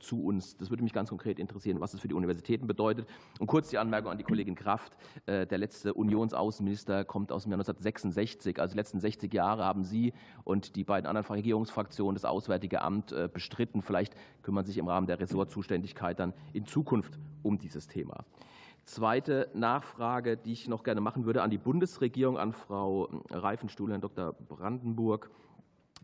zu uns. Das würde mich ganz konkret interessieren, was es für die Universitäten bedeutet. Und kurz die Anmerkung an die Kollegin Kraft. Äh, der letzte Unionsaußenminister kommt aus dem Jahr 1966. Also die letzten 60 Jahre haben Sie und die beiden anderen Regierungsfraktionen das Auswärtige Amt äh, bestritten. Vielleicht kümmern Sie sich im Rahmen der Ressortzuständigkeit dann in Zukunft um dieses Thema. Zweite Nachfrage, die ich noch gerne machen würde an die Bundesregierung, an Frau Reifenstuhl, Herrn Dr. Brandenburg.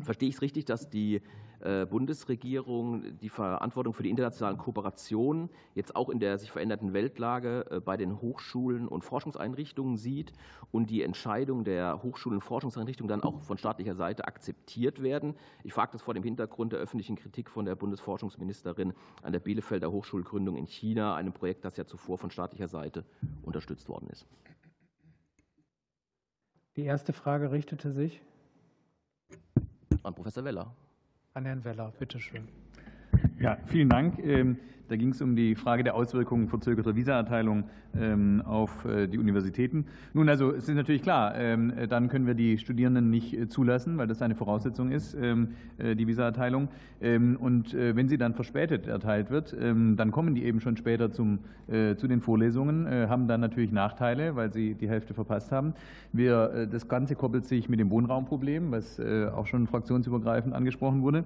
Verstehe ich es richtig, dass die Bundesregierung die Verantwortung für die internationalen Kooperationen jetzt auch in der sich veränderten Weltlage äh, bei den Hochschulen und Forschungseinrichtungen sieht und die Entscheidungen der Hochschulen und Forschungseinrichtungen dann auch von staatlicher Seite akzeptiert werden? Ich frage das vor dem Hintergrund der öffentlichen Kritik von der Bundesforschungsministerin an der Bielefelder Hochschulgründung in China, einem Projekt, das ja zuvor von staatlicher Seite unterstützt worden ist. Die erste Frage richtete sich an Professor Weller. An Herrn Weller, bitteschön. Ja, vielen Dank. Ähm, da ging es um die Frage der Auswirkungen verzögerter Visaerteilung ähm, auf äh, die Universitäten. Nun, also es ist natürlich klar, ähm, dann können wir die Studierenden nicht äh, zulassen, weil das eine Voraussetzung ist, äh, die Visaerteilung. Und wenn sie dann verspätet erteilt wird, dann kommen die eben schon später zum, zu den Vorlesungen, haben dann natürlich Nachteile, weil sie die Hälfte verpasst haben. Wir, das Ganze koppelt sich mit dem Wohnraumproblem, was auch schon fraktionsübergreifend angesprochen wurde.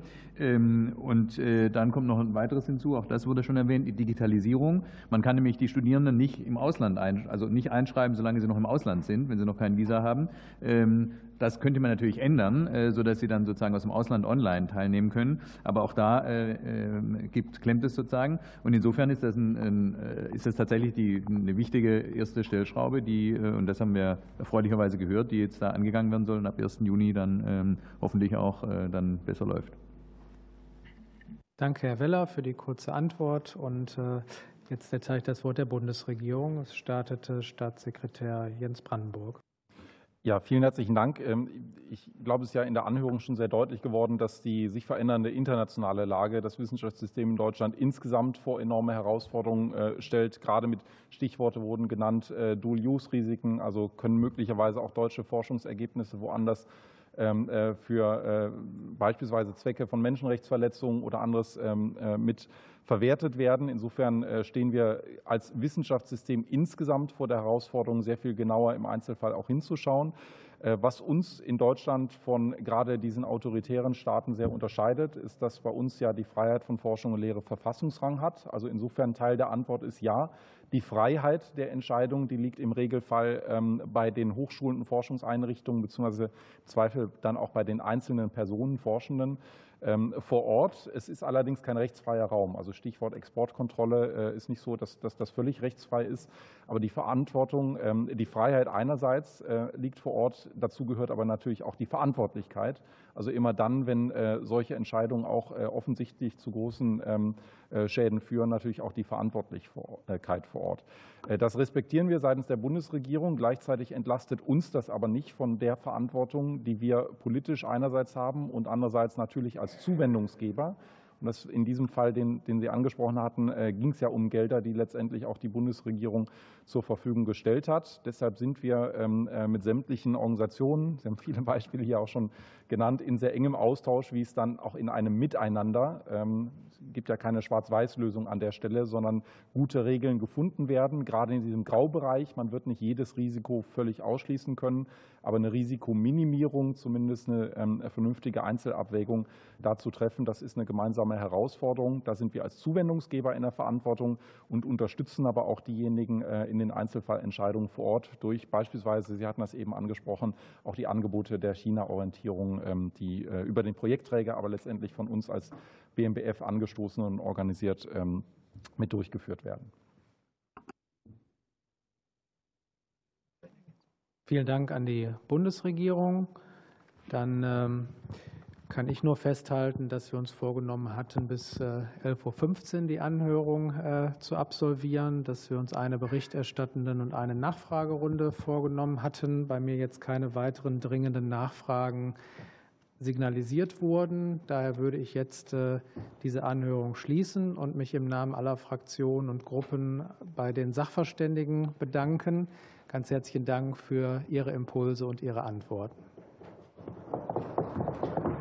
Und dann kommt noch ein weiteres hinzu, auch das wurde schon erwähnt, die Digitalisierung. Man kann nämlich die Studierenden nicht im Ausland ein, also nicht einschreiben, solange sie noch im Ausland sind, wenn sie noch kein Visa haben. Ähm, das könnte man natürlich ändern, äh, sodass sie dann sozusagen aus dem Ausland online teilnehmen können. Aber auch da äh, äh, gibt, klemmt es sozusagen. Und insofern ist das, ein, ein, ist das tatsächlich die, eine wichtige erste Stellschraube, die, und das haben wir erfreulicherweise gehört, die jetzt da angegangen werden soll und ab 1. Juni dann ähm, hoffentlich auch dann besser läuft. Danke, Herr Weller, für die kurze Antwort. Und äh, jetzt erteile ich das Wort der Bundesregierung. Es startete Staatssekretär Jens Brandenburg. Ja, vielen herzlichen Dank. Ähm, ich glaube, es ist ja in der Anhörung schon sehr deutlich geworden, dass die sich verändernde internationale Lage das Wissenschaftssystem in Deutschland insgesamt vor enorme Herausforderungen äh, stellt. Gerade mit Stichworte wurden genannt, äh, Dual-Use-Risiken, also können möglicherweise auch deutsche Forschungsergebnisse woanders für äh, beispielsweise Zwecke von Menschenrechtsverletzungen oder anderes ähm, äh, mit verwertet werden. Insofern stehen wir als Wissenschaftssystem insgesamt vor der Herausforderung, sehr viel genauer im Einzelfall auch hinzuschauen. Was uns in Deutschland von gerade diesen autoritären Staaten sehr unterscheidet, ist, dass bei uns ja die Freiheit von Forschung und Lehre Verfassungsrang hat. Also insofern Teil der Antwort ist ja. Die Freiheit der Entscheidung, die liegt im Regelfall ähm, bei den Hochschulen und Forschungseinrichtungen beziehungsweise im Zweifel dann auch bei den einzelnen Personen, Forschenden. Ähm, vor Ort. Es ist allerdings kein rechtsfreier Raum. Also Stichwort Exportkontrolle äh, ist nicht so, dass, dass das völlig rechtsfrei ist. Aber die Verantwortung, ähm, die Freiheit einerseits äh, liegt vor Ort. Dazu gehört aber natürlich auch die Verantwortlichkeit. Also immer dann, wenn äh, solche Entscheidungen auch offensichtlich zu großen ähm, Schäden führen, natürlich auch die Verantwortlichkeit vor Ort. Das respektieren wir seitens der Bundesregierung. Gleichzeitig entlastet uns das aber nicht von der Verantwortung, die wir politisch einerseits haben und andererseits natürlich als Zuwendungsgeber. Das in diesem Fall, den, den Sie angesprochen hatten, äh, ging es ja um Gelder, die letztendlich auch die Bundesregierung zur Verfügung gestellt hat. Deshalb sind wir ähm, äh, mit sämtlichen Organisationen, Sie haben viele Beispiele hier auch schon genannt, in sehr engem Austausch, wie es dann auch in einem Miteinander ähm, gibt ja keine Schwarz-Weiß-Lösung an der Stelle, sondern gute Regeln gefunden werden, gerade in diesem Graubereich. Man wird nicht jedes Risiko völlig ausschließen können, aber eine Risikominimierung, zumindest eine ähm, vernünftige Einzelabwägung dazu treffen, das ist eine gemeinsame Herausforderung. Da sind wir als Zuwendungsgeber in der Verantwortung und unterstützen aber auch diejenigen äh, in den Einzelfallentscheidungen vor Ort durch beispielsweise, Sie hatten das eben angesprochen, auch die Angebote der China-Orientierung, ähm, die äh, über den Projektträger, aber letztendlich von uns als BMBF angestoßen und organisiert ähm, mit durchgeführt werden. Vielen Dank an die Bundesregierung. Dann ähm, kann ich nur festhalten, dass wir uns vorgenommen hatten, bis 11.15 Uhr die Anhörung zu absolvieren, dass wir uns eine berichterstattenden und eine Nachfragerunde vorgenommen hatten. Bei mir jetzt keine weiteren dringenden Nachfragen signalisiert wurden. Daher würde ich jetzt äh, diese Anhörung schließen und mich im Namen aller Fraktionen und Gruppen bei den Sachverständigen bedanken. Ganz herzlichen Dank für Ihre Impulse und Ihre Antworten.